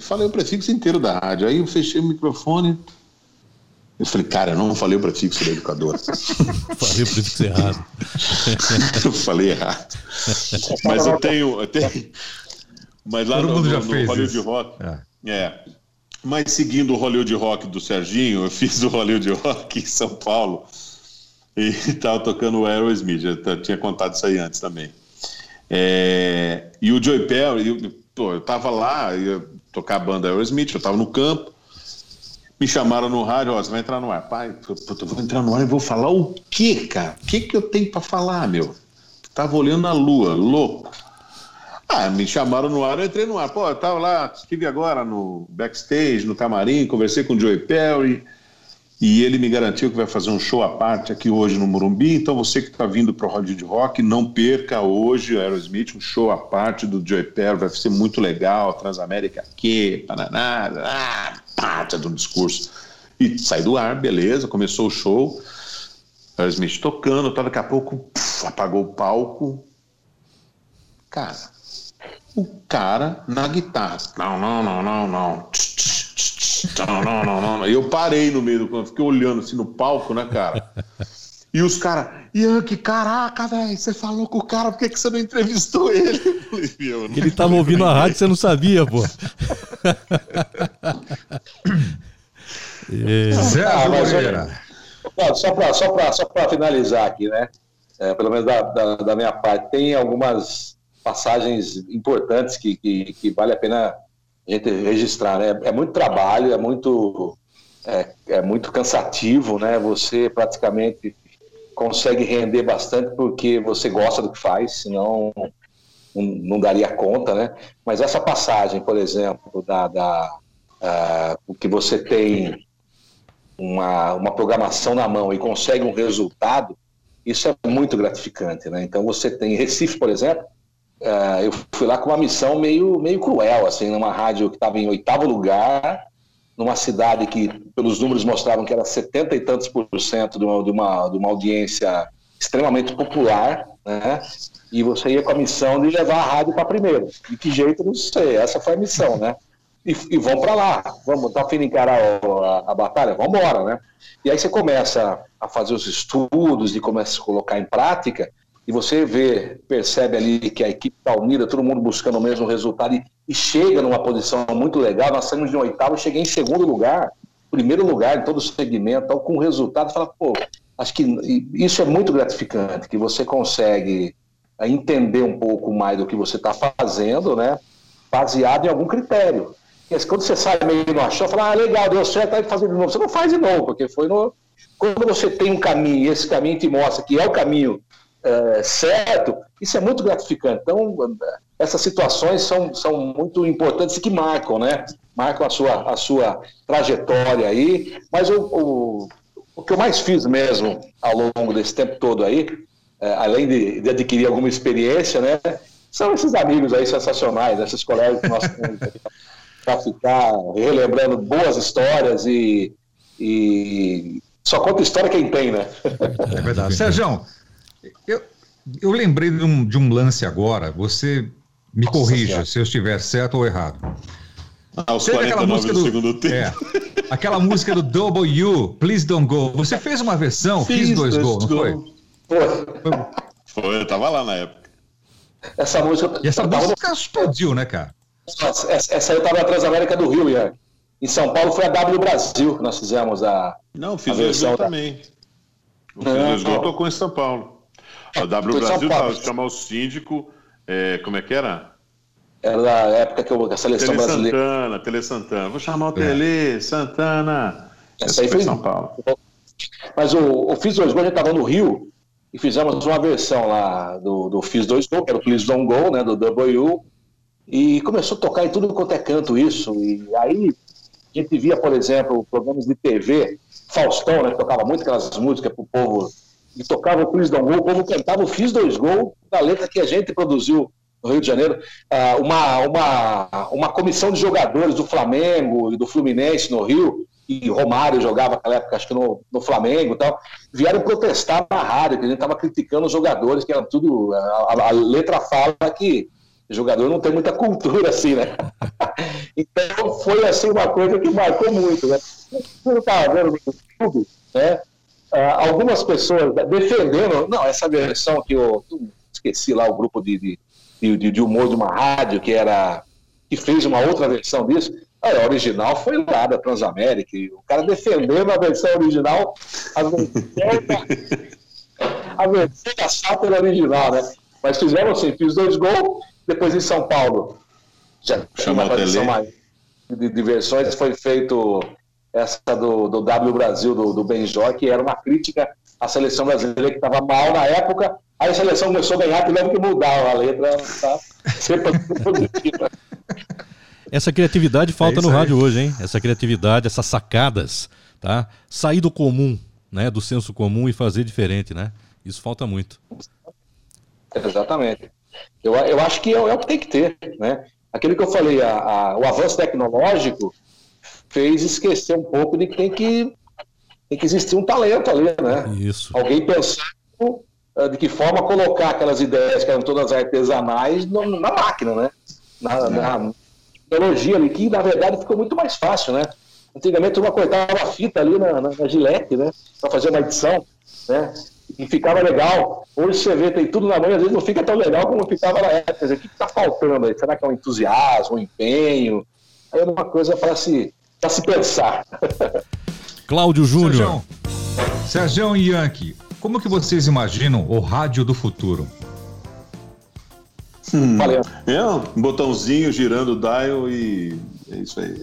falei o prefixo inteiro da rádio. Aí eu fechei o microfone, eu falei, cara, eu não falei o prefixo da educadora. falei o prefixo errado. eu falei errado. Mas eu tenho. Eu tenho mas lá Todo no, mundo já no, fez no Hollywood Rock. É. é. Mas seguindo o Hollywood Rock do Serginho, eu fiz o Hollywood Rock em São Paulo e estava tocando o Aerosmith. Já tinha contado isso aí antes também. É, e o Joey Perry, eu, pô, eu tava lá, ia tocar a banda Aerosmith, eu tava no campo. Me chamaram no rádio, ó, você vai entrar no ar. Pai, eu vou entrar no ar e vou falar o quê, cara? O que, que eu tenho para falar, meu? Tava olhando na lua, louco. Ah, me chamaram no ar, eu entrei no ar. Pô, eu tava lá, estive agora no backstage, no camarim, conversei com o Joey Perry e ele me garantiu que vai fazer um show à parte aqui hoje no Morumbi. Então você que está vindo para o Hollywood Rock, não perca hoje o Aerosmith, um show à parte do Joey Perry, vai ser muito legal, Transamérica aqui, Paraná, ah, parte do discurso. E sai do ar, beleza, começou o show. Aerosmith tocando, tá, daqui a pouco puf, apagou o palco. Cara, o cara na guitarra. Não, não, não, não, não. Não, não, não, não. E eu parei no meio do campo, fiquei olhando assim no palco, né, cara? E os caras, Ian, que caraca, velho, você falou com o cara, por que, que você não entrevistou ele? Falei, ele tava ouvindo a rádio e você não sabia, pô. é. ah, mas, só para só pra, só finalizar aqui, né? É, pelo menos da, da, da, minha parte, tem algumas passagens importantes que, que, que, vale a pena gente registrar, né? É muito trabalho, é muito, é, é muito cansativo, né? Você praticamente consegue render bastante porque você gosta do que faz, senão não, não daria conta, né? Mas essa passagem, por exemplo, da, da uh, que você tem uma, uma programação na mão e consegue um resultado, isso é muito gratificante, né? Então você tem Recife, por exemplo, uh, eu fui lá com uma missão meio, meio cruel, assim, numa rádio que estava em oitavo lugar, numa cidade que, pelos números, mostravam que era setenta e tantos por cento de uma, de uma, de uma audiência extremamente popular, né? E você ia com a missão de levar a rádio para primeiro. De que jeito, não sei. Essa foi a missão, né? E, e vão para lá. Vamos, tá afim de encarar a, a, batalha? Vamos embora, né? E aí você começa a fazer os estudos e começa a colocar em prática e você vê, percebe ali que a equipe está unida, todo mundo buscando o mesmo resultado e, e, chega numa posição muito legal. Nós saímos de um oitavo, cheguei em segundo lugar. primeiro lugar em todo o segmento, tal, com resultado, fala, pô, acho que isso é muito gratificante, que você consegue é, entender um pouco mais do que você está fazendo, né? Baseado em algum critério. Quando você sai meio no achão, fala, ah, legal, deu certo, aí fazer de novo. Você não faz de novo, porque foi no. Quando você tem um caminho, e esse caminho te mostra que é o caminho é, certo, isso é muito gratificante. Então, essas situações são, são muito importantes e que marcam, né? Marcam a sua, a sua trajetória aí. Mas o, o, o que eu mais fiz mesmo ao longo desse tempo todo aí, é, além de, de, adquirir alguma experiência, né? São esses amigos aí sensacionais, esses colegas que nós temos para ficar relembrando boas histórias e, e só conta história quem tem, né? É verdade. Sérgio, eu, eu lembrei de um, de um lance agora, você me Nossa corrija senhora. se eu estiver certo ou errado. Ah, os aquela música do, segundo tempo. É, aquela música do Double U, Please Don't Go. Você fez uma versão, fiz, fiz dois, gols, não foi? Foi. Foi, eu tava lá na época. Essa música. E essa música explodiu, né, cara? Essa, essa aí eu tava na Transamérica do Rio, Ian. Em São Paulo foi a W Brasil que nós fizemos a. Não, fiz a versão também. O Fiz Gol tocou em São Paulo. A W Brasil tava chamar o síndico. É, como é que era? Era da época que eu, a seleção Tele brasileira. Santana, Tele Santana. Vou chamar o é. Tele, Santana. Essa, Essa aí foi São Paulo. Mas o, o Fiz Dois Gols, a gente estava no Rio e fizemos uma versão lá do, do Fiz Dois Gols, que era o Please Don't Go, né, do W. E começou a tocar em tudo quanto é canto isso. E aí a gente via, por exemplo, programas de TV, Faustão, né, que tocava muito aquelas músicas para o povo, e tocava o Please Don't Go, o povo cantava o Fiz Dois Gols, da letra que a gente produziu no Rio de Janeiro, ah, uma, uma, uma comissão de jogadores do Flamengo e do Fluminense no Rio, e Romário jogava naquela época, acho que no, no Flamengo e tal, vieram protestar na rádio, que a gente estava criticando os jogadores, que era tudo. A, a, letra fala que jogador não tem muita cultura assim, né? então foi assim uma coisa que marcou muito, né? Você estava vendo no YouTube, né? Ah, algumas pessoas defendendo, não, essa versão que eu esqueci lá o grupo de, de de, de humor de uma rádio que era que fez uma outra versão disso. A original foi lá da Transamérica. o cara defendendo a versão original, a versão a versão da Sátira original, né? Mas fizemos assim, fiz dois gols, depois em São Paulo. Já Chama uma tradição mais de, de versões, foi feito essa do, do W Brasil, do, do Benjó, que era uma crítica à seleção brasileira que estava mal na época, Aí a seleção começou a ganhar, tivemos que mudar a letra, tá? Sempre positiva. Essa criatividade falta é no rádio hoje, hein? Essa criatividade, essas sacadas, tá? Sair do comum, né? Do senso comum e fazer diferente, né? Isso falta muito. Exatamente. Eu, eu acho que é, é o que tem que ter, né? Aquilo que eu falei, a, a, o avanço tecnológico fez esquecer um pouco de que tem que, tem que existir um talento ali, né? Isso. Alguém pensando eh, de que forma colocar aquelas ideias que eram todas artesanais na máquina, né? Na, na tecnologia ali, que na verdade ficou muito mais fácil, né? Antigamente uma cortava a fita ali na, na, na gilete, né? Para fazer uma edição, né? E ficava legal. Hoje você vê, tem tudo na mão e às vezes não fica tão legal como ficava na época. O que está faltando aí? Será que é um entusiasmo, um empenho? Aí é uma coisa para se, se pensar. Cláudio Júnior. Sérgio Yankee, como que vocês imaginam o rádio do futuro? Hum, é um botãozinho girando o dial e é isso aí.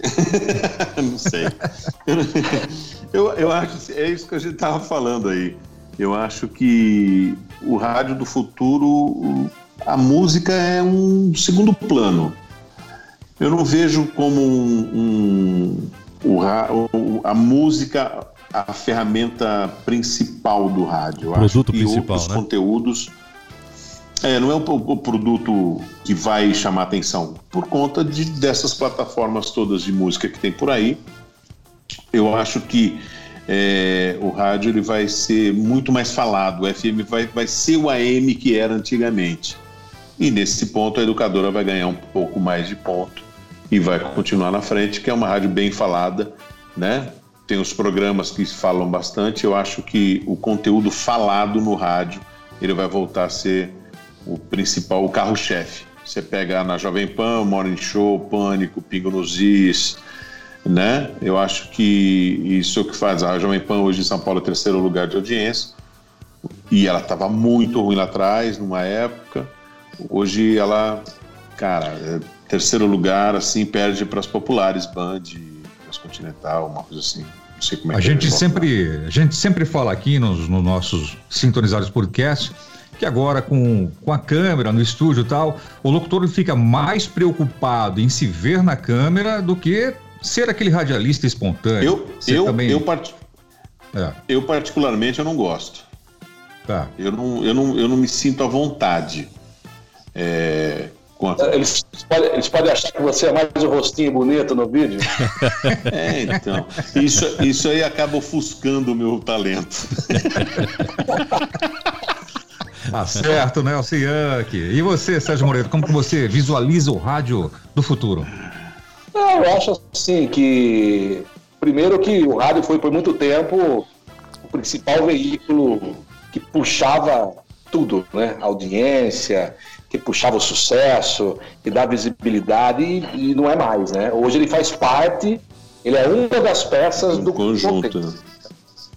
Não sei. eu, eu acho é isso que a gente estava falando aí. Eu acho que o rádio do futuro, a música é um segundo plano. Eu não vejo como um, um o, a música a ferramenta principal do rádio. O produto principal, outros né? conteúdos. É, não é o, o, produto que vai chamar atenção, por conta de, dessas plataformas todas de música que tem por aí. Eu acho que é, o rádio ele vai ser muito mais falado, o FM vai, vai ser o AM que era antigamente. E nesse ponto a educadora vai ganhar um pouco mais de ponto e vai continuar na frente, que é uma rádio bem falada, né? tem os programas que falam bastante. Eu acho que o conteúdo falado no rádio ele vai voltar a ser o principal, o carro-chefe. Você pega na Jovem Pan, Morning Show, Pânico, Pingo nos Is, né? Eu acho que isso é o que faz. A Jovem Pan hoje em São Paulo é terceiro lugar de audiência. E ela estava muito ruim lá atrás, numa época. Hoje ela, cara, é terceiro lugar, assim, perde para as populares, Band, Transcontinental, uma coisa assim. Não sei como é a que gente sempre A gente sempre fala aqui nos, nos nossos sintonizados podcasts que agora com, com a câmera no estúdio e tal, o locutor fica mais preocupado em se ver na câmera do que ser aquele radialista espontâneo. Eu, eu, também... eu, part... é. eu particularmente eu não gosto. Tá. Eu não, eu não, eu não me sinto à vontade. É, eles, podem, eles podem achar que você é mais o rostinho bonito no vídeo. é, então. Isso, isso aí acaba ofuscando o meu talento. Tá certo, Nelson Yankee. E você, Sérgio Moreira, como que você visualiza o rádio do futuro? eu acho assim que primeiro que o rádio foi por muito tempo o principal veículo que puxava tudo, né? Audiência, que puxava o sucesso, que dá visibilidade e, e, não é mais, né? Hoje ele faz parte, ele é uma das peças um do conjunto. Né?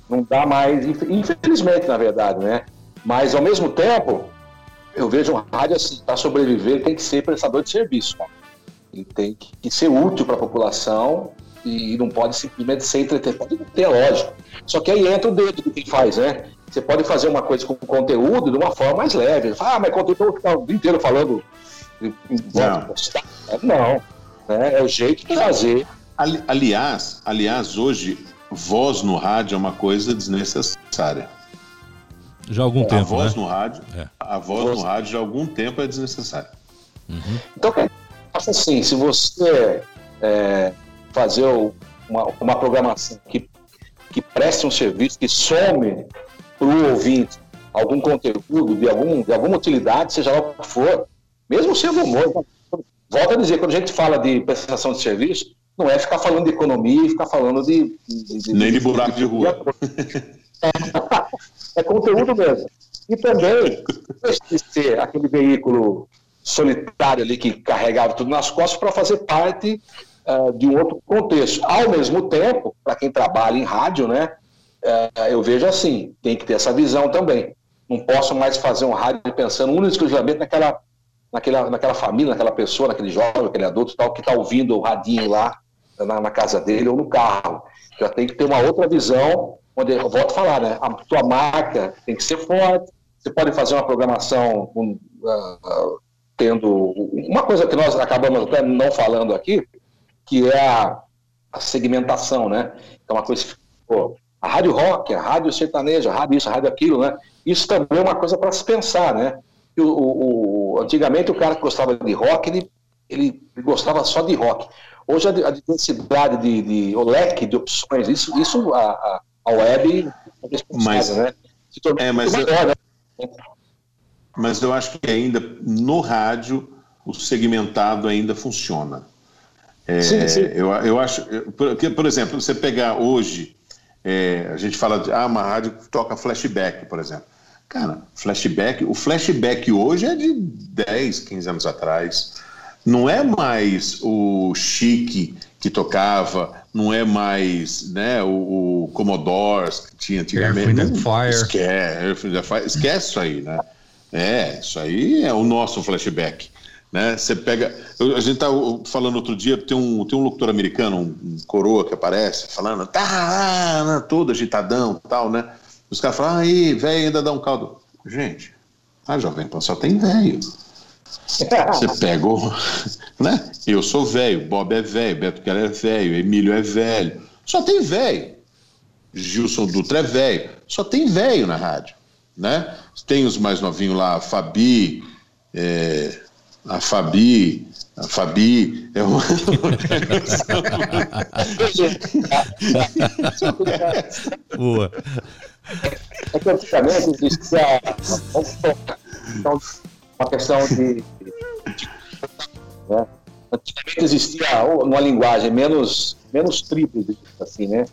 Não dá mais, infelizmente, na verdade, né? Mas ao mesmo tempo, eu vejo um rádio assim, para sobreviver tem que ser prestador de serviço, cara. Ele tem que ser útil para a população e não pode simplesmente ser entretenimento. Pode ter, lógico. Só que aí entra o dedo de quem faz, né? Você pode fazer uma coisa com conteúdo de uma forma mais leve. Ah, mas conteúdo eu vou ficar o dia inteiro falando. Não. Não. Né? É o jeito de fazer. Ali, aliás, aliás, hoje, voz no rádio é uma coisa desnecessária. Já há algum a tempo. A voz né? no rádio, é. a voz, voz no rádio já há algum tempo é desnecessária. Uhum. Então, Acho assim, se você é, fazer uma, uma programação que, que preste um serviço, que some para o ouvinte algum conteúdo de, algum, de alguma utilidade, seja lá o que for, mesmo sendo humor, volta a dizer, quando a gente fala de prestação de serviço, não é ficar falando de economia e ficar falando de. de, de Nem de, buraco de, rua. É, é conteúdo mesmo. E também, de ser aquele veículo solitário ali que carregava tudo nas costas para fazer parte uh, de um outro contexto. Ao mesmo tempo, para quem trabalha em rádio, né, eu vejo assim, tem que ter essa visão também. Não posso mais fazer um rádio pensando único exclusivamente naquela, naquela, naquela família, naquela pessoa, naquele jovem, aquele adulto tal, que está ouvindo o radinho lá na, na, casa dele ou no carro. Já tem que ter uma outra visão, onde eu volto a falar, né? A tua marca tem que ser forte. Você pode fazer uma programação com, uh, tendo uma coisa que nós acabamos até não falando aqui, que é a, a segmentação, né? É uma coisa pô, a rádio rock, a rádio sertaneja, a rádio isso, a rádio aquilo, né? Isso também é uma coisa para se pensar, né? O, o, o, antigamente o cara que gostava de rock, ele, ele, gostava só de rock. Hoje a, a diversidade de, de, o leque de opções, isso, isso a, a, a web é mas, né? Se tornou é, mas melhor, eu... né? mas eu acho que ainda no rádio o segmentado ainda funciona. É, sim, sim. Eu, eu acho que, por exemplo, você pegar hoje, é, a gente fala de ah, uma rádio que toca flashback, por exemplo. Cara, flashback, o flashback hoje é de 10, 15 anos atrás. Não é mais o chique que tocava, não é mais né, o, o Commodores que tinha antigamente. Air, Fire. Esquece, esquece isso aí, né? É, isso aí é o nosso flashback. Né? Você pega. Eu, a gente tá falando outro dia, tem um, tem um locutor americano, um, coroa que aparece, falando, tá, né, todo agitadão tal, né? Os caras falam, aí, velho, ainda dá um caldo. Gente, a Jovem Pan só tem velho. Você pega o. Né? Eu sou velho, Bob é velho, Beto Keller é velho, Emílio é velho. Só tem velho. Gilson Dutra é velho. Só tem velho na rádio né? Tem os mais novinhos lá, Fabi, é, a Fabi, a Fabi é uma. Boa. É que antigamente existia uma questão de. Né? Antigamente existia uma linguagem menos, menos tribos, assim, né?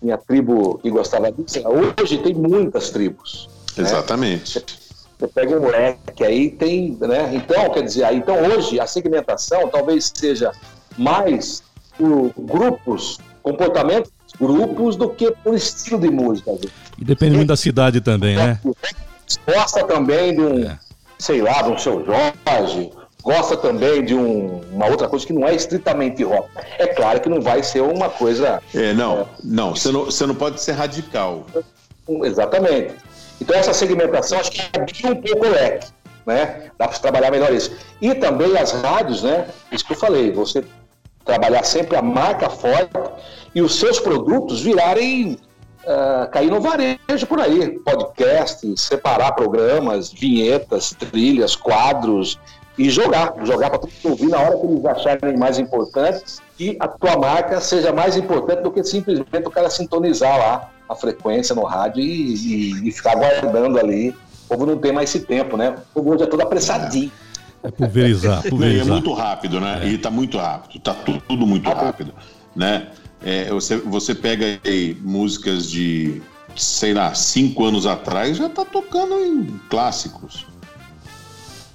Tinha tribo que gostava disso. Hoje tem muitas tribos. Né? Você pega um moleque aí, tem, né? Então, quer dizer, aí, então hoje a segmentação talvez seja mais por grupos, comportamentos, grupos, do que por estilo de música. E depende muito da cidade também, né? Gosta também de um, é. sei lá, de um seu Jorge, gosta também de um, uma outra coisa que não é estritamente rock. É claro que não vai ser uma coisa. É, não, é, não, você não, você não pode ser radical. Exatamente. Então essa segmentação acho que abriu um pouco o leque, né? Dá para trabalhar melhor isso. E também as rádios, né? Isso que eu falei, você trabalhar sempre a marca forte e os seus produtos virarem uh, cair no varejo por aí, podcast, separar programas, vinhetas, trilhas, quadros e jogar, jogar para todo mundo ouvir na hora que eles acharem mais importante e a tua marca seja mais importante do que simplesmente o cara sintonizar lá a frequência no rádio e, e, e ficar guardando ali. O povo não tem mais esse tempo, né? O povo hoje é todo apressadinho. É pulverizar, pulverizar. É muito rápido, né? É. E tá muito rápido, tá tudo, tudo muito rápido, né? É, você, você pega aí músicas de, sei lá, cinco anos atrás, já tá tocando em clássicos.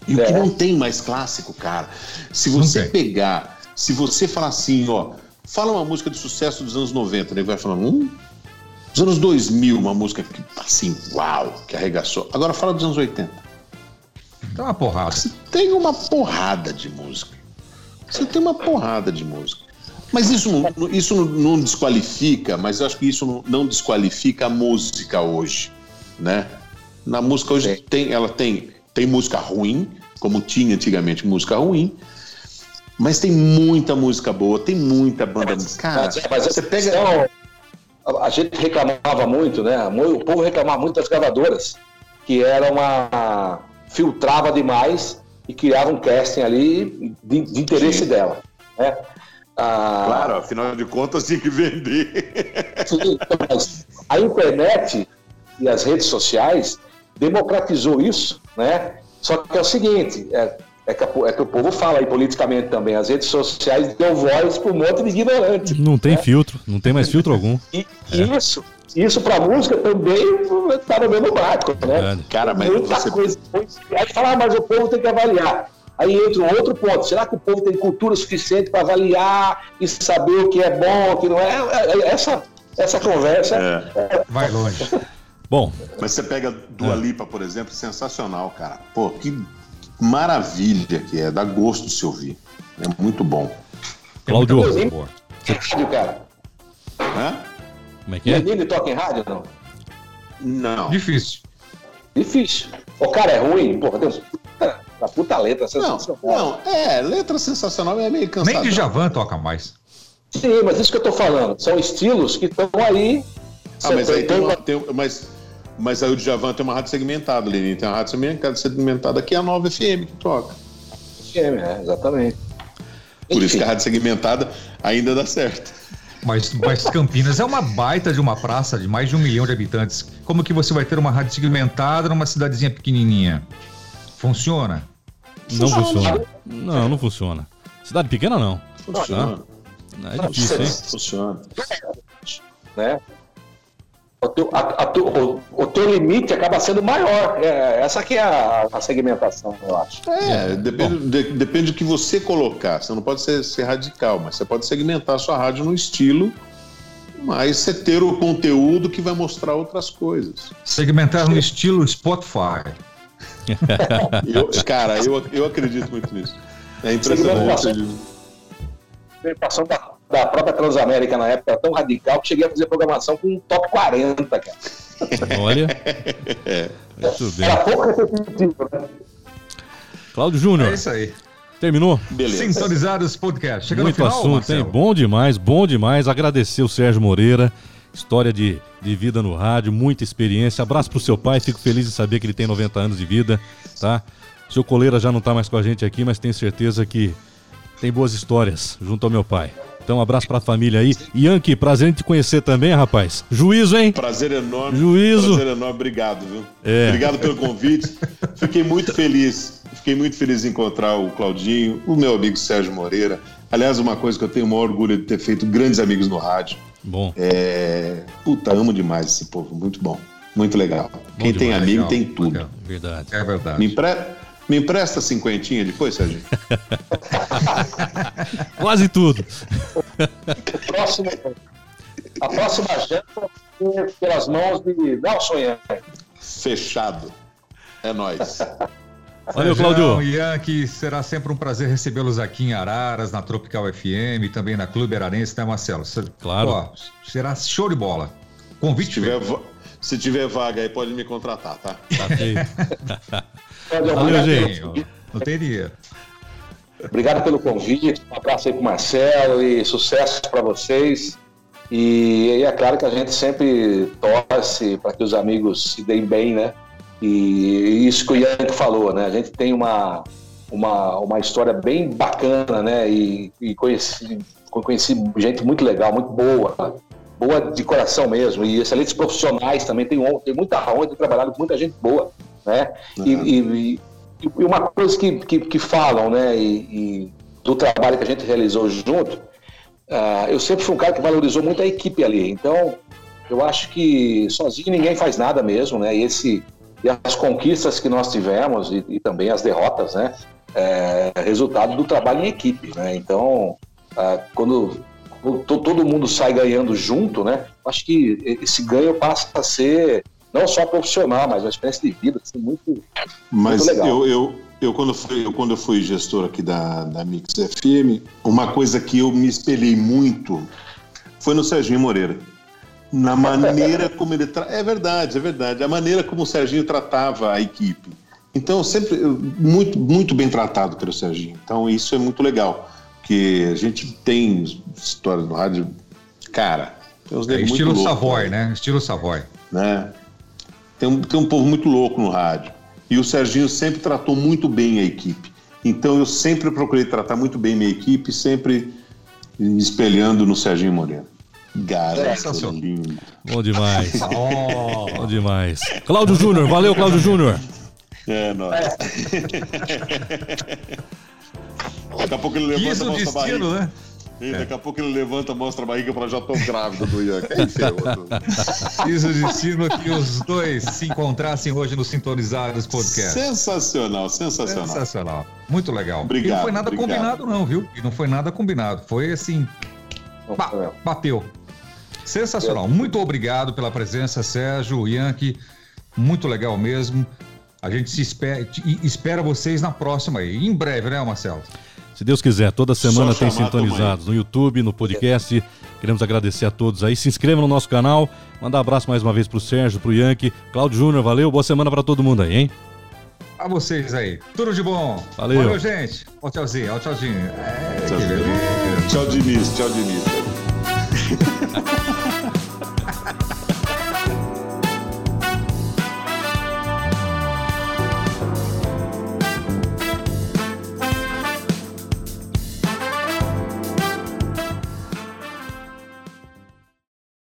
E é. o que é. não tem mais clássico, cara, se você pegar, se você falar assim, ó, fala uma música de sucesso dos anos 90, ele né, vai falar, hum, dos anos 2000, uma música que, assim, uau, que arregaçou. Agora fala dos anos 80. Tem uma porrada. Você tem uma porrada de música. Você tem uma porrada de música. Mas isso não, isso não desqualifica, mas eu acho que isso não desqualifica a música hoje, né? Na música hoje tem, ela tem tem música ruim, como tinha antigamente música ruim, mas tem muita música boa, tem muita banda. Mas, cara, mas, mas você pega. A gente reclamava muito, né? O povo reclamava muito das gravadoras, que era uma. filtrava demais e criava um casting ali de, de interesse Sim. dela. Né? Ah, claro, afinal de contas tinha que vender. Sim, mas a internet e as redes sociais democratizou isso, né? Só que é o seguinte, é, é, que, é que o povo fala aí politicamente também, as redes sociais dão voz para um monte de ignorante. Não tem né? filtro, não tem mais filtro algum. E é. isso, isso para música também está no mesmo barco, né? Cara, mas Muita você... coisa. Aí fala, ah, mas o povo tem que avaliar. Aí entra um outro ponto. Será que o povo tem cultura suficiente para avaliar e saber o que é bom, o que não é? é, é essa, essa conversa. É. Vai longe. Bom. Mas você pega Dua é. Lipa, por exemplo, sensacional, cara. Pô, que maravilha que é, dá gosto de se ouvir. É muito bom. Cláudio. Rádio, cara. Hã? Como é que é? Menino toca em rádio não? Não. Difícil. Difícil. O cara é ruim, porra, Deus. A puta letra sensacional. Não, não, é, letra sensacional é meio cansado. Nem de Javan toca mais. Sim, mas isso que eu tô falando. São estilos que estão aí ah, mas aí tem, uma, tem, mas, mas aí o Djavan tem uma rádio segmentada, Lili. Tem uma rádio segmentada que é a nova FM que toca. FM, é, exatamente. Por Enfim. isso que a rádio segmentada ainda dá certo. Mas, mas Campinas é uma baita de uma praça de mais de um milhão de habitantes. Como que você vai ter uma rádio segmentada numa cidadezinha pequenininha? Funciona? Não funciona. Não, não funciona. Cidade pequena não. Funciona. Não, é difícil, hein? Funciona. Né? O teu, a, a, o, o, teu limite acaba sendo maior. É, essa aqui é a, a, segmentação, eu acho. É, é depende, de, depende do que você colocar. Você não pode ser, ser, radical, mas você pode segmentar a sua rádio no estilo, mas você ter o conteúdo que vai mostrar outras coisas. Segmentar no estilo Spotify. eu, cara, eu, eu acredito muito nisso. É impressionante. Segmentação da da própria Transamérica na época, era tão radical que cheguei a fazer programação com um top 40, cara. Olha. é, muito bem. Era pouco repetitivo, né? Cláudio Júnior. É isso aí. Terminou? Beleza. Sintonizados podcast. Chegando Muito no final, assunto, Marcelo. hein? Bom demais, bom demais. Agradecer o Sérgio Moreira. História de, de vida no rádio, muita experiência. Abraço pro seu pai, fico feliz de saber que ele tem 90 anos de vida, tá? Seu coleira já não tá mais com a gente aqui, mas tenho certeza que tem boas histórias junto ao meu pai. Então, um abraço pra família aí. Yankee, prazer em te conhecer também, rapaz. Juízo, hein? Prazer enorme. Juízo. Prazer enorme, obrigado, viu? É. Obrigado pelo convite. Fiquei muito feliz. Fiquei muito feliz em encontrar o Claudinho, o meu amigo Sérgio Moreira. Aliás, uma coisa que eu tenho o maior orgulho de ter feito grandes amigos no rádio. Bom. É... Puta, amo demais esse povo. Muito bom. Muito legal. Bom Quem demais, tem amigo legal. tem tudo. Verdade. É verdade. Me, empre... Me empresta cinquentinha depois, Sérgio? Quase tudo. Próximo, a próxima janta pelas mãos de Nelson Yankee. Fechado. É nóis. Valeu, Claudio. Ian, que será sempre um prazer recebê-los aqui em Araras, na Tropical FM também na Clube Ararense, né, Marcelo? Claro. Ó, será show de bola. Convite se tiver, se tiver vaga aí, pode me contratar, tá? Tá feio. Valeu, gente. Não teria. Obrigado pelo convite. Um abraço aí pro Marcelo e sucesso para vocês. E, é claro que a gente sempre torce para que os amigos se deem bem, né? E isso que o Yank falou, né? A gente tem uma, uma, uma história bem bacana, né? E, e conheci, conheci gente muito legal, muito boa, boa de coração mesmo, e excelentes profissionais também. Tem, tem muita honra de trabalhar com muita gente boa, né? Uhum. E, e, e, uma coisa que, que, que falam, né? E, do trabalho que a gente realizou junto, uh, eu sempre fui um cara que valorizou muito a equipe ali. Então, eu acho que sozinho ninguém faz nada mesmo, né? E esse e as conquistas que nós tivemos e, e também as derrotas, né? É resultado do trabalho em equipe, né? Então, é, quando todo mundo sai ganhando junto, né? Acho que esse ganho passa a ser não só profissional, mas uma experiência de vida assim, muito, mas muito legal. Eu, eu, eu, quando fui, eu, quando eu fui gestor aqui da, da Mix FM, uma coisa que eu me espelhei muito foi no Serginho Moreira na maneira como ele tra... é verdade, é verdade, a maneira como o Serginho tratava a equipe. Então sempre muito muito bem tratado pelo Serginho. Então isso é muito legal, que a gente tem histórias no rádio, cara. Tem uns é, estilo louco, Savoy, né? Estilo Savoy. Né? Tem um, tem um povo muito louco no rádio. E o Serginho sempre tratou muito bem a equipe. Então eu sempre procurei tratar muito bem minha equipe, sempre me espelhando no Serginho Moreno. Garoto lindo. Bom demais. oh. Bom demais. Cláudio Júnior, valeu, Cláudio Júnior. É, nóis. Daqui a pouco ele levanta a mostra barriga. Né? E daqui a pouco ele levanta, mostra a barriga para já tô grávida do Ian. Quem Fiz o destino que os dois se encontrassem hoje no Sintonizados Podcast. Sensacional, sensacional. Sensacional. Muito legal. Obrigado. E não foi nada obrigado. combinado, não, viu? E não foi nada combinado. Foi assim. Ba bateu. Sensacional. Muito obrigado pela presença, Sérgio, Yankee. Muito legal mesmo. A gente se espera, espera vocês na próxima aí. Em breve, né, Marcelo? Se Deus quiser, toda semana tem sintonizados no YouTube, no podcast. Queremos agradecer a todos aí. Se inscreva no nosso canal. Mandar um abraço mais uma vez pro Sérgio, pro Yankee. Cláudio Júnior, valeu. Boa semana para todo mundo aí, hein? A vocês aí. Tudo de bom. Valeu. Valeu, gente. Ó, tchauzinho, ó, tchauzinho. É, tchau, tchau, Diniz. Tchau, Diniz.